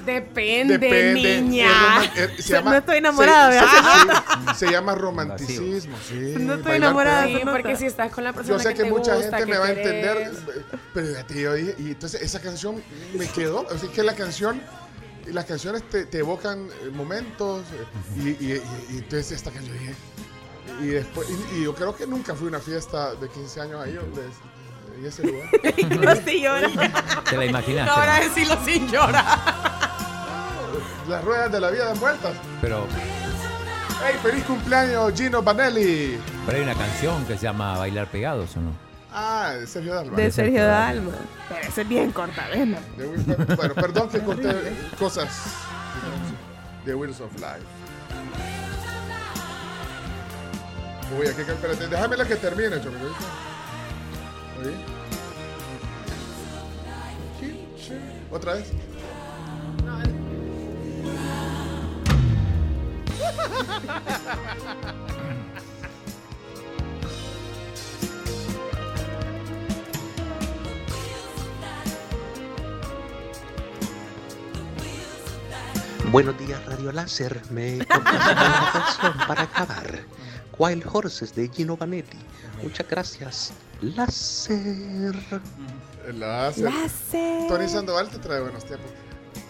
Depende, Depende, niña. eh, no estoy enamorada, se, ¿verdad? se- se llama romanticismo, sí. No estoy enamorada. Sí, porque si estás con la persona Yo sé que, te mucha gusta, gente que me va a entender, pero fíjate, yo dije, y entonces esa canción me quedó, o sea, que la canción, las canciones te, te evocan eh, momentos, eh, y, y- y- y entonces esta canción dije, y después, y, y yo creo que nunca fui a una fiesta de 15 años ahí, donde, en ese lugar. No se llora. Te la imaginaste. Ahora ¿no? decirlo sin llorar. Las ruedas de la vida dan vueltas. Pero, ¡Hey, feliz cumpleaños, Gino Vanelli! pero hay una canción que se llama Bailar Pegados, ¿o no? Ah, de Sergio Dalma. De Sergio Dalma. Pero ese es bien Wheels- bueno, perdón que conté cosas de Wheels of Life. Uy, aquí, espérate, déjame la que termine, chomito. Oí. ¿Otra vez? Buenos días, Radio Láser. Me una canción para acabar. Wild Horses de Gino Vanetti. Muchas gracias. Láser. Láser. Láser. Tony Sandoval te trae buenos tiempos.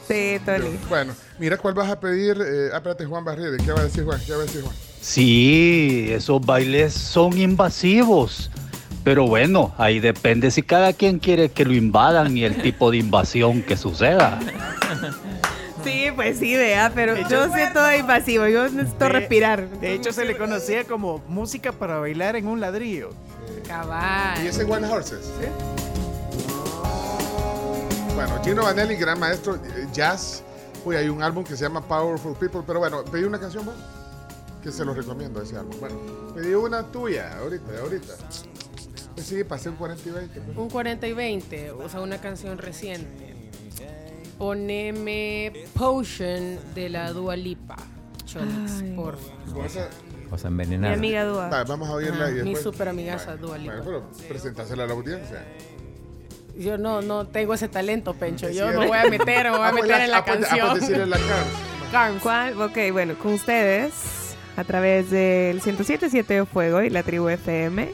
Sí, Tony. Bueno, mira cuál vas a pedir. Eh, ah, espérate, Juan Barride. ¿Qué va a decir Juan? ¿Qué va a decir Juan? Sí, esos bailes son invasivos. Pero bueno, ahí depende si cada quien quiere que lo invadan y el tipo de invasión que suceda. Sí, pues sí, vea, pero yo siento invasivo, yo necesito De- respirar. De hecho, se le conocía como música para bailar en un ladrillo. Cabal. ¿Y ese One Horses? Bueno, Gino Vanelli, gran maestro, eh, jazz. Uy, hay un álbum que se llama Powerful People, pero bueno, pedí una canción más. Que se lo recomiendo ese álbum. Bueno, pedí una tuya, ahorita, ahorita. Pues sí, pasé un 40 y 20. pues. Un 40 y 20, o sea, una canción reciente. Poneme Potion de la Dua Lipa. Chonex, Ay. porfa. Vas a- Cosa envenenada. Mi amiga Dua. Va, vamos a oírla Ajá, y mi super amigaza Dua Lipa. Pero presentásela a la audiencia. Yo no, no tengo ese talento, Pencho. Yo me voy a meter, me voy Ah, a pues meter la- en la ah, pues- ah, canción. pues decirle la Carms. Carms. ¿Cuál? Ok, bueno, con ustedes, a través del 107.7 de Fuego y la tribu FM,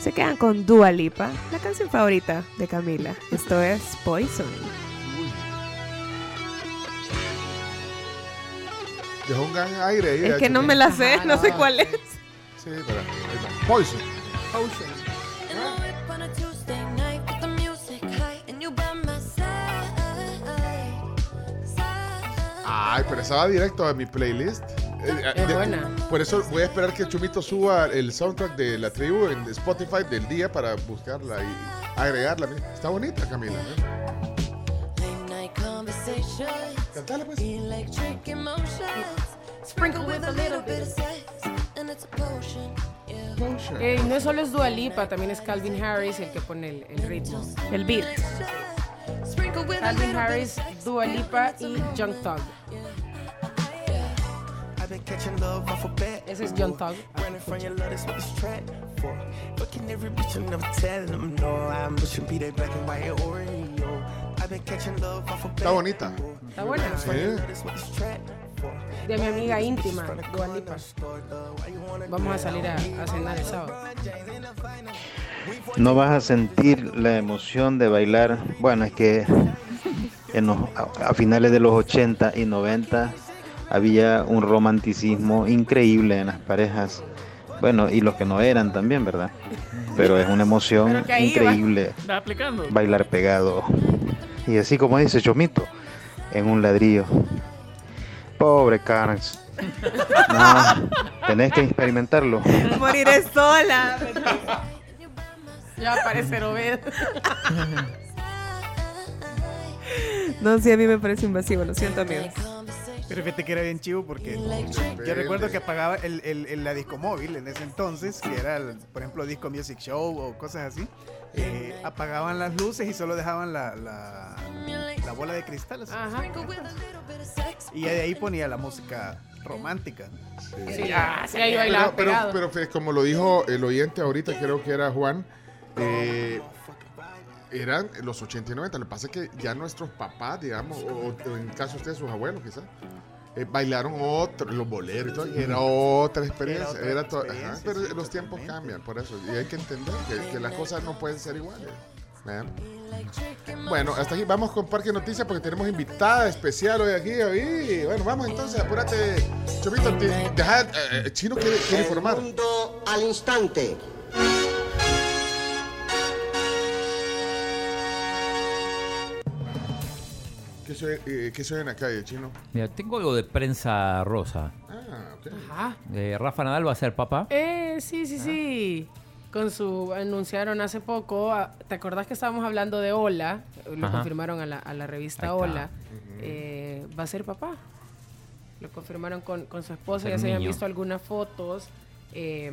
se quedan con Dua Lipa, la canción favorita de Camila. Esto es Poison. Dejó un gran aire ahí. Es que no me la sé, Ajá, no sé cuál es. Sí, pero ahí está. Poison. Ay, pero estaba directo a mi playlist. Eh, Es de- buena. Por eso voy a esperar que Chumito suba el soundtrack de la tribu en Spotify del día para buscarla y agregarla. Está bonita, Camila. ¿eh? Cantala, pues. Sprinkle with a little bit. Eh, no solo es Dua Lipa, también es Calvin Harris el que pone el, el ritmo. El beat. Calvin Harris, Dua Lipa y Young Thug. Ese es Young Thug. Está bonita. Está buena. Sí. De mi amiga íntima, Dua Lipa. Vamos a salir a, a cenar el sábado. No vas a sentir la emoción de bailar. Bueno, es que en los- a, a finales de los 80 y 90 había un romanticismo increíble en las parejas. Bueno, y los que no eran también, ¿verdad? Pero es una emoción increíble va aplicando. bailar pegado. Y así como dice Chomito, en un ladrillo. Pobre Carnes. No, tenés que experimentarlo. Moriré sola. Ya va a parecer Obed. No, sí, a mí me parece invasivo, lo siento, amigos. Pero fíjate que era bien chivo porque yo recuerdo que apagaba el, el- el- la disco móvil en ese entonces, que era, el, por ejemplo, Disco Music Show o cosas así. Eh, apagaban las luces y solo dejaban la, la, la bola de cristal. así. Y de ahí ponía la música romántica. Sí, ah, sí, ahí bailaba pero, pero, pero como lo dijo el oyente ahorita, creo que era Juan, eh, eran los 80 y 90. Lo que pasa es que ya nuestros papás, digamos, o, o en caso de ustedes, sus abuelos quizás, eh, bailaron otro, los boleros y todo, y era otra experiencia. otra Era ajá, experiencia, pero sí, los tiempos cambian, por eso. Y hay que entender que, que las cosas no pueden ser iguales. ¿vean? Bueno, hasta aquí vamos con Parque Noticias porque tenemos invitada especial hoy aquí. hoy. Bueno, vamos entonces, apúrate. Chomito, deja, eh, eh, Chino quiere, quiere informar. al instante. Se, eh, qué se en la calle, Chino? Mira, tengo algo de prensa rosa. Ah, ok. Ajá. Eh, Rafa Nadal va a ser papá. Eh, sí, sí, sí. Con su anunciaron hace poco, ah, ¿te acordás que estábamos hablando de Hola? Lo Ajá. confirmaron a la, a la revista está. Hola. Eh, va a ser papá. Lo confirmaron con, con su esposa. Ya se habían niño. visto algunas fotos eh,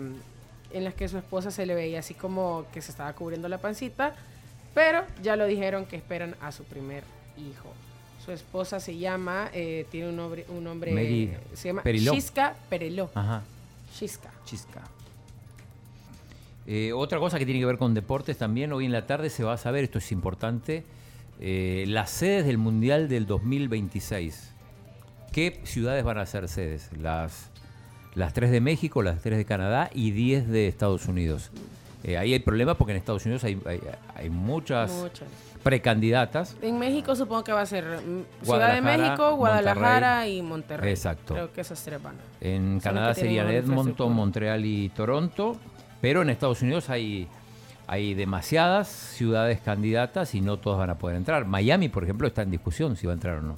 en las que su esposa se le veía así como que se estaba cubriendo la pancita. Pero ya lo dijeron que esperan a su primer hijo. Su esposa se llama, eh, tiene un nombre, un nombre, Mary se llama Periló. Shiska Pereló. Ajá. Shiska. Chisca. Eh, otra cosa que tiene que ver con deportes también, hoy en la tarde se va a saber, esto es importante, eh, las sedes del Mundial del 2026. ¿Qué ciudades van a ser sedes? Las, las tres de México, las tres de Canadá y 10 de Estados Unidos. Eh, ahí hay problema porque en Estados Unidos hay, hay- hay muchas, Muchas. precandidatas. En México supongo que va a ser mm, Ciudad de México, Guadalajara Monterrey. y Monterrey. Exacto. Creo que esas tres van. En Son Canadá serían Edmonton. Montreal y Toronto, pero en Estados Unidos hay, hay demasiadas ciudades candidatas y no todas van a poder entrar. Miami, por ejemplo, está en discusión si va a entrar o no.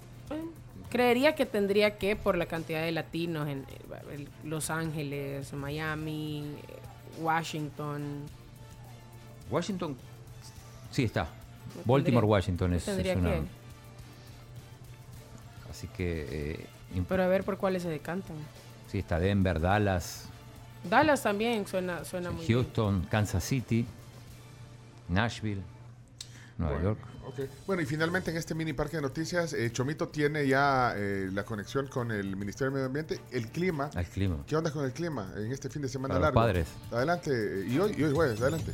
Creería que tendría que, por la cantidad de latinos en eh, Los Ángeles, Miami, eh, Washington. Washington, sí está. Baltimore, Washington es, tendría es una. que. Así que eh, Pero a ver por cuáles se decantan. sí está Denver, Dallas, Dallas también suena, suena muy bien. Houston, Kansas City, Nashville, Nueva Bueno, York. Ok. Bueno, y finalmente en este mini parque de noticias, eh, Chomito tiene ya eh, la conexión con el Ministerio de Medio Ambiente. El clima. El clima. ¿Qué onda con el clima en este fin de semana Para los largo? padres. Adelante. eh, Y hoy, y hoy jueves, adelante.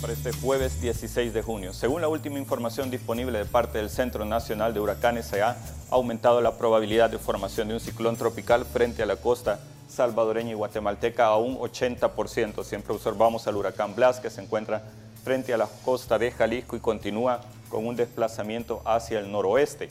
para este jueves 16 de junio. Según la última información disponible de parte del Centro Nacional de Huracanes, se ha aumentado la probabilidad de formación de un ciclón tropical frente a la costa salvadoreña y guatemalteca a un 80%. Siempre observamos al huracán Blas que se encuentra frente a la costa de Jalisco y continúa con un desplazamiento hacia el noroeste.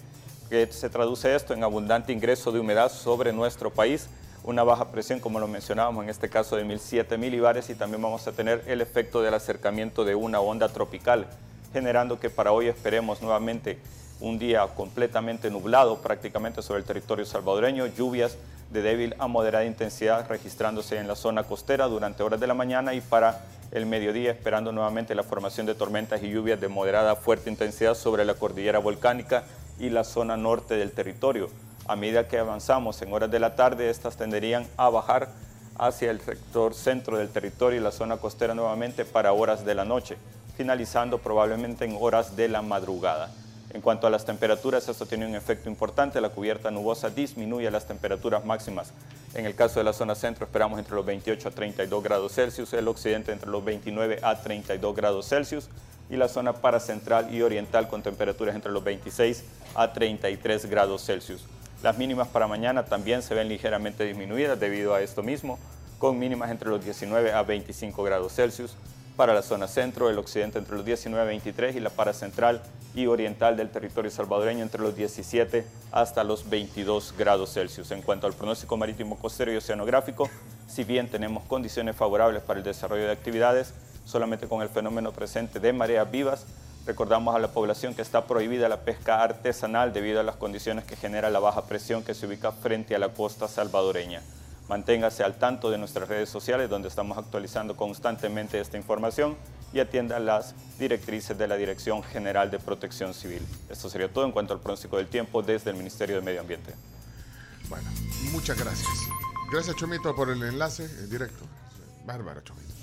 Que se traduce esto en abundante ingreso de humedad sobre nuestro país, una baja presión, como lo mencionábamos en este caso de 1007 milibares, y también vamos a tener el efecto del acercamiento de una onda tropical, generando que para hoy esperemos nuevamente un día completamente nublado prácticamente sobre el territorio salvadoreño, lluvias de débil a moderada intensidad registrándose en la zona costera durante horas de la mañana y para el mediodía esperando nuevamente la formación de tormentas y lluvias de moderada a fuerte intensidad sobre la cordillera volcánica y la zona norte del territorio. A medida que avanzamos en horas de la tarde, estas tenderían a bajar hacia el sector centro del territorio y la zona costera nuevamente para horas de la noche, finalizando probablemente en horas de la madrugada. En cuanto a las temperaturas, esto tiene un efecto importante. La cubierta nubosa disminuye las temperaturas máximas En el caso de la zona centro esperamos entre los 28 a 32 grados Celsius, el occidente entre los 29 a 32 grados Celsius y la zona paracentral y oriental con temperaturas entre los 26 a 33 grados Celsius. Las mínimas para mañana también se ven ligeramente disminuidas debido a esto mismo, con mínimas entre los 19 a 25 grados Celsius. Para la zona centro, el occidente entre los 19 a 23 y la paracentral y oriental del territorio salvadoreño entre los 17 hasta los 22 grados Celsius. En cuanto al pronóstico marítimo costero y oceanográfico, si bien tenemos condiciones favorables para el desarrollo de actividades, solamente con el fenómeno presente de mareas vivas, recordamos a la población que está prohibida la pesca artesanal debido a las condiciones que genera la baja presión que se ubica frente a la costa salvadoreña. Manténgase al tanto de nuestras redes sociales donde estamos actualizando constantemente esta información y atienda las directrices de la Dirección General de Protección Civil. Esto sería todo en cuanto al pronóstico del tiempo desde el Ministerio de Medio Ambiente. Bueno, muchas gracias. Gracias, Chomito, por el enlace en directo. Bárbara, Chomito.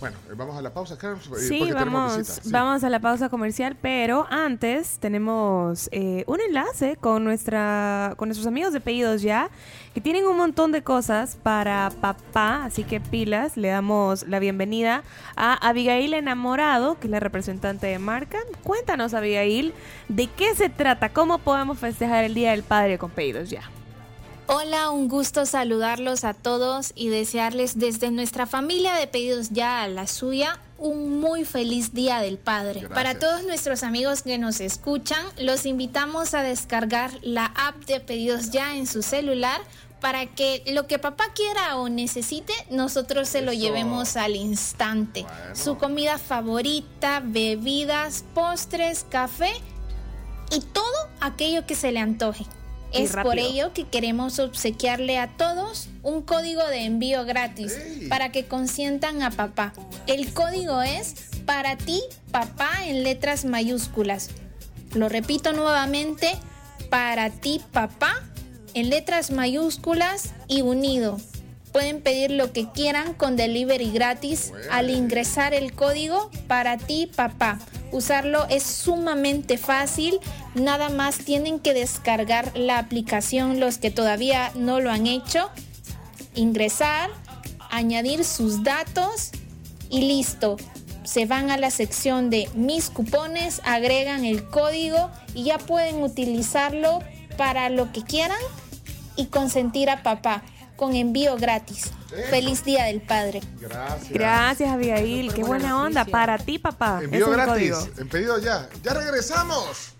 Bueno, eh, vamos a la pausa, Carlos. eh, Sí, vamos. Sí. vamos a la pausa comercial, pero antes tenemos eh, un enlace con nuestra, con nuestros amigos de Pedidos Ya, que tienen un montón de cosas para papá, así que pilas, le damos la bienvenida a Abigail Enamorado, que es la representante de marca. Cuéntanos, Abigail, de qué se trata, cómo podemos festejar el Día del Padre con Pedidos Ya. Hola, un gusto saludarlos a todos y desearles desde nuestra familia de pedidos ya a la suya un muy feliz Día del Padre. Para todos nuestros amigos que nos escuchan, los invitamos a descargar la app de pedidos ya en su celular para que lo que papá quiera o necesite, nosotros se lo llevemos al instante. Su comida favorita, bebidas, postres, café y todo aquello que se le antoje. Es por ello que queremos obsequiarle a todos un código de envío gratis para que consientan a papá. El código es para ti, papá, en letras mayúsculas. Lo repito nuevamente, para ti, papá, en letras mayúsculas y unido. Pueden pedir lo que quieran con delivery gratis al ingresar el código para ti, papá. Usarlo es sumamente fácil. Nada más tienen que descargar la aplicación los que todavía no lo han hecho. Ingresar, añadir sus datos y listo. Se van a la sección de mis cupones, agregan el código y ya pueden utilizarlo para lo que quieran y consentir a papá con envío gratis. Feliz Día del Padre. Gracias. Gracias, Abigail. Qué buena onda. Para ti, papá. Envío es gratis. En pedido ya. ¡Ya regresamos!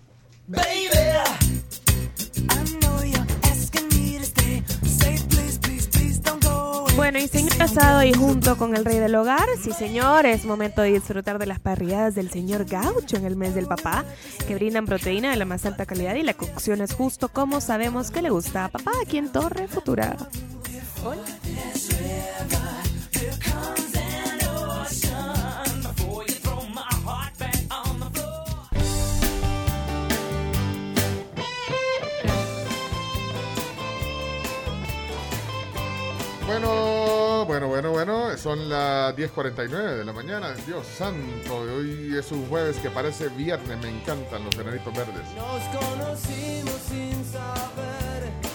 Bueno, y señor casado y junto con el rey del hogar, sí señor, es momento de disfrutar de las parrilladas del señor Gaucho en el mes del papá, que brindan proteína de la más alta calidad y la cocción es justo como sabemos que le gusta a papá aquí en Torre Futura. Bueno, bueno, bueno, bueno. Son las 10.49 de la mañana. Dios santo, hoy es un jueves que parece viernes. Me encantan los enanitos verdes. Nos conocimos sin saber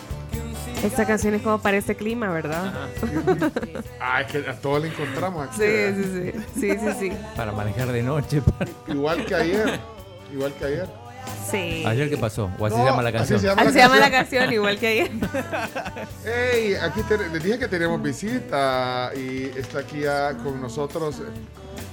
Esta canción es como para este clima, ¿verdad? Ah, es que a todos le encontramos aquí. Sí, sí, sí. Sí, sí, sí. Para manejar de noche. para- Igual que ayer. Igual que ayer. Sí. ¿Ayer qué pasó? ¿O así No, se llama la así canción? se llama Así se llama la canción, igual que ayer. Hey, aquí te- les dije que teníamos visita y está aquí ya con nosotros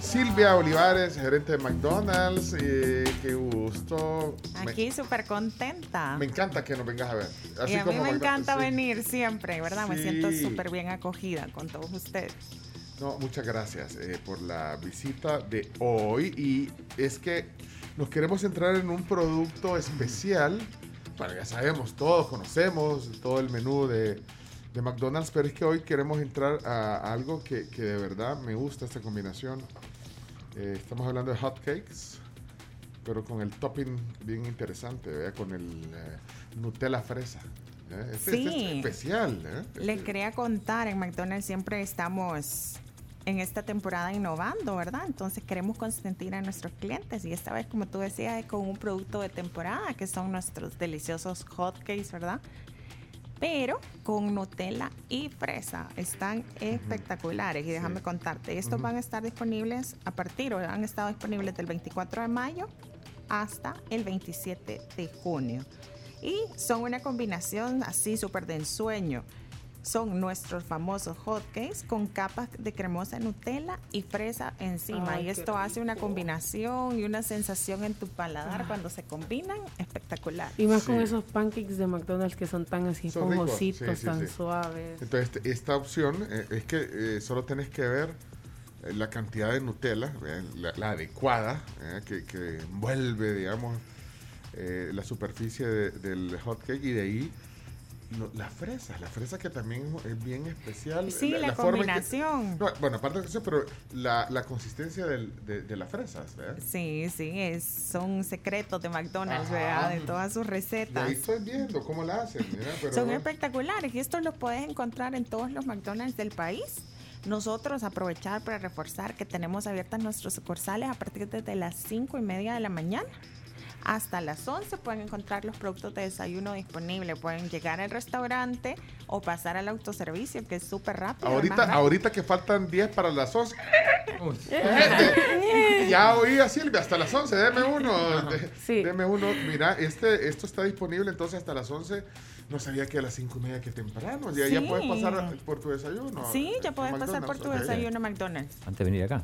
Silvia Olivares, gerente de McDonald's. qué gusto. Aquí súper contenta. Me, encanta que nos vengas a ver. Así y a mí como me encanta sí. venir siempre, ¿verdad? Me siento súper bien acogida con todos ustedes. No, muchas gracias eh, por la visita de hoy. Y es que nos queremos entrar en un producto especial. Bueno, ya sabemos, todos conocemos todo el menú de, de McDonald's, pero es que hoy queremos entrar a, algo que, que de verdad me gusta esta combinación. Eh, estamos hablando de hot cakes, pero con el topping bien interesante, ¿verdad? con el eh, Nutella fresa. ¿eh? Este, este Sí. es especial. ¿eh? Les quería contar, en McDonald's siempre estamos en esta temporada innovando, ¿verdad? Entonces queremos consentir a nuestros clientes y esta vez, como tú decías, es con un producto de temporada que son nuestros deliciosos hotcakes, ¿verdad? Pero con Nutella y fresa. Están espectaculares y déjame contarte, estos van a estar disponibles a partir, o han estado disponibles del 24 de mayo hasta el 27 de junio. Y son una combinación así súper de ensueño. Son nuestros famosos hotcakes con capas de cremosa Nutella y fresa encima. Ay, y esto hace una combinación y una sensación en tu paladar cuando se combinan espectacular. Y más con esos pancakes de McDonald's que son tan así Son esponjositos, sí, sí, tan sí. suaves. Entonces, este- esta opción eh, es que eh, solo tenés que ver eh, la cantidad de Nutella, eh, la, la adecuada, eh, que, que envuelve, digamos, eh, la superficie de- del hot cake y de ahí no, las fresas, las fresas que también es bien especial. Sí, la, que- combinación. no, bueno, aparte de eso, pero la, la consistencia del- de, de las fresas, ¿verdad? Sí, sí, es, son secretos de McDonald's, Ajá. ¿verdad? De todas sus recetas. ahí estoy viendo cómo la hacen, mira, pero Son bueno. espectaculares y estos los puedes encontrar en todos los McDonald's del país. Nosotros aprovechar para reforzar que tenemos abiertas nuestras sucursales a partir de las 5 y media de la mañana. Hasta las 11 pueden encontrar los productos de desayuno disponibles. Pueden llegar al restaurante o pasar al autoservicio, que es súper rápido. Ahorita, rápido. ahorita que faltan 10 para las 11. ya oí a Silvia, hasta las 11, deme uno. de- Deme uno. Mira, este, esto está disponible entonces hasta las 11. No sabía que a las 5 y media que temprano. Ya, ya Sí. puedes pasar por tu desayuno. Sí, ya a puedes pasar por McDonald's, tu ok. desayuno a McDonald's. Antes de venir acá.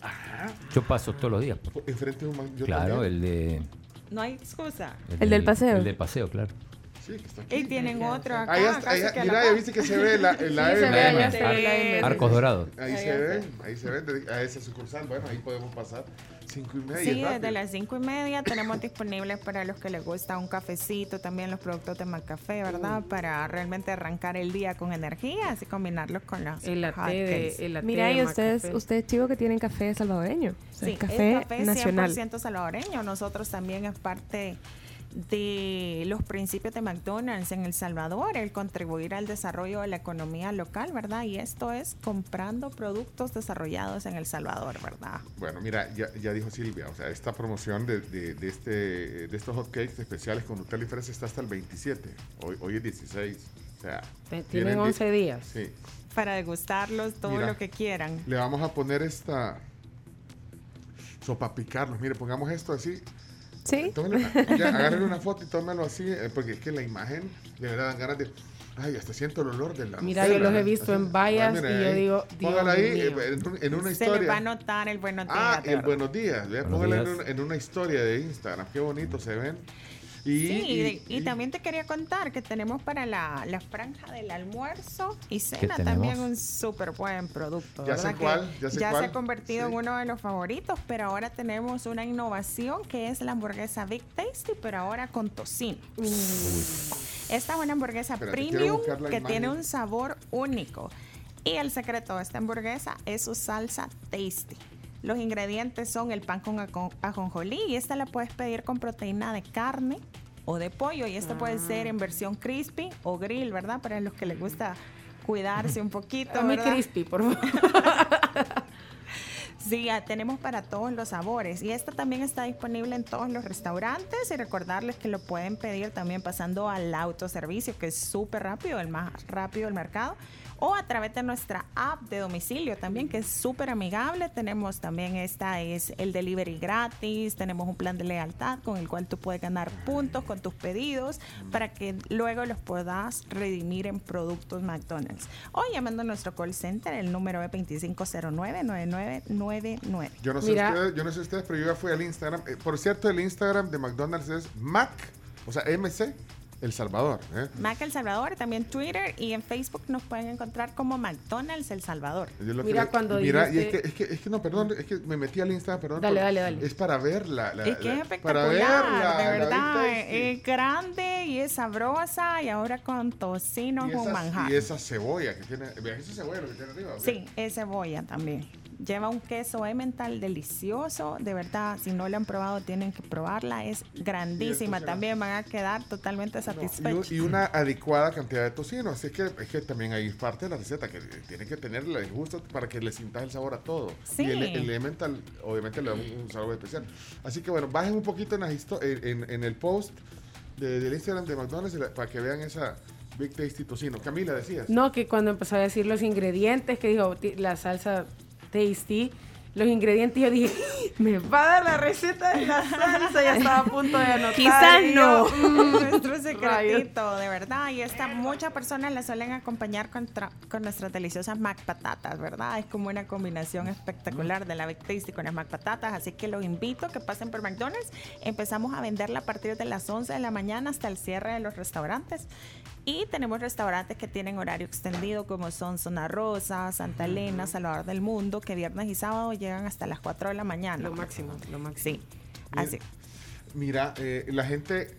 Ajá. Yo paso todos los días. Enfrente de un yo Claro, también. el de. No hay excusa. El del paseo. El del paseo, claro. Sí, que está Y tienen otro acá. Ahí está, ahí- que la mira, ya viste que se ve la, la Sí, se M. ve, allá se ve la M. Arcos dorados. Ahí Ahí se ve, ahí se ve, a esa sucursal. Bueno, ahí podemos pasar. 5 y media. Sí, es desde las cinco y media tenemos disponibles para los que les gusta un cafecito, también los productos de Macafé, ¿verdad? Para realmente arrancar el día con energía, así combinarlos con los El latte de- el latte Mira, y ustedes, Macafé. ustedes chivo que tienen café salvadoreño. O sea, Sí, café, es café nacional. 100% salvadoreño. Nosotros también es parte de los principios de McDonald's en El Salvador, el contribuir al desarrollo de la economía local, ¿verdad? Y esto es comprando productos desarrollados en El Salvador, ¿verdad? Bueno, mira, ya, ya dijo Silvia, o sea, esta promoción de, de, de este, de estos hotcakes especiales con Nutella y fresa está hasta el 27. Hoy, hoy es 16. O sea, tienen tienen di- 11 días. Sí. Para degustarlos todo Mira. lo que quieran. Le vamos a poner esta sopa picarlos. Mire, pongamos esto así. Sí. Ya, agárrele una foto y tómelo así, eh, porque es que la imagen de verdad dan ganas de. Ay, hasta siento el olor de la. Mira, yo los he visto en vallas y yo digo, Dios Póngala ahí mío. eh, en, en una Se les va a historia. notar el buenos días. Ah, el buenos días. vea, Buenos Póngala en, días. un- en una historia de Instagram. Qué bonito se ven. Y, Sí, y, y- y también te quería contar que tenemos para la, la franja del almuerzo y cena ¿Qué también un súper buen producto. Ya sé ¿verdad? Que cuál, ya sé se cuál. ha convertido Sí. en uno de los favoritos, pero ahora tenemos una innovación que es la hamburguesa Big Tasty, pero ahora con tocino. Esta es una hamburguesa premium que imagen. tiene un sabor único. Y el secreto de esta hamburguesa es su salsa tasty. Los ingredientes son el pan con ajonjolí y esta la puedes pedir con proteína de carne o de pollo y esta puede ser en versión crispy o grill, ¿verdad? Para los que les gusta cuidarse un poquito. ¿verdad? crispy, por favor. Sí, ya tenemos para todos los sabores y esta también está disponible en todos los restaurantes y recordarles que lo pueden pedir también pasando al autoservicio que es súper rápido, el más rápido del mercado o a través de nuestra app de domicilio también que es súper amigable. Tenemos también esta es el delivery gratis, tenemos un plan de lealtad con el cual tú puedes ganar puntos con tus pedidos para que luego los puedas redimir en productos McDonald's. O llamando a nuestro call center, el número es 2509-9999. Yo no sé Mira. ustedes, yo no sé ustedes, pero yo ya fui al Instagram. Eh, por cierto, el Instagram de McDonald's es Mac, o sea, MC El Salvador. ¿eh? Mac El Salvador, también Twitter y en Facebook nos pueden encontrar como McDonald's El Salvador. Que Mira, le- cuando mira, y es dijiste- que, es, que, es que no, perdón, es que me metí al Instagram, perdón. Dale, dale, dale. Es para ver la. Es que la- es espectacular, ver la- de verdad. Tasty. Es grande y es sabrosa y ahora con tocino y, es un esa, manjar. y esa cebolla que tiene. Vean, esa cebolla lo que tiene arriba. Sí, es cebolla también. Lleva un queso emmental delicioso, de verdad, si no la han probado tienen que probarla, es grandísima, también van a quedar totalmente No, y, satisfechos. un- y una adecuada cantidad de tocino. Así que es que también hay parte de la receta que tiene que tener el gusto para que le sintas el sabor a todo. Sí. Y el, el elemental, obviamente, le da un, un sabor especial. Así que bueno, bajen un poquito en, histo- en, en- en el post de- del Instagram de McDonald's la- para que vean esa, Big Tasty tocino. Camila, decías. No, que cuando empezó a decir los ingredientes, que dijo la salsa tasty, los ingredientes, yo dije, me va a dar la receta de la salsa, ya estaba a punto de anotar. Quizás no. mm, Nuestro rayos. secretito, de verdad. Y esta, muchas personas la suelen acompañar con, con nuestras deliciosas Mac patatas, ¿verdad? Es como una combinación espectacular de la Big Tasty con las Mac patatas. Así que los invito a que pasen por McDonald's. Empezamos a venderla a partir de las 11 de la mañana hasta el cierre de los restaurantes. Y tenemos restaurantes que tienen horario extendido, como son Zona Rosa, Santa Elena, Salvador del Mundo, que viernes y sábado llegan hasta las 4 de la mañana. Lo máximo, lo máximo. Sí, así. Mira, eh, la gente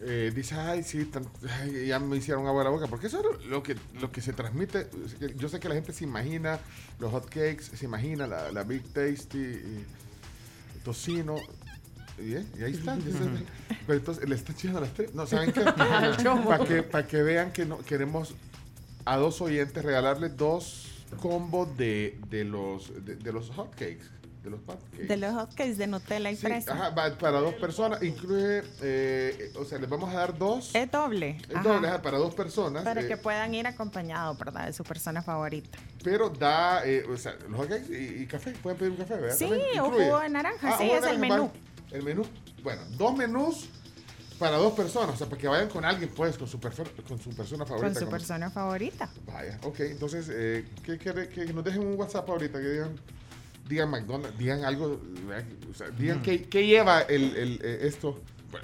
eh, dice, ay, sí, tan- ay, ya me hicieron agua a la boca, porque eso es lo que, lo que se transmite. Yo sé que la gente se imagina los hot cakes, se imagina la, la Big Tasty, y tocino. Y, eh, y ahí está. ya está. Pero entonces le está echando las tres. No, ¿saben qué? Para que, pa' que vean que no queremos a dos oyentes regalarles dos combos de, de los de, de los hot cakes. De los hot cakes. De los hotcakes de Nutella y Sí, fresa. ajá, para dos personas, incluye, eh, o sea, les vamos a dar dos. Es doble. Es ajá. doble, ajá, para dos personas. Para eh, que puedan ir acompañados, ¿verdad? De su persona favorita. pero da, eh, o sea, los hot cakes y, y café. Pueden pedir un café, ¿verdad? Sí, o jugo de naranja, Ah, sí, es el naranja, menú. va. El menú. Bueno, dos menús para dos personas, o sea, para que vayan con alguien, pues, con su, con su persona favorita. Con su como- persona favorita. Vaya, ok, entonces, eh, ¿qué quiere que nos dejen un WhatsApp ahorita? Que digan, digan McDonald's, digan algo, ¿verdad? o sea, digan qué, qué lleva el, el, eh, esto.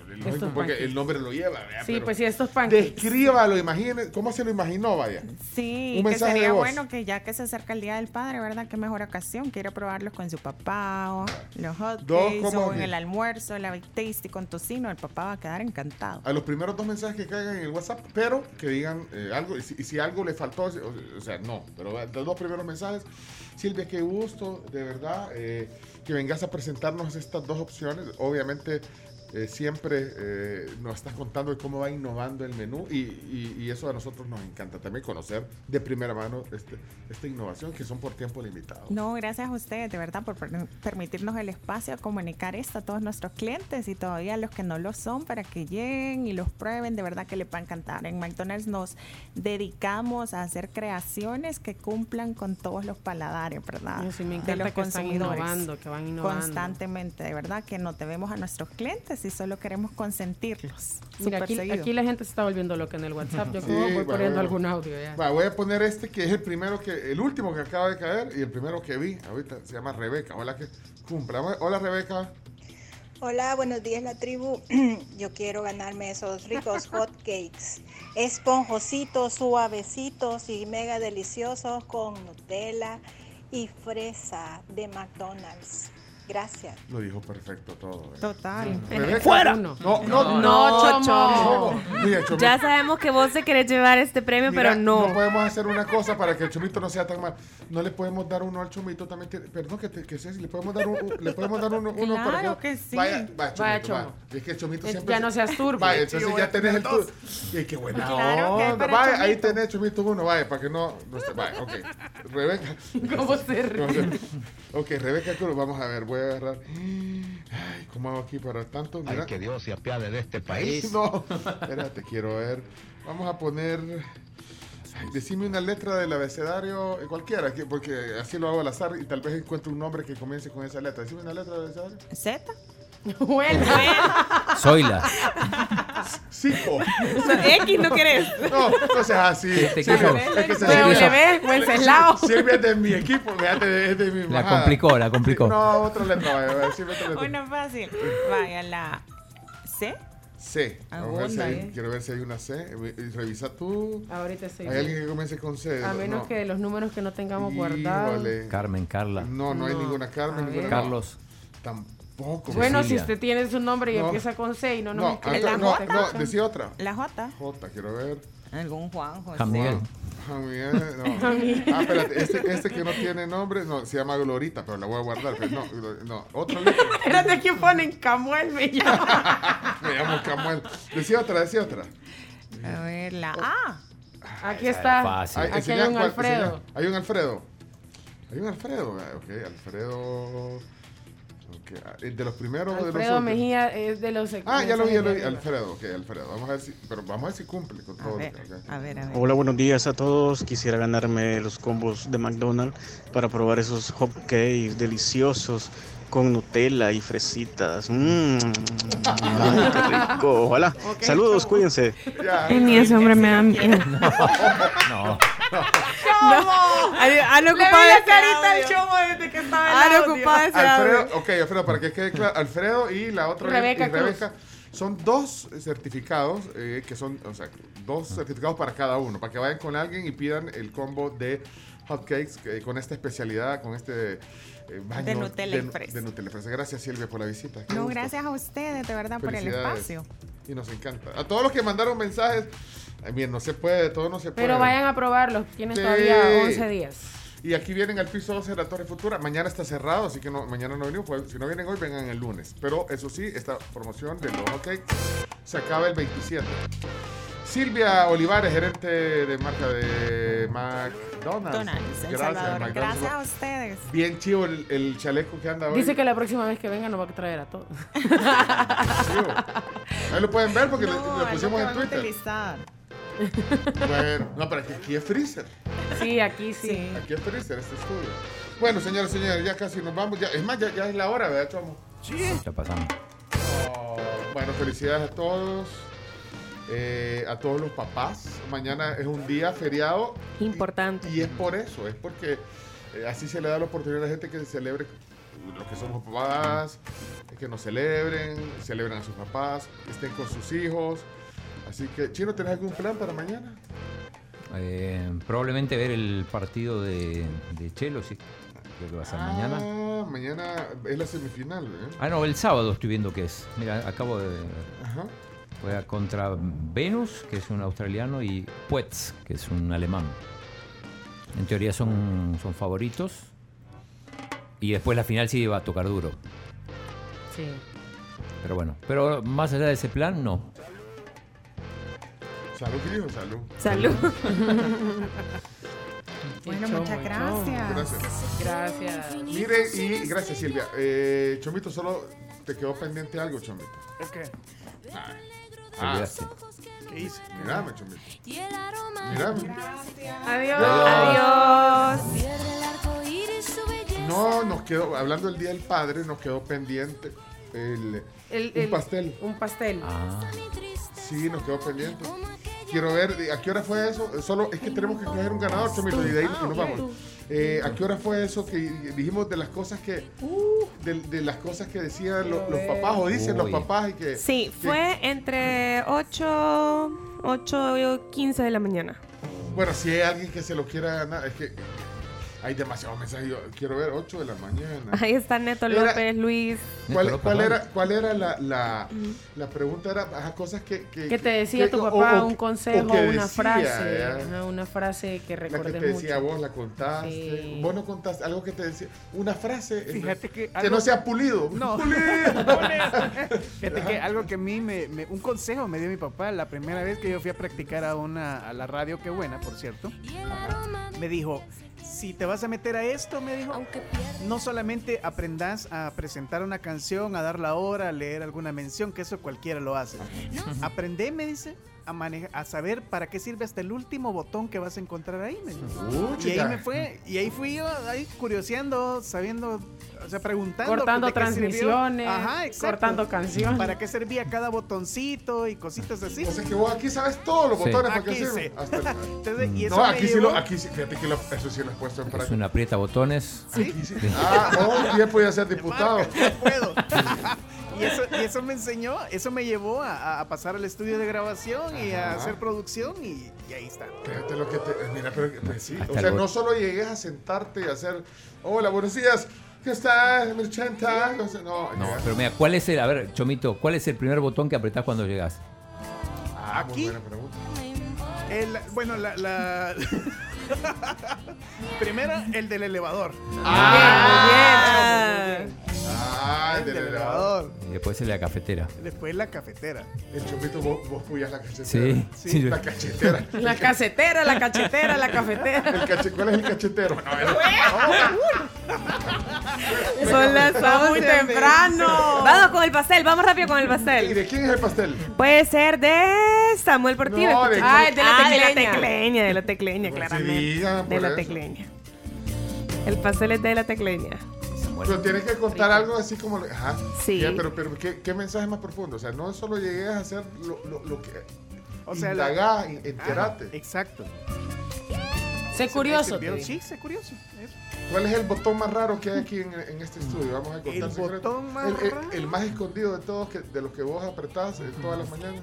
Lógico, porque el nombre lo lleva, ¿verdad? Sí, Pero pues sí, estos pancakes. Descríbalo, imagine, ¿cómo se lo imaginó, vaya? Sí, Un que mensaje de sería voz. bueno que ya que se acerca el Día del Padre, ¿verdad? Qué mejor ocasión. Quiero probarlos con su papá, o los hot Dos cakes, como o en el almuerzo, la Big Tasty con tocino. El papá va a quedar encantado. A los primeros dos mensajes que caigan en el WhatsApp, pero que digan eh, algo, y si, y si algo le faltó, o, o sea, no, pero los dos primeros mensajes, Silvia, qué gusto, de verdad, eh, que vengas a presentarnos estas dos opciones. Obviamente, eh, siempre eh, nos estás contando de cómo va innovando el menú y, y- y eso a nosotros nos encanta también conocer de primera mano este, esta innovación que son por tiempo limitado. No, gracias a ustedes, de verdad, por per- permitirnos el espacio a comunicar esto a todos nuestros clientes y todavía los que no lo son para que lleguen y los prueben. De verdad que les va a encantar. En McDonald's nos dedicamos a hacer creaciones que cumplan con todos los paladares, ¿verdad? Sí, me De encanta los que están consumidores. innovando, que van innovando. Constantemente, de verdad que nos debemos a nuestros clientes y solo queremos consentirlos. Mira, aquí, la gente se está volviendo loca en el WhatsApp. Yo Sí, como voy va, poniendo algún audio ya. Va, voy a poner este que es el primero que, el último que acaba de caer y el primero que vi ahorita se llama Rebeca. Hola que cumpla. Hola Rebeca. Hola, buenos días la tribu. Yo quiero ganarme esos ricos hot cakes. Esponjositos, suavecitos y mega deliciosos con Nutella y fresa de McDonald's. Gracias. Lo dijo perfecto todo. ¿eh? Total. Rebeca. ¡Fuera! No, no, no, No, Chomo. Mira, Chomito, Ya sabemos que vos te querés llevar este premio, mira, pero no. No podemos hacer una cosa para que el chomito no sea tan mal. No le podemos dar uno al chomito también. tiene- Perdón que, te, que si le podemos dar, un, le podemos dar uno, uno para Claro que sí. Vaya, vaya, chomito, Vaya. Chomo. Es que el chomito Es- siempre. ya no seas turbio. Vaya, entonces ya tenés el tener tur. Y qué buena Claro onda. para Vaya, ahí tenés chomito uno, vaya, para que no. no se- vaya, ok. Rebeca. ¿Cómo se ríe? Ok, Rebeca Cruz, vamos a ver, voy a agarrar. Ay, ¿cómo hago aquí para tanto? Mira. que Dios se apiade de este país. No, espérate, quiero ver. Vamos a poner. Ay, decime una letra del abecedario, eh, cualquiera, que- porque así lo hago al azar y tal vez encuentro un nombre que comience con esa letra. Decime una letra del abecedario. Z. Bueno, Zoila. Cinco. X no querés. No, entonces así. Este Sí, quiso- es que se W, Wenceslao. Silvia es de mi equipo, fíjate, es de mi La majada. complicó, la complicó. No, otra letra, letra. Una fácil. Vaya, la C. C. Vamos a ver si hay- eh. quiero ver si hay una C. Eh, Revisa tú. ahorita estoy Hay alguien que comience con C. A menos No. que los números que no tengamos guardados. Carmen, Carla. No, no hay No. ninguna Carmen, ninguna. Carlos. Tampoco. Bueno, si usted tiene su nombre y No. empieza con C y no nos No, escribe, antes- ¿La no, J? no, decía otra. La J. J, quiero ver. Algún Juan, José. Juan no. Ah, espérate, este, este que no tiene nombre, no, se llama Glorita, pero la voy a guardar. pero no, no, otra letra. Espérate, aquí ponen Camuel, me llama. Me llamo Camuel. Decía otra, decía otra. A ver, la A. Aquí está. fácil. Ay, Aquí hay un Alfredo. Hay un Alfredo. Hay un Alfredo. ah, Ok, Alfredo. Ah, ¿el ¿De los primeros o de los Alfredo otros? Mejía es de los Ah, ya lo vi, ya lo vi. Alfredo, ok, Alfredo. Vamos a ver si, pero vamos a ver si cumple con todo. que-. A ver, a ver. Hola, buenos días a todos. Quisiera ganarme los combos de McDonald's para probar esos hot cakes deliciosos con Nutella y fresitas. Mmm, ay, qué rico. Hola. Saludos, cuídense. Ay, ni ese hombre me da miedo. No. No, han, han ocupado la carita al chomo desde que estaba en Han ocupado ese Alfredo, audio. ok, Alfredo, para que quede claro, Alfredo y la otra Rebeca y Rebeca son dos certificados eh, que son, o sea, dos certificados para cada uno, para que vayan con alguien y pidan el combo de hotcakes eh, con esta especialidad, con este eh, baño De Nutella y de, de fresa. Gracias Silvia por la visita. Qué No, gusto. gracias a ustedes, de verdad, por el espacio. Y nos encanta. A todos los que mandaron mensajes, eh, bien, no se puede, todo no se puede. Pero vayan a probarlos, tienen Sí. todavía 11 días. Y aquí vienen al piso 12 de la Torre Futura. Mañana está cerrado, así que no, mañana no venimos. Pues, si no vienen hoy, vengan el lunes. Pero eso sí, esta promoción de los hotcakes se acaba el 27. Silvia Olivares, gerente de marca de McDonald's. Donalds, Gracias, Salvador. McDonald's. Gracias a ustedes. Bien chivo el, el chaleco que anda hoy. Dice que la próxima vez que venga nos va a traer a todos. Ahí lo pueden ver porque lo- No, lo, es pusimos en Twitter. utilizar. Bueno, no, pero aquí, aquí es freezer. Sí, aquí sí. Aquí es freezer, este estudio. Bueno, señores y señores, ya casi nos vamos. Ya, es más, ya, ya es la hora, ¿verdad, Chomo? Sí. Está pasando. Oh, bueno, felicidades a todos. Eh, a todos los papás. Mañana es un día feriado. Importante. Y, y es por eso, es porque eh, así se le da la oportunidad a la gente que celebre los que somos papás, que nos celebren, celebren a sus papás, estén con sus hijos. Así que, Chino, ¿tenés algún plan para mañana? Eh, probablemente ver el partido de, de Chelo, sí. Creo que va a ser mañana. Ah, mañana es la semifinal, ¿eh? Ah, no, el sábado estoy viendo que es. Mira, acabo de. Ajá. Juega contra Venus, que es un australiano, y Puetz, que es un alemán. En teoría son, son favoritos. Y después la final sí va a tocar duro. Sí. Pero bueno, pero más allá de ese plan, no. Salud, ¿qué dijo? Salud. Salud. Bueno, muchas gracias. Gracias. Gracias. Mire, y gracias, Silvia. Eh, Chomito, solo te quedó pendiente algo, Chomito. ¿Es qué? Olvidaste. ¿Qué hice? Mírame, Chomito. Mírame. Adiós. Adiós. No, nos quedó, hablando del Día del Padre, nos quedó pendiente el, El- un el- pastel. Un pastel. Ah, Sí, nos quedó pendiente. Quiero ver, ¿a qué hora fue eso? Solo es que tenemos que coger un ganador, Chomito, y de ahí y nos vamos. Eh, ¿A qué hora fue eso que dijimos de las cosas que de, de las cosas que decían lo- los papás o dicen los papás y que Sí, que- fue entre 8, 8 y 15 de la mañana. bueno, si hay alguien que se lo quiera ganar, es que hay demasiados mensajes. Yo quiero ver 8 de la mañana. Ahí está Neto Era- López, Luis. ¿Cuál, era, cuál era la, la, la pregunta? Era ajá, cosas que, que, Que te decía que- tu papá o- un consejo, que una decía, frase. ¿eh? ajá, una frase que La que te decía mucho. vos, la contaste. Sí. Vos no contaste algo que te decía. Una frase. Fíjate que que algo- no sea pulido. No. Pulido. Fíjate que algo que a mí me, me- un consejo me dio mi papá la primera vez que yo fui a practicar a una a la radio, qué buena, por cierto. Me dijo, si te vas a meter a esto, me dijo, no solamente aprendas a presentar una canción, a dar la hora, a leer alguna mención, que eso cualquiera lo hace. Aprende, me dice, a manejar, a saber para qué sirve hasta el último botón que vas a encontrar ahí. me dijo. Uh, y ahí me fue, y ahí fui yo, ahí curioseando, sabiendo, o sea, preguntando. Cortando transmisiones, Ajá, exacto. cortando canciones. ¿Para qué servía cada botoncito y cositas así? O sea que vos aquí sabes todos los Sí. botones para qué Aquí sirven. sí. Hasta el- Entonces, y eso no, aquí sí lo, aquí sí, fíjate que lo- eso sí lo has puesto en es práctica. una aprieta botones. ¿Sí? Ah, oh, bien podía ser diputado. Marca, no puedo. y, eso, y eso me enseñó, eso me llevó a, a pasar al estudio de grabación y a hacer producción y, y ahí está. Fíjate lo que te. Mira, pero pues sí. Hasta O sea, no solo llegues a sentarte y hacer. Hola, buenos días. ¿Qué estás, mi chenta? No, pero mira, ¿cuál es el, a ver, Chomito, cuál es el primer botón que apretás cuando llegas? Ah, muy Aquí. buena pregunta. El- bueno, la... la- Primero, el del elevador. Ah, Ah, el del elevador. Y después el de la cafetera. Después la cafetera. El chomito, vos, vos la cachetera. Sí, sí. La cachetera. La casetera, la cachetera, la cafetera. El cache- ¿Cuál es el cachetero? No, el- Son las Está muy 11, temprano. Vamos con el pastel, vamos rápido con el ¿Y pastel. de quién es el pastel? Puede ser de Samuel Portillo. No, de- escucha. Ah, es de la Ah, de la tecleña. de la tecleña, Pues claramente. de la eso. tecleña. El pastel es de la tecleña. Pero tienes que contar algo así como. Ajá. Sí. Ya, pero, pero ¿qué, ¿qué mensaje más profundo? O sea, no solo llegué a hacer lo, lo, lo que. O sea, la- indagá, in- enterate. Ajá, exacto. Sé curioso. Sí, sé curioso. eso. ¿Cuál es el botón más raro que hay aquí en, en este estudio? Vamos a contar El botón más el, el- raro. el más escondido de todos, que, de los que vos apretás todas las mañanas.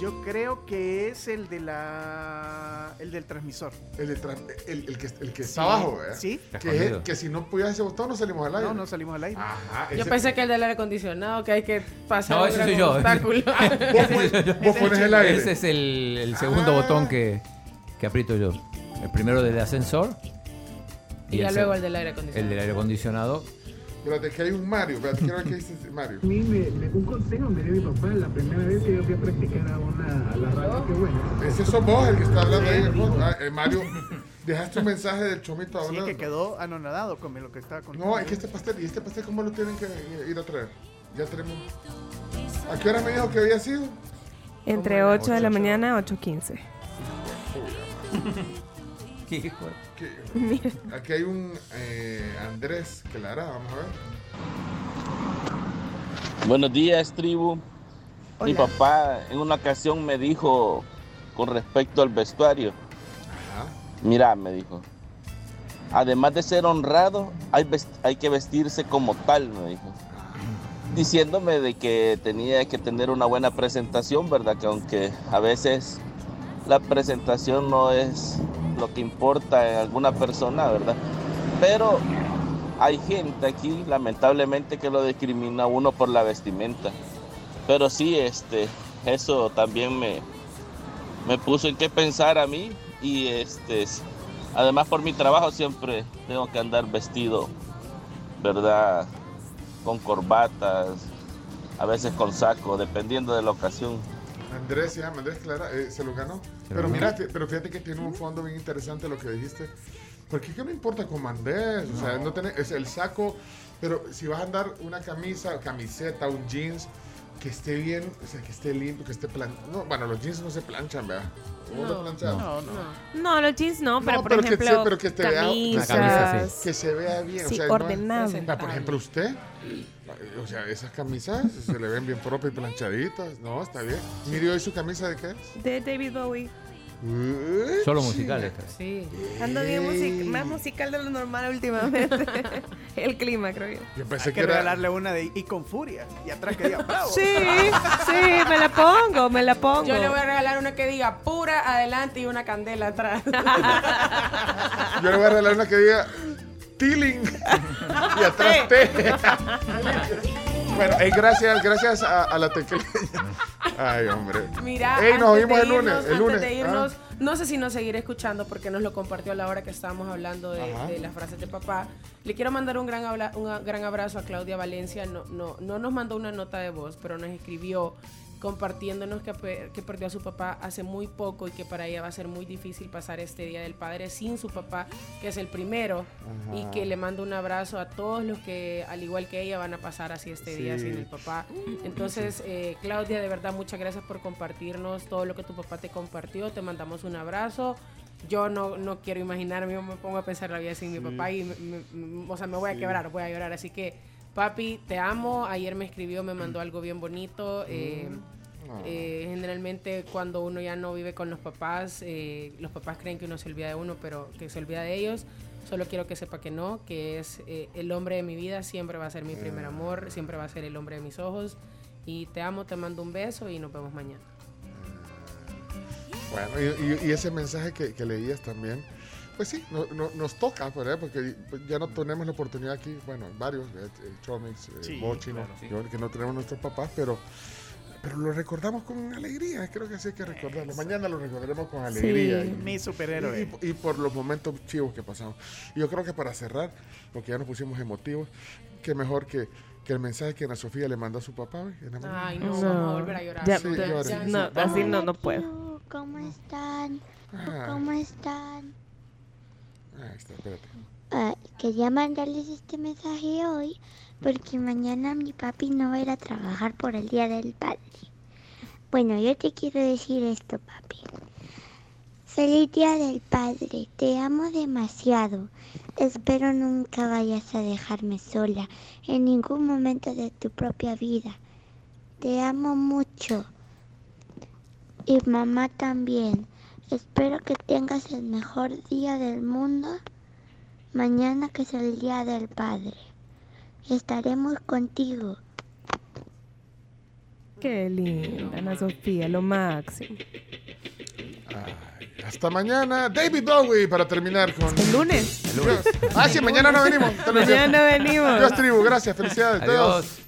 Yo creo que es el de la el del transmisor. El, de tra- el, el que, el que Sí, está abajo, ¿verdad? sí. Que, es- que si no pudieras ese botón no salimos al aire. No, no salimos al aire. Ajá. Yo pensé que el del aire acondicionado, que hay que pasar No, ese soy yo. obstáculo. Vos, pon- vos pones el aire. Ese es el, el segundo Ah. botón que, que aprieto yo. El primero del ascensor. Y ya el luego el del aire acondicionado. El del aire acondicionado. Espérate, que hay un Mario. Espérate, quiero ver qué dice Mario. A mí me, me- un consejo me dio mi papá la primera vez que yo fui a practicar a, una, a la radio. Qué bueno. Ese sos vos el que está hablando ahí en el fondo. Ah, eh, Mario, dejaste un mensaje del chomito Sí, hablando. que quedó anonadado con lo que estaba contando. No, es que este pastel, ¿y este pastel cómo lo tienen que ir a traer? Ya tenemos. ¿A qué hora me dijo que había sido? Entre 8 de la mañana a 8.15. Aquí hay un eh, Andrés que la hará, vamos a ver. Buenos días, tribu. Mi papá en una ocasión me dijo con respecto al vestuario. Mira, me dijo. Además de ser honrado, hay, hay que vestirse como tal, me dijo. Diciéndome de que tenía que tener una buena presentación, ¿verdad? Que aunque a veces la presentación no es lo que importa en alguna persona, ¿verdad? Pero hay gente aquí, lamentablemente, que lo discrimina uno por la vestimenta. Pero sí, este, eso también me, me puso en qué pensar a mí y este, además por mi trabajo siempre tengo que andar vestido, ¿verdad? Con corbatas, a veces con saco, dependiendo de la ocasión. Andrés se llama Andrés Clara, eh, se lo ganó. Se pero lo mira, pero fíjate que tiene un fondo bien interesante lo que dijiste. Porque que no importa cómo andes, o sea, no tenés, es el saco, pero si vas a andar una camisa, camiseta, un jeans, que esté bien, o sea, que esté limpio, que esté plan... No, bueno, los jeans no se planchan, ¿verdad? ¿Cómo lo planchan? No, no. No, los jeans no, pero No, por pero que ejemplo, se- pero que te vea- camisas. camisa, Que se vea bien, Sí, o sea, no ordenado. por ejemplo, usted, o sea, esas camisas se le ven bien propias y planchaditas. No, está bien. Mire hoy su camisa de qué es. De David Bowie. Solo musical esta. Sí. Ando bien music más musical de lo normal últimamente. El clima, creo yo. Yo pensé Hay que regalarle una de y con furia. Y atrás que diga bravo. Sí, sí, me la pongo, me la pongo. Yo le voy a regalar una que diga pura adelante y una candela atrás. Yo le voy a regalar una que diga Tilling y atrás T. bueno, hey, gracias, gracias a, a la tecleña. Ay, hombre. Mira, nos de el lunes. irnos- el lunes. Antes de irnos, Ah. no sé si nos seguirá escuchando porque nos lo compartió a la hora que estábamos hablando de, las frases de papá. Le quiero mandar un gran, un gran abrazo a Claudia Valencia. No, no, no nos mandó una nota de voz, pero nos escribió compartiéndonos que, que perdió a su papá hace muy poco y que para ella va a ser muy difícil pasar este Día del Padre sin su papá, que es el primero, Ajá. y que le mando un abrazo a todos los que, al igual que ella, van a pasar así este día sin el papá. Entonces, eh, Claudia, de verdad, muchas gracias por compartirnos todo lo que tu papá te compartió. Te mandamos un abrazo. Yo no, no quiero imaginarme, yo me pongo a pensar la vida sin mi papá y, me, o sea, me voy a quebrar, voy a llorar. Así que, papi, te amo. Ayer me escribió, me mandó algo bien bonito. eh, Ah. eh, generalmente cuando uno ya no vive con los papás, eh, los papás creen que uno se olvida de uno, pero que se olvida de ellos. Solo quiero que sepa que no, que es eh, el hombre de mi vida, siempre va a ser mi primer amor, siempre va a ser el hombre de mis ojos. Y te amo, te mando un beso y nos vemos mañana. Bueno, y, y- y ese mensaje que, que leías también, pues sí, no- no- nos toca, ¿verdad? Porque pues, ya no tenemos la oportunidad aquí, bueno, varios, eh, eh, Chomix, eh, Sí, Bochi, ¿no? claro, sí. Yo, que no tenemos nuestros papás, pero, pero lo recordamos con alegría, creo que sí hay que recordarlo. Mañana lo recordaremos con alegría. y- Mi superhéroe. Y, y por los momentos chivos que pasamos. Y yo creo que para cerrar, porque ya nos pusimos emotivos, qué mejor que, que el mensaje que Ana Sofía le mandó a su papá. en la. Ay, no, No. vamos a volver a llorar. Ya, Sí, ya, llore. ya, Sí, no, así no, no puedo. ¿Cómo están? Ah. ¿Cómo están? Está, espérate. Ah, quería mandarles este mensaje hoy porque mañana mi papi no va a ir a trabajar por el Día del Padre. Bueno, yo te quiero decir esto, papi. Feliz Día del Padre, te amo demasiado. Espero nunca vayas a dejarme sola en ningún momento de tu propia vida. Te amo mucho. Y mamá también. Espero que tengas el mejor día del mundo mañana que es el Día del Padre. Estaremos contigo. Qué linda, Ana Sofía, lo máximo. Hasta mañana. David Bowie para terminar con. El lunes. El lunes. Ah, sí, mañana no venimos. Mañana venimos. Dios tribu, gracias, felicidades. Adiós. Dios.